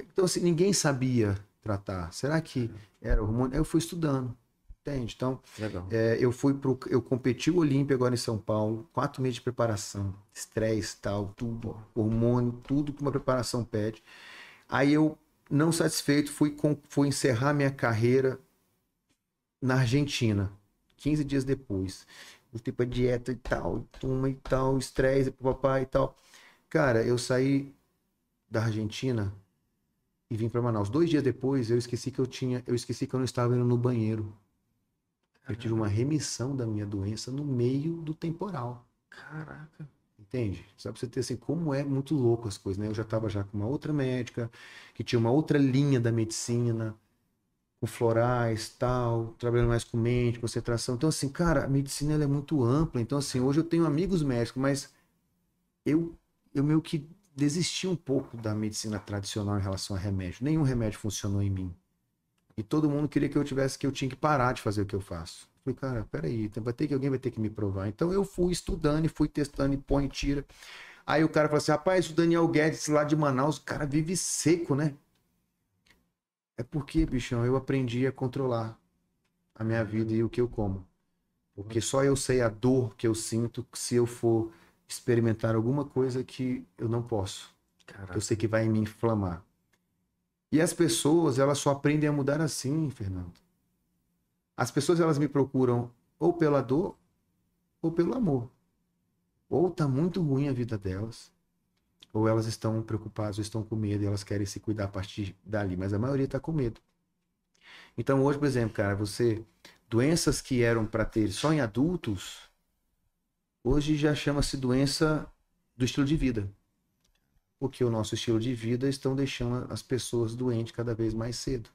Speaker 2: Então, assim, ninguém sabia tratar. Será que era hormônio? Aí eu fui estudando. Entende? Então,
Speaker 1: Legal.
Speaker 2: é, eu fui pro. Eu competi o Olímpia agora em São Paulo, quatro meses de preparação, estresse, tal, tudo, hormônio, tudo que uma preparação pede. Aí eu, não satisfeito, fui, com, fui encerrar minha carreira na Argentina, 15 dias depois. Voltei pra dieta e tal, turma e tal, estresse, papai e tal. Cara, eu saí da Argentina e vim para Manaus. Dois dias depois, eu esqueci que eu tinha, eu esqueci que eu não estava indo no banheiro. Eu tive uma remissão da minha doença no meio do temporal.
Speaker 1: Caraca.
Speaker 2: Entende? Só pra você ter assim, como é muito louco as coisas, né? Eu já tava já com uma outra médica, que tinha uma outra linha da medicina, com florais, tal, trabalhando mais com mente, concentração. Então, assim, cara, a medicina é muito ampla. Então, assim, hoje eu tenho amigos médicos, mas eu, eu meio que desisti um pouco da medicina tradicional em relação a remédio. Nenhum remédio funcionou em mim. E todo mundo queria que eu tivesse, que eu tinha que parar de fazer o que eu faço. Falei, cara, peraí, vai ter que alguém vai ter que me provar. Então eu fui estudando e fui testando e põe e tira. Aí o cara falou assim: rapaz, o Daniel Guedes lá de Manaus, o cara vive seco, né? É porque, bichão, eu aprendi a controlar a minha vida e o que eu como. Porque só eu sei a dor que eu sinto se eu for experimentar alguma coisa que eu não posso.
Speaker 1: Caraca.
Speaker 2: Eu sei que vai me inflamar. E as pessoas, elas só aprendem a mudar assim, Fernando. As pessoas, elas me procuram ou pela dor ou pelo amor. Ou tá muito ruim a vida delas, ou elas estão preocupadas, ou estão com medo e elas querem se cuidar a partir dali, mas a maioria tá com medo. Então hoje, por exemplo, cara, você doenças que eram para ter só em adultos, hoje já chama-se doença do estilo de vida. Porque o nosso estilo de vida estão deixando as pessoas doentes cada vez mais cedo.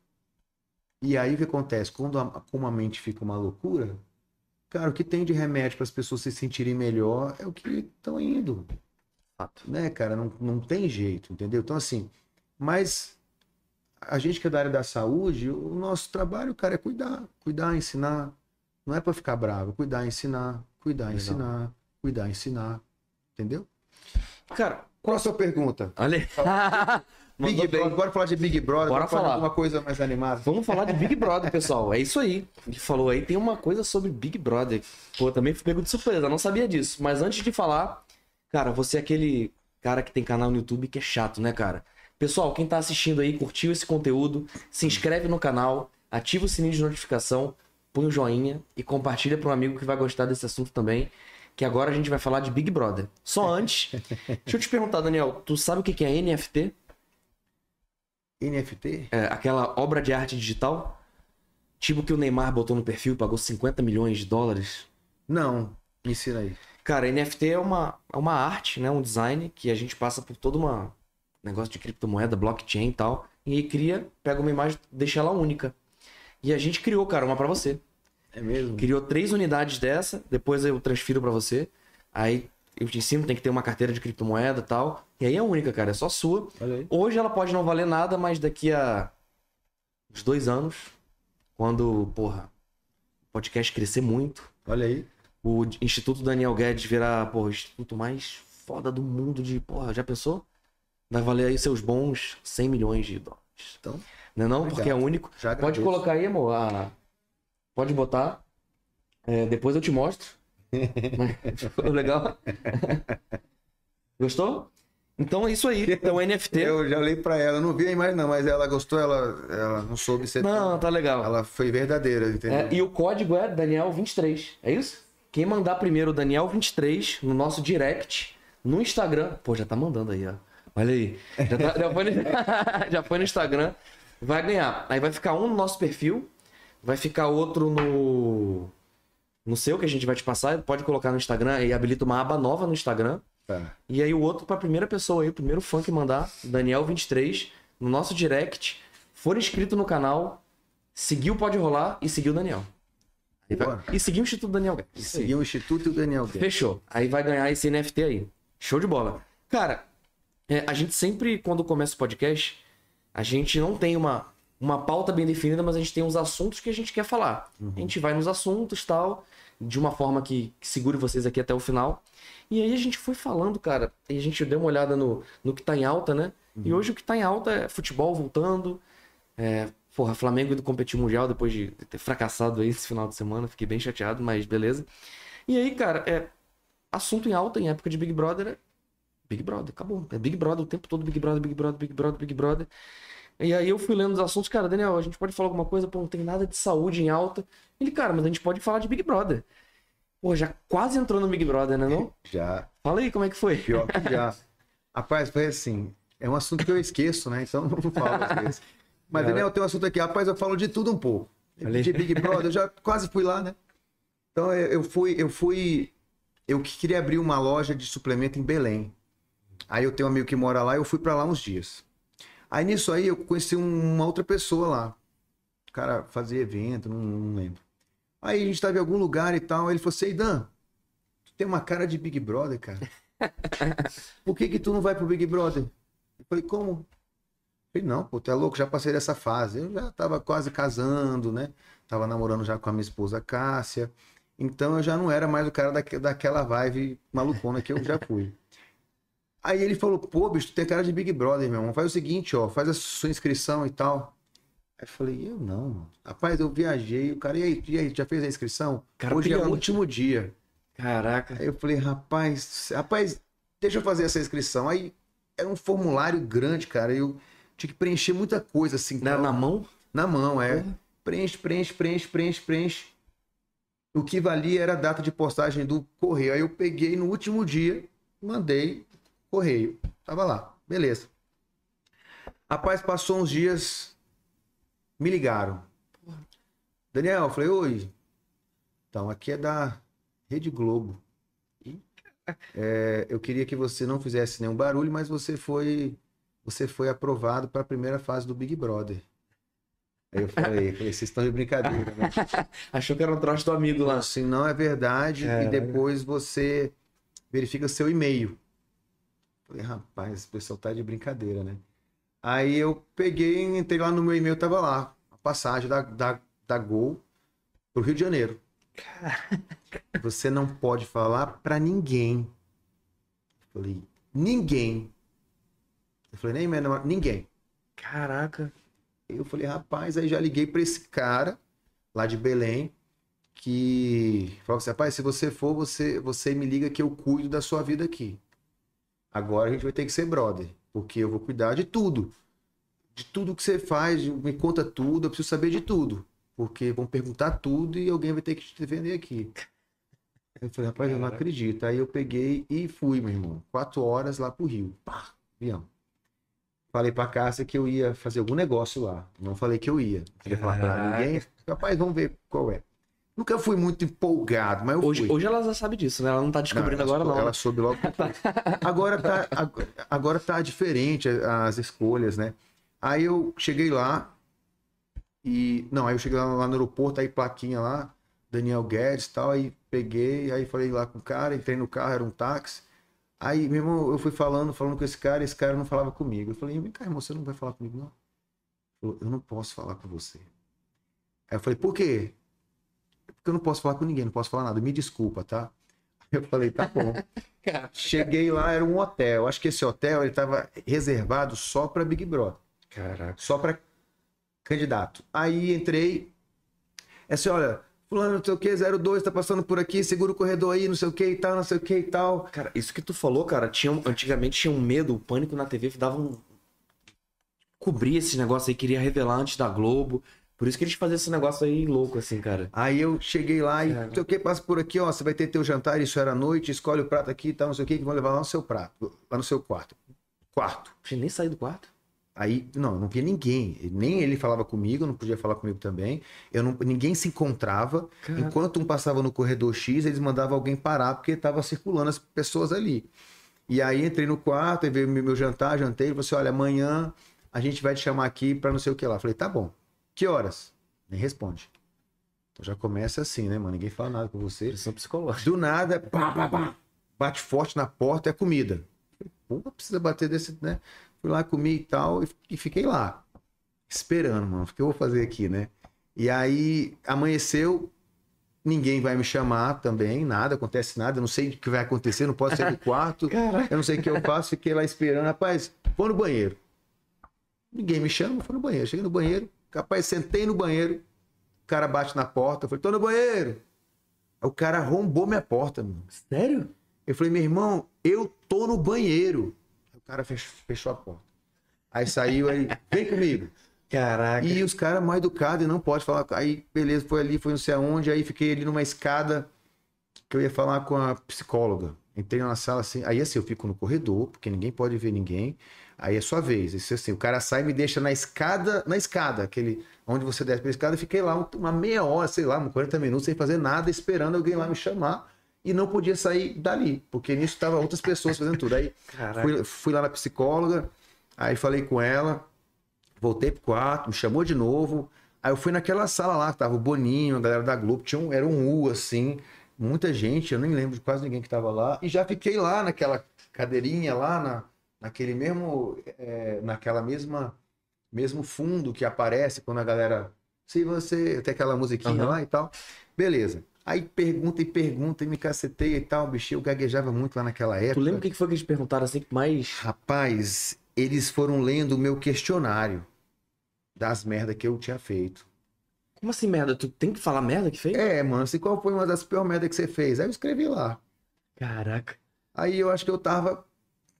Speaker 2: E aí o que acontece? Quando a, como a mente fica uma loucura, cara, o que tem de remédio para as pessoas se sentirem melhor é o que estão indo.
Speaker 1: Fato.
Speaker 2: Né, cara? Não, não tem jeito, entendeu? Então, assim, mas a gente que é da área da saúde, o nosso trabalho, cara, é cuidar. Cuidar, ensinar. Não é para ficar bravo, é cuidar, ensinar, cuidar,
Speaker 1: Legal.
Speaker 2: ensinar, cuidar, ensinar. Entendeu?
Speaker 1: Cara,
Speaker 2: Qual a sua pergunta?
Speaker 1: olha *laughs* aí.
Speaker 2: Big. Brother, bora falar de Big Brother,
Speaker 1: Bora
Speaker 2: bora falar de
Speaker 1: falar.
Speaker 2: alguma coisa mais animada.
Speaker 1: Vamos falar de Big Brother, pessoal. É isso aí. Ele falou aí, tem uma coisa sobre Big Brother. Pô, também fui pego de surpresa, não sabia disso. Mas antes de falar, cara, você é aquele cara que tem canal no YouTube que é chato, né, cara? Pessoal, quem tá assistindo aí, curtiu esse conteúdo, se inscreve no canal, ativa o sininho de notificação, põe o joinha e compartilha para um amigo que vai gostar desse assunto também. Que agora a gente vai falar de Big Brother. Só *laughs* antes, deixa eu te perguntar, Daniel, tu sabe o que é NFT?
Speaker 2: NFT?
Speaker 1: É, aquela obra de arte digital? Tipo que o Neymar botou no perfil, pagou 50 milhões de dólares.
Speaker 2: Não. Me ensina aí.
Speaker 1: Cara, NFT é uma, é uma arte, né? Um design que a gente passa por todo uma negócio de criptomoeda, blockchain e tal. E cria, pega uma imagem, deixa ela única. E a gente criou, cara, uma pra você.
Speaker 2: É mesmo?
Speaker 1: Criou três unidades dessa, depois eu transfiro pra você. Aí eu te ensino, tem que ter uma carteira de criptomoeda e tal. E aí é única, cara, é só sua. Hoje ela pode não valer nada, mas daqui a uns dois anos, quando, porra, o podcast crescer muito,
Speaker 2: Olha aí.
Speaker 1: o Instituto Daniel Guedes virar, porra, o instituto mais foda do mundo de, porra, já pensou? Vai valer aí seus bons 100 milhões de dólares.
Speaker 2: Então,
Speaker 1: Não é não? Porque é único. Pode colocar aí, amor. a- Pode botar. É, depois eu te mostro. Ficou *laughs* *laughs* legal? Gostou? Então é isso aí. Então *laughs* NFT.
Speaker 2: Eu já olhei pra ela, não vi a imagem não, mas ela gostou, ela, ela não soube ser...
Speaker 1: Não, tá legal.
Speaker 2: Ela foi verdadeira, entendeu?
Speaker 1: É, e o código é Daniel23. É isso? Quem mandar primeiro o Daniel23 no nosso direct, no Instagram. Pô, já tá mandando aí, ó. Olha aí. Já, tá- já foi, no, já foi no Instagram. Vai ganhar. Aí vai ficar um no nosso perfil. Vai ficar outro no. No seu, que a gente vai te passar. Pode colocar no Instagram e habilita uma aba nova no Instagram.
Speaker 2: Tá.
Speaker 1: E aí o outro pra primeira pessoa aí, o primeiro fã que mandar, Daniel23, no nosso direct, for inscrito no canal, seguiu o Pode Rolar e seguiu o Daniel. Vai-. E seguiu o Instituto Daniel.
Speaker 2: E
Speaker 1: Isso aí.
Speaker 2: seguir o Instituto e o Daniel Guedes.
Speaker 1: Fechou. Aí vai ganhar esse NFT aí. Show de bola. Cara, é, a gente sempre, quando começa o podcast, a gente não tem uma, uma pauta bem definida, mas a gente tem uns assuntos que a gente quer falar. A gente vai nos assuntos tal, de uma forma que, que segure vocês aqui até o final. E aí a gente foi falando, cara, e a gente deu uma olhada no, no que tá em alta, né? E hoje o que tá em alta é futebol voltando. É, porra, Flamengo indo competir mundial depois de ter fracassado aí esse final de semana. Fiquei bem chateado, mas beleza. E aí, cara, é, assunto em alta em época de Big Brother é Big Brother, acabou. É Big Brother o tempo todo, Big Brother, Big Brother, Big Brother, Big Brother. E aí eu fui lendo os assuntos, cara, Daniel, a gente pode falar alguma coisa, pô, não tem nada de saúde em alta. Ele, cara, mas a gente pode falar de Big Brother. Pô, já quase entrou no Big Brother, né não? *laughs*
Speaker 2: Já,
Speaker 1: Fala aí como é que foi.
Speaker 2: pior que já. *laughs* Rapaz, foi assim, é um assunto que eu esqueço, né? Então *laughs* não falo às vezes. Mas. Daniel, tem um assunto aqui. Rapaz, eu falo de tudo um pouco. De Big Brother, eu já quase fui lá, né? Então eu fui, eu fui eu que queria abrir uma loja de suplemento em Belém. Aí eu tenho um amigo que mora lá, eu fui pra lá uns dias. Aí nisso aí eu conheci um- uma outra pessoa lá. O cara fazia evento, não, não lembro. Aí a gente tava em algum lugar e tal, aí ele falou assim, Dan, tu tem uma cara de Big Brother, cara. *laughs* Por que que tu não vai pro Big Brother? Eu falei, como? Eu falei, não, pô, tu é louco, já passei dessa fase. Eu já tava quase casando, né? Tava namorando já com a minha esposa Cássia. Então eu já não era mais o cara daque- daquela vibe malucona que eu já fui. Aí ele falou, pô, bicho, tu tem cara de Big Brother, meu irmão. Faz o seguinte, ó, faz a sua inscrição e tal. Aí eu falei, eu não, mano. Rapaz, eu viajei, o cara, e aí, e aí já fez a inscrição?
Speaker 1: Cara,
Speaker 2: Hoje é o último dia.
Speaker 1: Caraca.
Speaker 2: Aí eu falei, rapaz, rapaz, deixa eu fazer essa inscrição. Aí era um formulário grande, cara. Eu tinha que preencher muita coisa, assim.
Speaker 1: Na, na mão?
Speaker 2: Na mão, é.
Speaker 1: Porra.
Speaker 2: Preenche, preenche, preenche, preenche, preenche. O que valia era a data de postagem do correio. Aí eu peguei no último dia, mandei correio. Tava lá, beleza. Rapaz, passou uns dias, me ligaram. Daniel, eu falei, oi. Então, aqui é da Rede Globo. É, eu queria que você não fizesse nenhum barulho, mas você foi, você foi aprovado para a primeira fase do Big Brother. Aí eu falei, falei, vocês estão de brincadeira, né? *laughs*
Speaker 1: Achou que era um troço do amigo lá.
Speaker 2: Assim, não é verdade.
Speaker 1: Caraca.
Speaker 2: E depois você verifica seu e-mail. Falei, rapaz, esse pessoal tá de brincadeira, né? Aí eu peguei, entrei lá no meu e-mail, tava lá, a passagem da, da, da Gol pro Rio de Janeiro. *laughs* Você não pode falar pra ninguém. Falei, ninguém. Eu falei, nem menor, ninguém.
Speaker 1: Caraca.
Speaker 2: Eu falei, rapaz, aí já liguei pra esse cara lá de Belém que falou assim, rapaz, se você for, você, você me liga que eu cuido da sua vida aqui. Agora a gente vai ter que ser brother, porque eu vou cuidar de tudo. De tudo que você faz, me conta tudo, eu preciso saber de tudo. Porque vão perguntar tudo e alguém vai ter que te defender aqui. Eu falei, rapaz, eu não acredito. Aí eu peguei e fui, meu irmão. Quatro horas lá pro Rio. Pá, avião. Falei pra Cássia que eu ia fazer algum negócio lá. Não falei que eu ia. Não queria falar pra ninguém. Rapaz, vamos ver qual é. Nunca fui muito empolgado, mas eu
Speaker 1: Hoje,
Speaker 2: fui.
Speaker 1: hoje ela já sabe disso, né? Ela não tá descobrindo
Speaker 2: Não,
Speaker 1: agora, não.
Speaker 2: Ela soube logo. *laughs* agora, tá, ag- agora tá diferente as escolhas, né? Aí eu cheguei lá e... Não, aí eu cheguei lá, lá no aeroporto, aí plaquinha lá, Daniel Guedes e tal, aí peguei, aí falei lá com o cara, entrei no carro, era um táxi. Aí, meu irmão, eu fui falando, falando com esse cara, e esse cara não falava comigo. Eu falei, vem cá, irmão, você não vai falar comigo, não? Ele falou, eu não posso falar com você. Aí eu falei, por quê? Porque eu não posso falar com ninguém, não posso falar nada. Me desculpa, tá? Eu falei, tá bom. *laughs* Cheguei lá, era um hotel. Acho que esse hotel ele estava reservado só para Big Brother,
Speaker 1: Caraca.
Speaker 2: só para candidato. Aí entrei. É assim, olha, fulano, não sei o que, 02, tá passando por aqui, segura o corredor aí, não sei o que e tal, não sei o que e tal.
Speaker 1: Cara, isso que tu falou, cara, tinha, um- antigamente tinha um medo, o pânico na TV dava um. cobria esse negócio aí, queria revelar antes da Globo. Por isso que eles faziam esse negócio aí louco, assim, cara.
Speaker 2: Aí eu cheguei lá e
Speaker 1: Cara.
Speaker 2: não sei o que, passa por aqui, ó, você vai ter teu jantar, isso era à noite, escolhe o prato aqui e tal, não sei o que, que vão levar lá no seu prato, lá no seu quarto. Quarto.
Speaker 1: Tinha nem saído do quarto.
Speaker 2: Aí, não, não via ninguém. Nem ele falava comigo, não podia falar comigo também. Eu não, ninguém se encontrava. Enquanto um passava no corredor X, eles mandavam alguém parar, porque estava circulando as pessoas ali. E aí entrei no quarto, aí veio meu meu jantar, jantei, ele falou assim: olha, amanhã a gente vai te chamar aqui para não sei o que lá. Falei, tá bom. Que horas? Nem responde. Então já começa assim, né, mano? Ninguém fala nada com você.
Speaker 1: Pressão psicológica.
Speaker 2: Do nada, pá, pá, pá, bate forte na porta, é comida. Pô, precisa bater desse, né? Fui lá, comi e tal, e, e fiquei lá, esperando, mano. O que eu vou fazer aqui, né? E aí, amanheceu, ninguém vai me chamar também, nada, acontece nada, eu não sei o que vai acontecer, não posso sair do *laughs* quarto,
Speaker 1: Caraca.
Speaker 2: eu não sei o que eu faço, fiquei lá esperando. Rapaz, vou no banheiro. Ninguém me chama, fui no banheiro. Cheguei no banheiro, capaz, sentei no banheiro, o cara bate na porta, eu falei, tô no banheiro. Aí o cara arrombou minha porta, mano.
Speaker 1: Sério?
Speaker 2: Eu falei, meu irmão, eu tô no banheiro. Aí o cara fech- fechou a porta. Aí saiu, aí, vem comigo.
Speaker 1: Caraca.
Speaker 2: E os caras mal educados e não pode falar. Aí, beleza, foi ali, foi não sei aonde. Aí fiquei ali numa escada que eu ia falar com a psicóloga. Entrei na sala assim. Aí assim, eu fico no corredor, porque ninguém pode ver ninguém. Aí é sua vez. Isso assim, o cara sai e me deixa na escada, na escada, aquele onde você desce pela escada. Eu fiquei lá um- uma meia hora, sei lá, uns 40 minutos sem fazer nada, esperando alguém lá me chamar. e não podia sair dali, porque nisso estavam outras pessoas fazendo tudo. Aí fui, fui lá na psicóloga, aí falei com ela, voltei pro quarto, me chamou de novo. Aí eu fui naquela sala lá, que tava o Boninho, a galera da Globo, tinha um, era um U assim, muita gente, eu nem lembro de quase ninguém que tava lá, e já fiquei lá naquela cadeirinha lá, na, naquele mesmo, é, naquela mesma, mesmo fundo que aparece quando a galera, se você, tem aquela musiquinha
Speaker 1: Aham.
Speaker 2: lá e tal, beleza. Aí pergunta e pergunta e me caceteia e tal, bicho, eu gaguejava muito lá naquela época.
Speaker 1: Tu lembra o que foi que eles perguntaram assim que mais.
Speaker 2: Rapaz, eles foram lendo o meu questionário das merdas que eu tinha feito.
Speaker 1: Como assim, merda? Tu tem que falar merda que fez?
Speaker 2: É, mano, assim, qual foi uma das piores merdas que você fez? Aí eu escrevi lá.
Speaker 1: Caraca.
Speaker 2: Aí eu acho que eu tava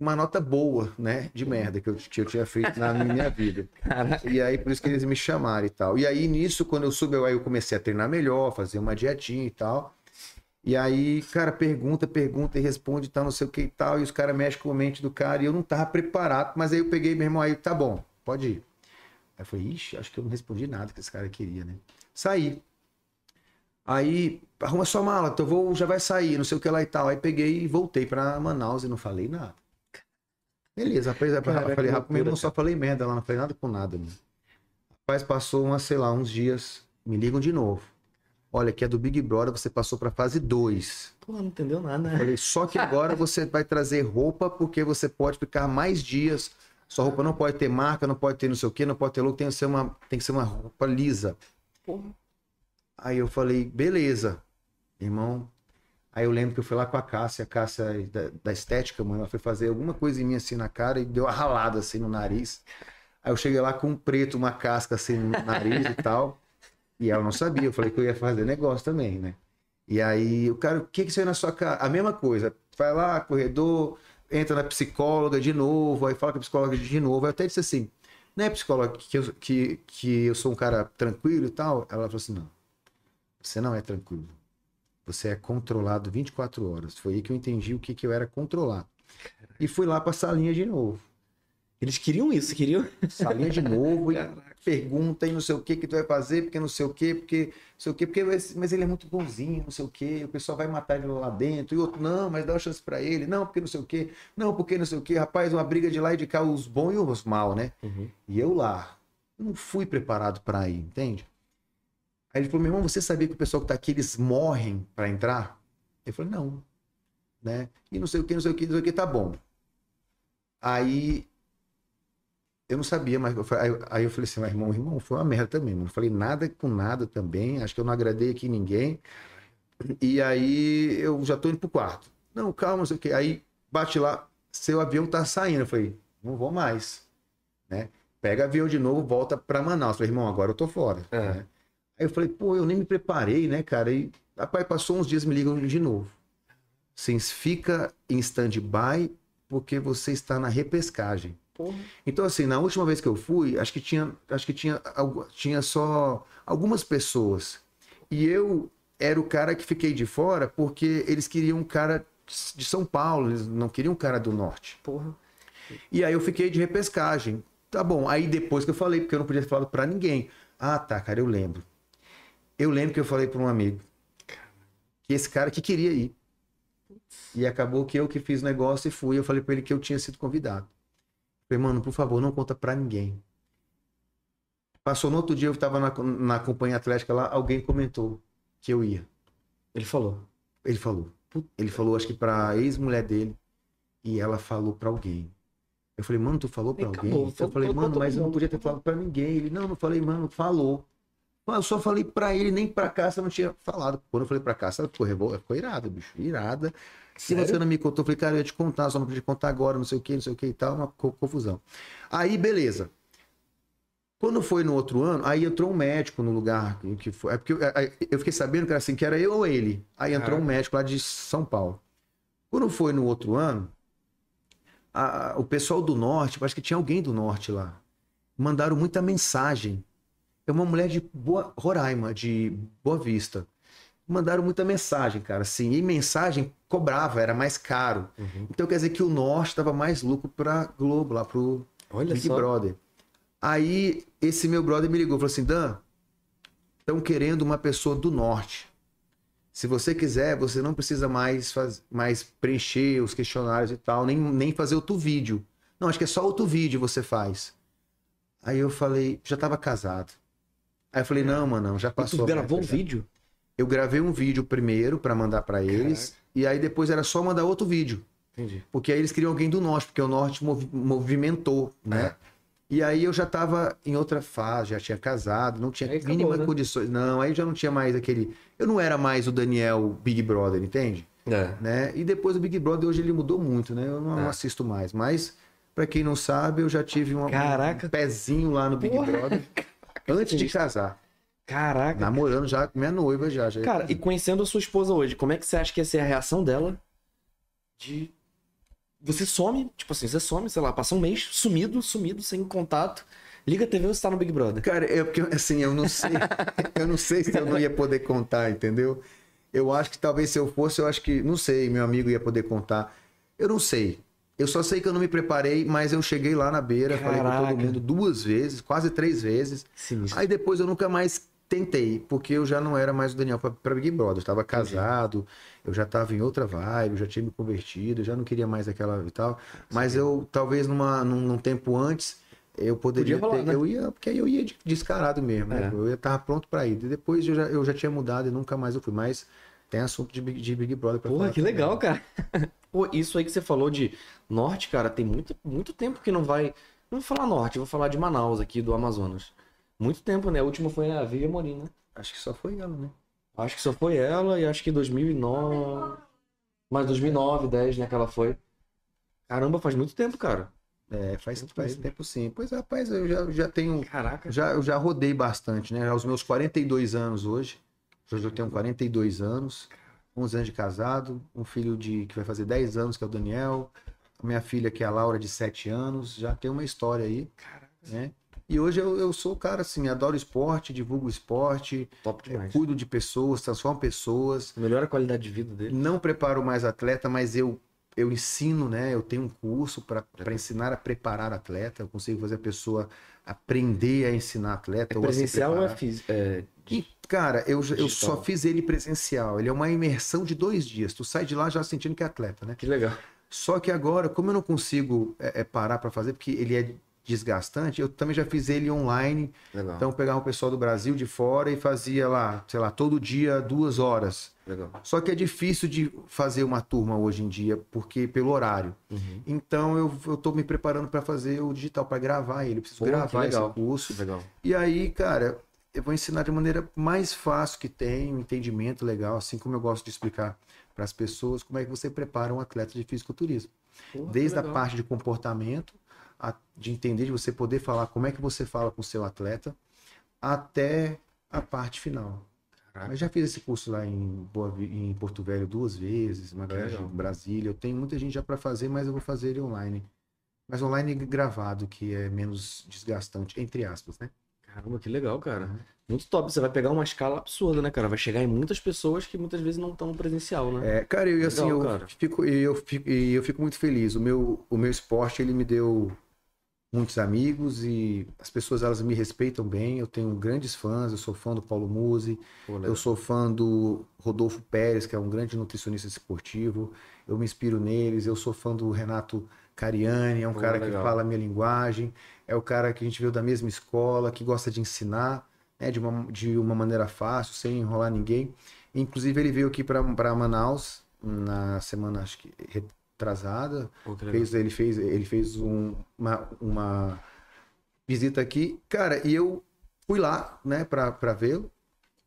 Speaker 2: uma nota boa, né, de merda que eu, que eu tinha feito na minha vida.
Speaker 1: Caraca.
Speaker 2: E aí por isso que eles me chamaram e tal. E aí nisso, quando eu soube, aí eu comecei a treinar melhor, fazer uma dietinha e tal. E aí, cara, pergunta, pergunta e responde e tal, não sei o que e tal. E os caras mexem com a mente do cara e eu não tava preparado. Mas aí eu peguei, meu irmão, aí tá bom, pode ir. Aí eu falei, ixi, acho que eu não respondi nada que esse cara queria, né? Saí. Aí, arruma sua mala, teu voo já vai sair, não sei o que lá e tal. Aí peguei e voltei pra Manaus e não falei nada. Beleza, rapaz,
Speaker 1: Caraca,
Speaker 2: eu falei, rapaz, mesmo
Speaker 1: loucura,
Speaker 2: eu só falei merda lá, não falei nada com nada, mano. Rapaz, passou, uma, sei lá, uns dias, me ligam de novo. Olha, que é do Big Brother, você passou pra fase 2.
Speaker 1: Porra, não entendeu nada, né?
Speaker 2: Falei, só que agora você vai trazer roupa, porque você pode ficar mais dias. Sua roupa não pode ter marca, não pode ter não sei o que, não pode ter logo, tem que ser uma, tem que ser uma roupa lisa.
Speaker 1: Porra.
Speaker 2: Aí eu falei, beleza, irmão. Aí eu lembro que eu fui lá com a Cássia, a Cássia da, da estética, mano, ela foi fazer alguma coisa em mim assim na cara e deu uma ralada assim no nariz. Aí eu cheguei lá com um preto, uma casca assim no nariz e tal. E ela não sabia, eu falei que eu ia fazer negócio também, né? E aí o cara, o que que saiu na sua cara? A mesma coisa, vai lá, corredor, entra na psicóloga de novo, aí fala com a psicóloga de novo. Eu até disse assim, não é psicóloga que eu, que, que eu sou um cara tranquilo e tal? Ela falou assim, não, você não é tranquilo. Você é controlado 24 horas. Foi aí que eu entendi o que, que eu era controlado. E fui lá pra salinha de novo.
Speaker 1: Eles queriam isso, queriam.
Speaker 2: Salinha de novo e pergunta e não sei o que que tu vai fazer, porque não sei o que, porque não sei o que, porque mas ele é muito bonzinho, não sei o que, o pessoal vai matar ele lá dentro, e outro, não, mas dá uma chance pra ele, não, porque não sei o que, não, porque não sei o que, rapaz, uma briga de lá e de cá, os bons e os mal, né?
Speaker 1: Uhum.
Speaker 2: E eu lá, não fui preparado pra ir, entende? Aí ele falou, meu irmão, você sabia que o pessoal que tá aqui, eles morrem pra entrar? Eu falei, não, né? E não sei o que, não sei o que, não sei o que, tá bom. Aí eu não sabia, mas eu fa- aí, eu falei assim, mas irmão, irmão, foi uma merda também, mano. Não falei nada com nada também, acho que eu não agradei aqui ninguém. E aí eu já tô indo pro quarto. Não, calma, não sei o quê. Aí bate lá, seu avião tá saindo. Eu falei, não vou mais, né? Pega avião de novo, volta pra Manaus. Eu falei, irmão, agora eu tô fora.
Speaker 1: É.
Speaker 2: né? Aí eu falei, pô, eu nem me preparei, né, cara? E, rapaz, passou uns dias, me ligam de novo. Sim, fica em stand-by porque você está na repescagem.
Speaker 1: Porra.
Speaker 2: Então, assim, na última vez que eu fui, acho que tinha, acho que tinha, tinha só algumas pessoas. E eu era o cara que fiquei de fora porque eles queriam um cara de São Paulo, eles não queriam um cara do norte.
Speaker 1: Porra.
Speaker 2: E aí eu fiquei de repescagem. Tá bom. Aí depois que eu falei, porque eu não podia ter falado pra ninguém. Ah, tá, cara, eu lembro. Eu lembro que eu falei pra um amigo que esse cara que queria ir. E acabou que eu que fiz o negócio e fui. Eu falei pra ele que eu tinha sido convidado. Falei, mano, por favor, não conta pra ninguém. Passou no outro dia, eu tava na, na companhia atlética lá, alguém comentou que eu ia.
Speaker 1: Ele falou.
Speaker 2: Ele falou. Ele falou, acho que pra ex-mulher dele. E ela falou pra alguém. Eu falei, mano, tu falou pra
Speaker 1: E
Speaker 2: alguém?
Speaker 1: acabou,
Speaker 2: eu falei, mano, mas eu não podia ter falado pra ninguém. Ele, não, não falei, mano, falou. Mas eu só falei pra ele, nem pra cá, você não tinha falado. Quando eu falei pra cá, ela ficou, revol... ficou irada, bicho, irada. Se
Speaker 1: Sério?
Speaker 2: você não me contou, eu falei, cara, eu ia te contar, só não podia contar agora, não sei o que, não sei o que e tal, uma co- confusão. Aí, beleza. Quando foi no outro ano, aí entrou um médico no lugar que foi. É porque eu, aí eu fiquei sabendo que era assim, que era eu ou ele. Aí entrou um médico lá de São Paulo. Quando foi no outro ano, a- o pessoal do norte, acho que tinha alguém do norte lá, mandaram muita mensagem. É uma mulher de Boa, Roraima, de Boa Vista. Mandaram muita mensagem, cara, assim. E mensagem cobrava, era mais caro.
Speaker 1: Uhum.
Speaker 2: Então quer dizer que o norte dava mais lucro pra Globo, lá pro
Speaker 1: Olha
Speaker 2: Big
Speaker 1: só.
Speaker 2: Brother. Aí esse meu brother me ligou, falou assim, Dan, estão querendo uma pessoa do norte. Se você quiser, você não precisa mais, faz... mais preencher os questionários e tal, nem, nem fazer outro vídeo. Não, acho que é só outro vídeo você faz. Aí eu falei, já tava casado. Aí eu falei, não, mano, não, já
Speaker 1: E
Speaker 2: passou.
Speaker 1: tu
Speaker 2: a
Speaker 1: gravou um vídeo?
Speaker 2: Eu gravei um vídeo primeiro pra mandar pra eles, e aí depois era só mandar outro vídeo.
Speaker 1: Entendi.
Speaker 2: Porque aí eles queriam alguém do norte, porque o norte movi- movimentou, né?
Speaker 1: É.
Speaker 2: E aí eu já tava em outra fase, já tinha casado, não tinha
Speaker 1: acabou,
Speaker 2: mínima
Speaker 1: né?
Speaker 2: condições. Não, aí já não tinha mais aquele. Eu não era mais o Daniel Big Brother, entende?
Speaker 1: É.
Speaker 2: Né? E depois o Big Brother hoje ele mudou muito, né? Eu não
Speaker 1: É.
Speaker 2: assisto mais. Mas, pra quem não sabe, eu já tive uma-
Speaker 1: Caraca.
Speaker 2: um pezinho lá no Big
Speaker 1: Porra.
Speaker 2: Brother *laughs* antes de casar.
Speaker 1: Caraca.
Speaker 2: Namorando já com minha noiva já. já
Speaker 1: Cara, e conhecendo a sua esposa hoje, como é que você acha que ia ser a reação dela de. Você some, tipo assim, você some, sei lá, passa um mês sumido, sumido, sem contato. Liga a TV e você tá no Big Brother.
Speaker 2: Cara, é porque assim, eu não sei. *laughs* eu não sei se eu não ia poder contar, entendeu? Eu acho que talvez se eu fosse, eu acho que. Não sei, meu amigo ia poder contar. Eu não sei. Eu só sei que eu não me preparei, mas eu cheguei lá na beira, falei com
Speaker 1: Caraca.
Speaker 2: todo mundo duas vezes, quase três vezes.
Speaker 1: Sinistro.
Speaker 2: Aí depois eu nunca mais tentei, porque eu já não era mais o Daniel pra Big Brother. Eu estava casado, eu já estava em outra vibe, eu já tinha me convertido, eu já não queria mais aquela e tal. Mas eu, talvez numa, num, num tempo antes, eu poderia
Speaker 1: rolar,
Speaker 2: ter.
Speaker 1: né?
Speaker 2: Eu ia, porque aí eu ia de- descarado mesmo, né?
Speaker 1: É.
Speaker 2: Eu ia estar pronto para ir. E depois eu já, eu já tinha mudado e nunca mais eu fui. Mas tem assunto de Big, de Big Brother pra
Speaker 1: Porra,
Speaker 2: falar
Speaker 1: que
Speaker 2: também.
Speaker 1: legal, cara. *laughs* Pô, isso aí que você falou de norte, cara, tem muito, muito tempo que não vai. Não vou falar norte, vou falar de Manaus aqui, do Amazonas. Muito tempo, né? A última foi a Vivian Morim, né?
Speaker 2: Acho que só foi ela, né?
Speaker 1: Acho que só foi ela e acho que 2009. Mas 2009, 10, né? Que ela foi. Caramba, faz muito tempo, cara.
Speaker 2: É, faz,
Speaker 1: Muito
Speaker 2: faz
Speaker 1: mesmo.
Speaker 2: tempo sim. Pois é, rapaz, eu já, já tenho.
Speaker 1: Caraca.
Speaker 2: Já, eu já rodei bastante, né? Aos meus 42 anos hoje. Hoje eu tenho 42 anos, 11 anos de casado, um filho de que vai fazer 10 anos, que é o Daniel. Minha filha, que é a Laura, de 7 anos. Já tem uma história aí, né? E hoje eu, eu sou o cara, assim, adoro esporte, divulgo esporte,
Speaker 1: Top demais.
Speaker 2: cuido de pessoas, transformo pessoas.
Speaker 1: Melhora a qualidade de vida dele.
Speaker 2: Não preparo mais atleta, mas eu, eu ensino, né? Eu tenho um curso para ensinar a preparar atleta. Eu consigo fazer a pessoa aprender a ensinar atleta.
Speaker 1: É
Speaker 2: ou
Speaker 1: presencial ou é
Speaker 2: preparar.
Speaker 1: físico? É...
Speaker 2: Cara, eu, eu só fiz ele presencial. Ele é uma imersão de dois dias. Tu sai de lá já sentindo que é atleta, né?
Speaker 1: Que legal.
Speaker 2: Só que agora, como eu não consigo é, é, parar para fazer, porque ele é desgastante, eu também já fiz ele online.
Speaker 1: Legal.
Speaker 2: Então, eu pegava o pessoal do Brasil de fora e fazia lá, sei lá, todo dia duas horas.
Speaker 1: legal.
Speaker 2: Só que é difícil de fazer uma turma hoje em dia, porque pelo horário.
Speaker 1: Uhum.
Speaker 2: Então eu, eu tô me preparando para fazer o digital, para gravar ele. Eu Preciso
Speaker 1: Pô,
Speaker 2: gravar esse curso.
Speaker 1: Legal.
Speaker 2: E aí, cara, eu vou ensinar de maneira mais fácil que tem, um entendimento legal, assim como eu gosto de explicar para as pessoas como é que você prepara um atleta de fisiculturismo.
Speaker 1: Que
Speaker 2: Desde a parte de comportamento, a- de entender, de você poder falar como é que você fala com o seu atleta, até a parte final.
Speaker 1: Caraca.
Speaker 2: Eu já fiz esse curso lá em, Boa em Porto Velho duas vezes, uma
Speaker 1: Legal.
Speaker 2: em Brasília. Eu tenho muita gente já para fazer, mas eu vou fazer ele online. Mas online gravado, que é menos desgastante, entre aspas, né?
Speaker 1: Caramba, que legal, cara. Muito top. Você vai pegar uma escala absurda, né, cara? Vai chegar em muitas pessoas que muitas vezes não estão no presencial, né?
Speaker 2: É, cara, eu, assim, eu,
Speaker 1: cara.
Speaker 2: Fico, eu, fico, e eu fico muito feliz. O meu, o meu esporte, ele me deu muitos amigos e as pessoas, elas me respeitam bem. Eu tenho grandes fãs, eu sou fã do Paulo Musi, eu sou fã do Rodolfo Pérez, que é um grande nutricionista esportivo. Eu me inspiro neles. Eu sou fã do Renato Cariani, é um
Speaker 1: Pô,
Speaker 2: cara que
Speaker 1: legal.
Speaker 2: fala a minha linguagem. É o cara que a gente veio da mesma escola, que gosta de ensinar né, de, uma, de uma maneira fácil, sem enrolar ninguém. Inclusive, ele veio aqui para Manaus na semana, acho que retrasada.
Speaker 1: Pô.
Speaker 2: Fez, ele fez, ele fez um- uma, uma visita aqui. Cara, e eu fui lá, né, para vê-lo,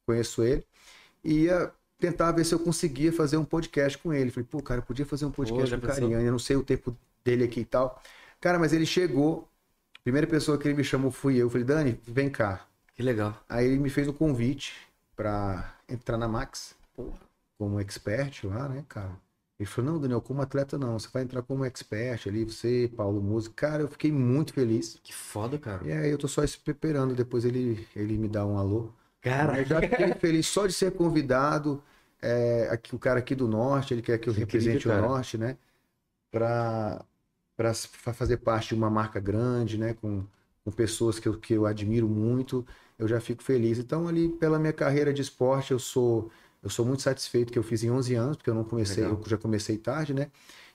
Speaker 2: conheço ele, e ia tentar ver se eu conseguia fazer um podcast com ele. Falei, pô, cara, eu podia fazer um podcast
Speaker 1: já
Speaker 2: com o? Cariani, eu não sei o tempo dele aqui e tal. Cara, mas ele chegou, primeira pessoa que ele me chamou fui eu. Falei, Dani, vem cá.
Speaker 1: Que legal.
Speaker 2: Aí ele me fez o convite para entrar na Max como expert lá, né, cara? Ele falou, não, Daniel, como atleta não, você vai entrar como expert ali, você, Paulo Música. Cara, eu fiquei muito feliz.
Speaker 1: Que foda, cara.
Speaker 2: E aí eu tô só esperando, depois ele, ele me dá um alô.
Speaker 1: Cara,
Speaker 2: Mas já fiquei *laughs* feliz só de ser convidado, é, aqui, o cara aqui do Norte, ele quer que eu
Speaker 1: Que
Speaker 2: represente
Speaker 1: incrível,
Speaker 2: o. Norte, né? Pra, fa- fazer parte de uma marca grande, né? Com, com pessoas que eu, que eu admiro muito, eu já fico feliz. Então, ali, pela minha carreira de esporte, eu sou, Eu sou muito satisfeito que eu fiz em 11 anos, porque eu não comecei,
Speaker 1: Legal.
Speaker 2: eu já comecei tarde, né?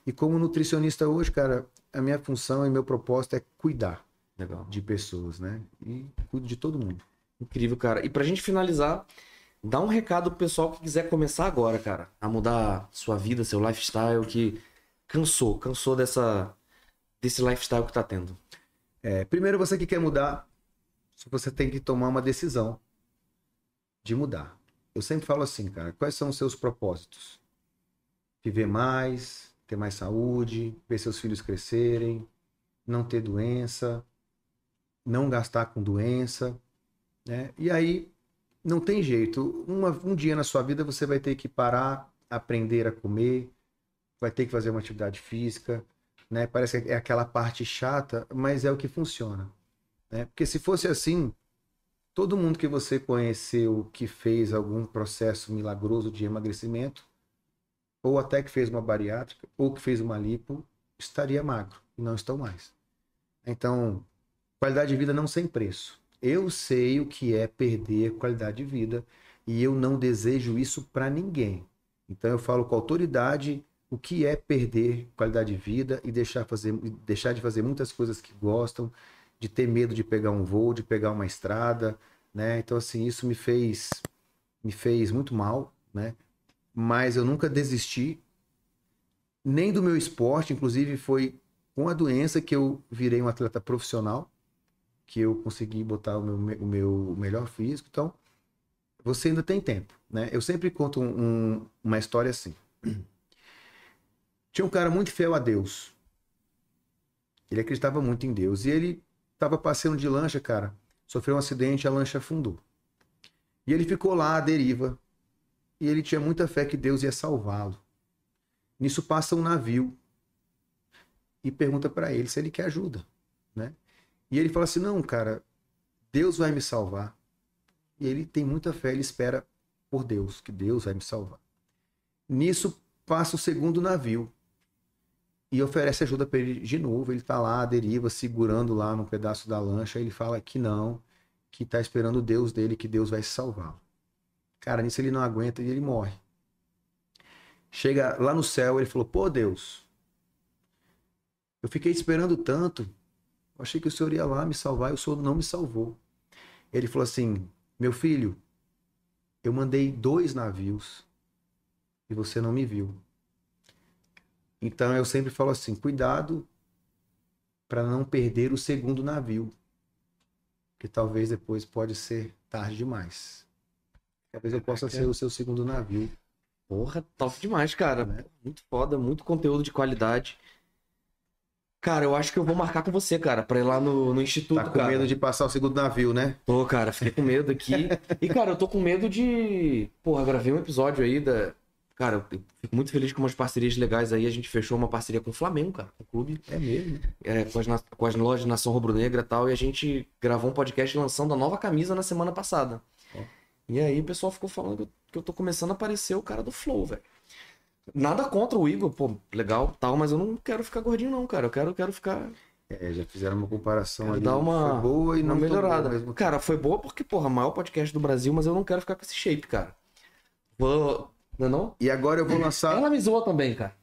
Speaker 2: E como nutricionista hoje, cara, a minha função e meu propósito é cuidar
Speaker 1: Legal.
Speaker 2: de pessoas, né? E cuido de todo mundo.
Speaker 1: Incrível, cara. E pra gente finalizar, dá um recado pro pessoal que quiser começar agora, cara, a mudar sua vida, seu lifestyle, que cansou, cansou dessa desse lifestyle que tá tendo.
Speaker 2: É, primeiro, você que quer mudar, você tem que tomar uma decisão de mudar. Eu sempre falo assim, cara, quais são os seus propósitos? Viver mais, ter mais saúde, ver seus filhos crescerem, não ter doença, não gastar com doença, né? E aí não tem jeito. Uma- um dia na sua vida você vai ter que parar, aprender a comer, vai ter que fazer uma atividade física, né? Parece que é aquela parte chata, mas é o que funciona, né? Porque se fosse assim, todo mundo que você conheceu que fez algum processo milagroso de emagrecimento, ou até que fez uma bariátrica, ou que fez uma lipo, estaria magro e não estão mais. Então, qualidade de vida não sem preço. Eu sei o que é perder qualidade de vida e eu não desejo isso para ninguém. Então eu falo com autoridade o que é perder qualidade de vida e deixar, fazer, deixar de fazer muitas coisas que gostam, de ter medo de pegar um voo, de pegar uma estrada, né? Então assim, isso me fez me fez muito mal, né? Mas eu nunca desisti nem do meu esporte, inclusive foi com a doença que eu virei um atleta profissional, que eu consegui botar o meu, o meu melhor físico. Então, você ainda tem tempo, né? Eu sempre conto um- um- uma história assim. Tinha um cara muito fiel a Deus. Ele acreditava muito em Deus. E ele estava passeando de lancha, cara. Sofreu um acidente a lancha afundou. E ele ficou lá à deriva. E ele tinha muita fé que Deus ia salvá-lo. Nisso passa um navio e pergunta para ele se ele quer ajuda, né? E ele fala assim: "Não, cara, Deus vai me salvar". E ele tem muita fé, ele espera por Deus, que Deus vai me salvar. Nisso passa o segundo navio e oferece ajuda para ele de novo. Ele tá lá à deriva, segurando lá num pedaço da lancha. Ele fala que não, que tá esperando Deus dele, que Deus vai salvá-lo. Cara, nisso ele não aguenta e ele morre. Chega lá no céu, ele falou: Pô, Deus, eu fiquei esperando tanto. Eu achei que o senhor ia lá me salvar e o senhor não me salvou. Ele falou assim: Meu filho, eu mandei dois navios e você não me viu. Então eu sempre falo assim: cuidado para não perder o segundo navio, que talvez depois pode ser tarde demais. Talvez eu possa ser o seu segundo navio.
Speaker 1: Porra, top demais, cara.
Speaker 2: Né?
Speaker 1: Muito foda, muito conteúdo de qualidade. Cara, eu acho que eu vou marcar com você, cara, pra ir lá no, no instituto,
Speaker 2: Tá com
Speaker 1: cara.
Speaker 2: medo de passar o segundo navio, né?
Speaker 1: Tô, cara, fiquei com medo aqui. *laughs* E, cara, eu tô com medo de. Porra, gravei um episódio aí da. Cara, eu fico muito feliz com umas parcerias legais aí. A gente fechou uma parceria com o Flamengo, cara, com o clube,
Speaker 2: É mesmo.
Speaker 1: é, com, as, com as lojas Nação Rubro-Negra e tal. E a gente gravou um podcast lançando a nova camisa na semana passada.
Speaker 2: Ó.
Speaker 1: E aí o pessoal ficou falando que eu, tô começando a aparecer o cara do Flow, velho. Nada contra o Igor, pô, legal, tal, mas eu não quero ficar gordinho, não, cara. Eu quero, quero ficar.
Speaker 2: É, já fizeram uma comparação
Speaker 1: Quero
Speaker 2: ali.
Speaker 1: dar uma-
Speaker 2: Foi boa e
Speaker 1: Uma
Speaker 2: não
Speaker 1: melhorada.
Speaker 2: mesmo
Speaker 1: Cara, foi boa porque, porra, maior podcast do Brasil, mas eu não quero ficar com esse shape, cara. Vou. Não é não?
Speaker 2: E agora eu vou lançar.
Speaker 1: Ela me zoou também, cara.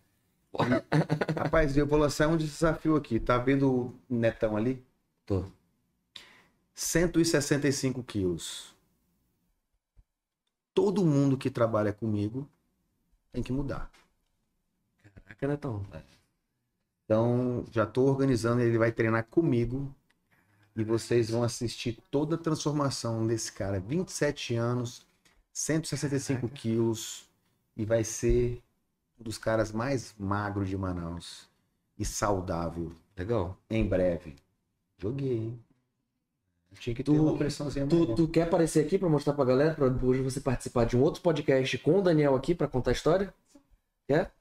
Speaker 1: *laughs*
Speaker 2: Rapaz, eu vou lançar um desafio aqui. Tá vendo o Netão ali?
Speaker 1: Tô.
Speaker 2: 165 quilos. Todo mundo que trabalha comigo tem que mudar.
Speaker 1: Caraca, Netão.
Speaker 2: Então, já tô organizando, ele vai treinar comigo. E vocês vão assistir toda a transformação desse cara. 27 anos, 165 quilos. E vai ser um dos caras mais magros de Manaus. E saudável.
Speaker 1: Legal.
Speaker 2: Em breve. Joguei, hein? Tinha que ter
Speaker 1: Tu-
Speaker 2: uma pressãozinha
Speaker 1: Tu, tu quer aparecer aqui pra mostrar pra galera, pra hoje você participar de um outro podcast com o Daniel aqui pra contar a história? Quer?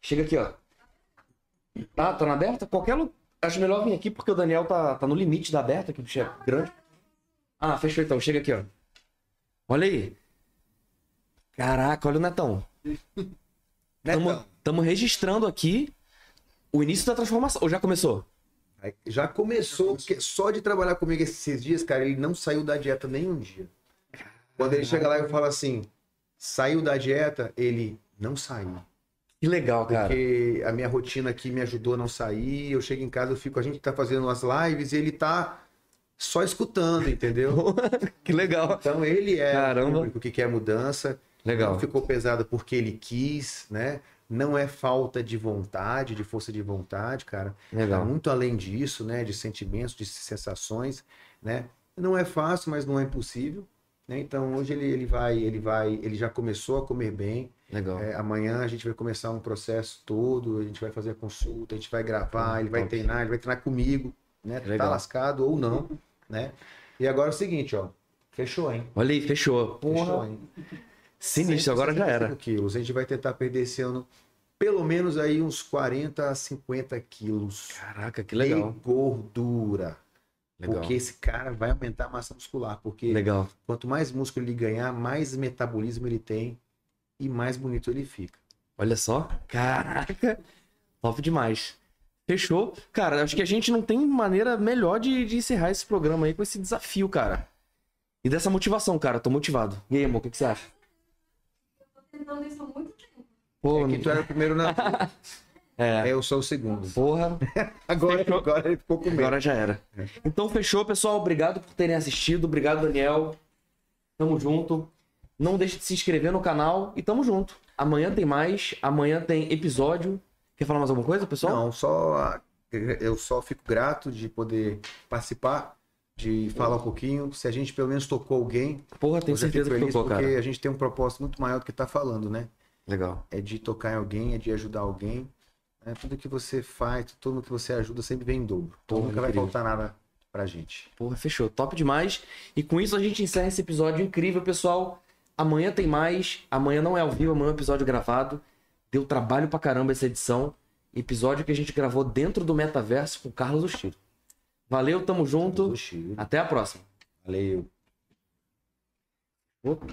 Speaker 1: Chega aqui, ó. Tá, tá na aberta? Qualquer lugar. Acho melhor vir aqui porque o Daniel tá, tá no limite da aberta, que é grande. Ah, fechou então. Chega aqui, ó. Olha aí. Caraca, olha o Netão. *laughs*
Speaker 2: Netão,
Speaker 1: tamo registrando aqui o início da transformação. Ou já começou?
Speaker 2: já começou, porque só de trabalhar comigo esses dias, cara, ele não saiu da dieta nem um dia. Quando ele chega lá, eu falo assim: Saiu da dieta, ele não saiu.
Speaker 1: Que legal, cara.
Speaker 2: Porque a minha rotina aqui me ajudou a não sair. Eu chego em casa, eu fico, a gente tá fazendo umas lives e ele tá só escutando, entendeu? *laughs*
Speaker 1: que legal.
Speaker 2: Então ele é
Speaker 1: Caramba.
Speaker 2: o público que quer mudança.
Speaker 1: Legal.
Speaker 2: Não ficou pesado porque ele quis, né? Não é falta de vontade, de força de vontade, cara.
Speaker 1: Legal.
Speaker 2: Tá muito além disso, né? De sentimentos, de sensações, né? Não é fácil, mas não é impossível. Né? Então hoje ele, ele vai, ele vai, ele já começou a comer bem.
Speaker 1: Legal.
Speaker 2: É, amanhã a gente vai começar um processo todo, a gente vai fazer a consulta, a gente vai gravar, ele vai treinar, ele vai treinar comigo, né? Tá
Speaker 1: Legal.
Speaker 2: lascado ou não, né? E agora é o seguinte, ó. Fechou, hein?
Speaker 1: Olha aí, fechou.
Speaker 2: Fechou,
Speaker 1: Porra.
Speaker 2: hein?
Speaker 1: Sinistro, agora já era.
Speaker 2: 165 quilos. A gente vai tentar perder esse ano pelo menos aí uns 40 a 50 quilos
Speaker 1: Caraca, que legal.
Speaker 2: de gordura.
Speaker 1: Legal.
Speaker 2: Porque esse cara vai aumentar a massa muscular. Porque
Speaker 1: Legal.
Speaker 2: quanto mais músculo ele ganhar, mais metabolismo ele tem e mais bonito ele fica.
Speaker 1: Olha só. Caraca. Top demais. Fechou. Cara, acho que a gente não tem maneira melhor de, de encerrar esse programa aí com esse desafio, cara. E dessa motivação, cara. Tô motivado. E aí, amor, o que, que você acha?
Speaker 3: Eu tô tentando isso há muito tempo.
Speaker 1: Pô,
Speaker 2: É que tu era o primeiro na fila. *laughs*
Speaker 1: é.
Speaker 2: eu sou o segundo.
Speaker 1: Porra, *laughs*
Speaker 2: Agora,
Speaker 1: Fechou.
Speaker 2: agora ele ficou com medo.
Speaker 1: agora já era. Então fechou, pessoal. Obrigado por terem assistido. Obrigado, Daniel. Tamo junto. Não deixe de se inscrever no canal e tamo junto. Amanhã tem mais. Amanhã tem episódio. Quer falar mais alguma coisa, pessoal?
Speaker 2: Não, só eu só fico grato de poder participar, de falar um pouquinho. Se a gente pelo menos tocou alguém,
Speaker 1: Porra, tenho certeza que tocou,
Speaker 2: porque
Speaker 1: cara.
Speaker 2: a gente tem um propósito muito maior do que tá falando, né?
Speaker 1: Legal.
Speaker 2: É de tocar em alguém, é de ajudar alguém. né? Tudo que você faz, tudo que você ajuda sempre vem em dobro. Então
Speaker 1: Porra,
Speaker 2: nunca vai
Speaker 1: incrível.
Speaker 2: faltar nada pra gente.
Speaker 1: Porra, fechou. Top demais. E com isso a gente encerra esse episódio incrível, pessoal. Amanhã tem mais. Amanhã não é ao vivo, amanhã é um episódio gravado. Deu trabalho pra caramba essa edição. Episódio que a gente gravou dentro do metaverso com o Carlos Ostiro. Valeu, tamo junto. Até a próxima.
Speaker 2: Valeu.
Speaker 1: Opa.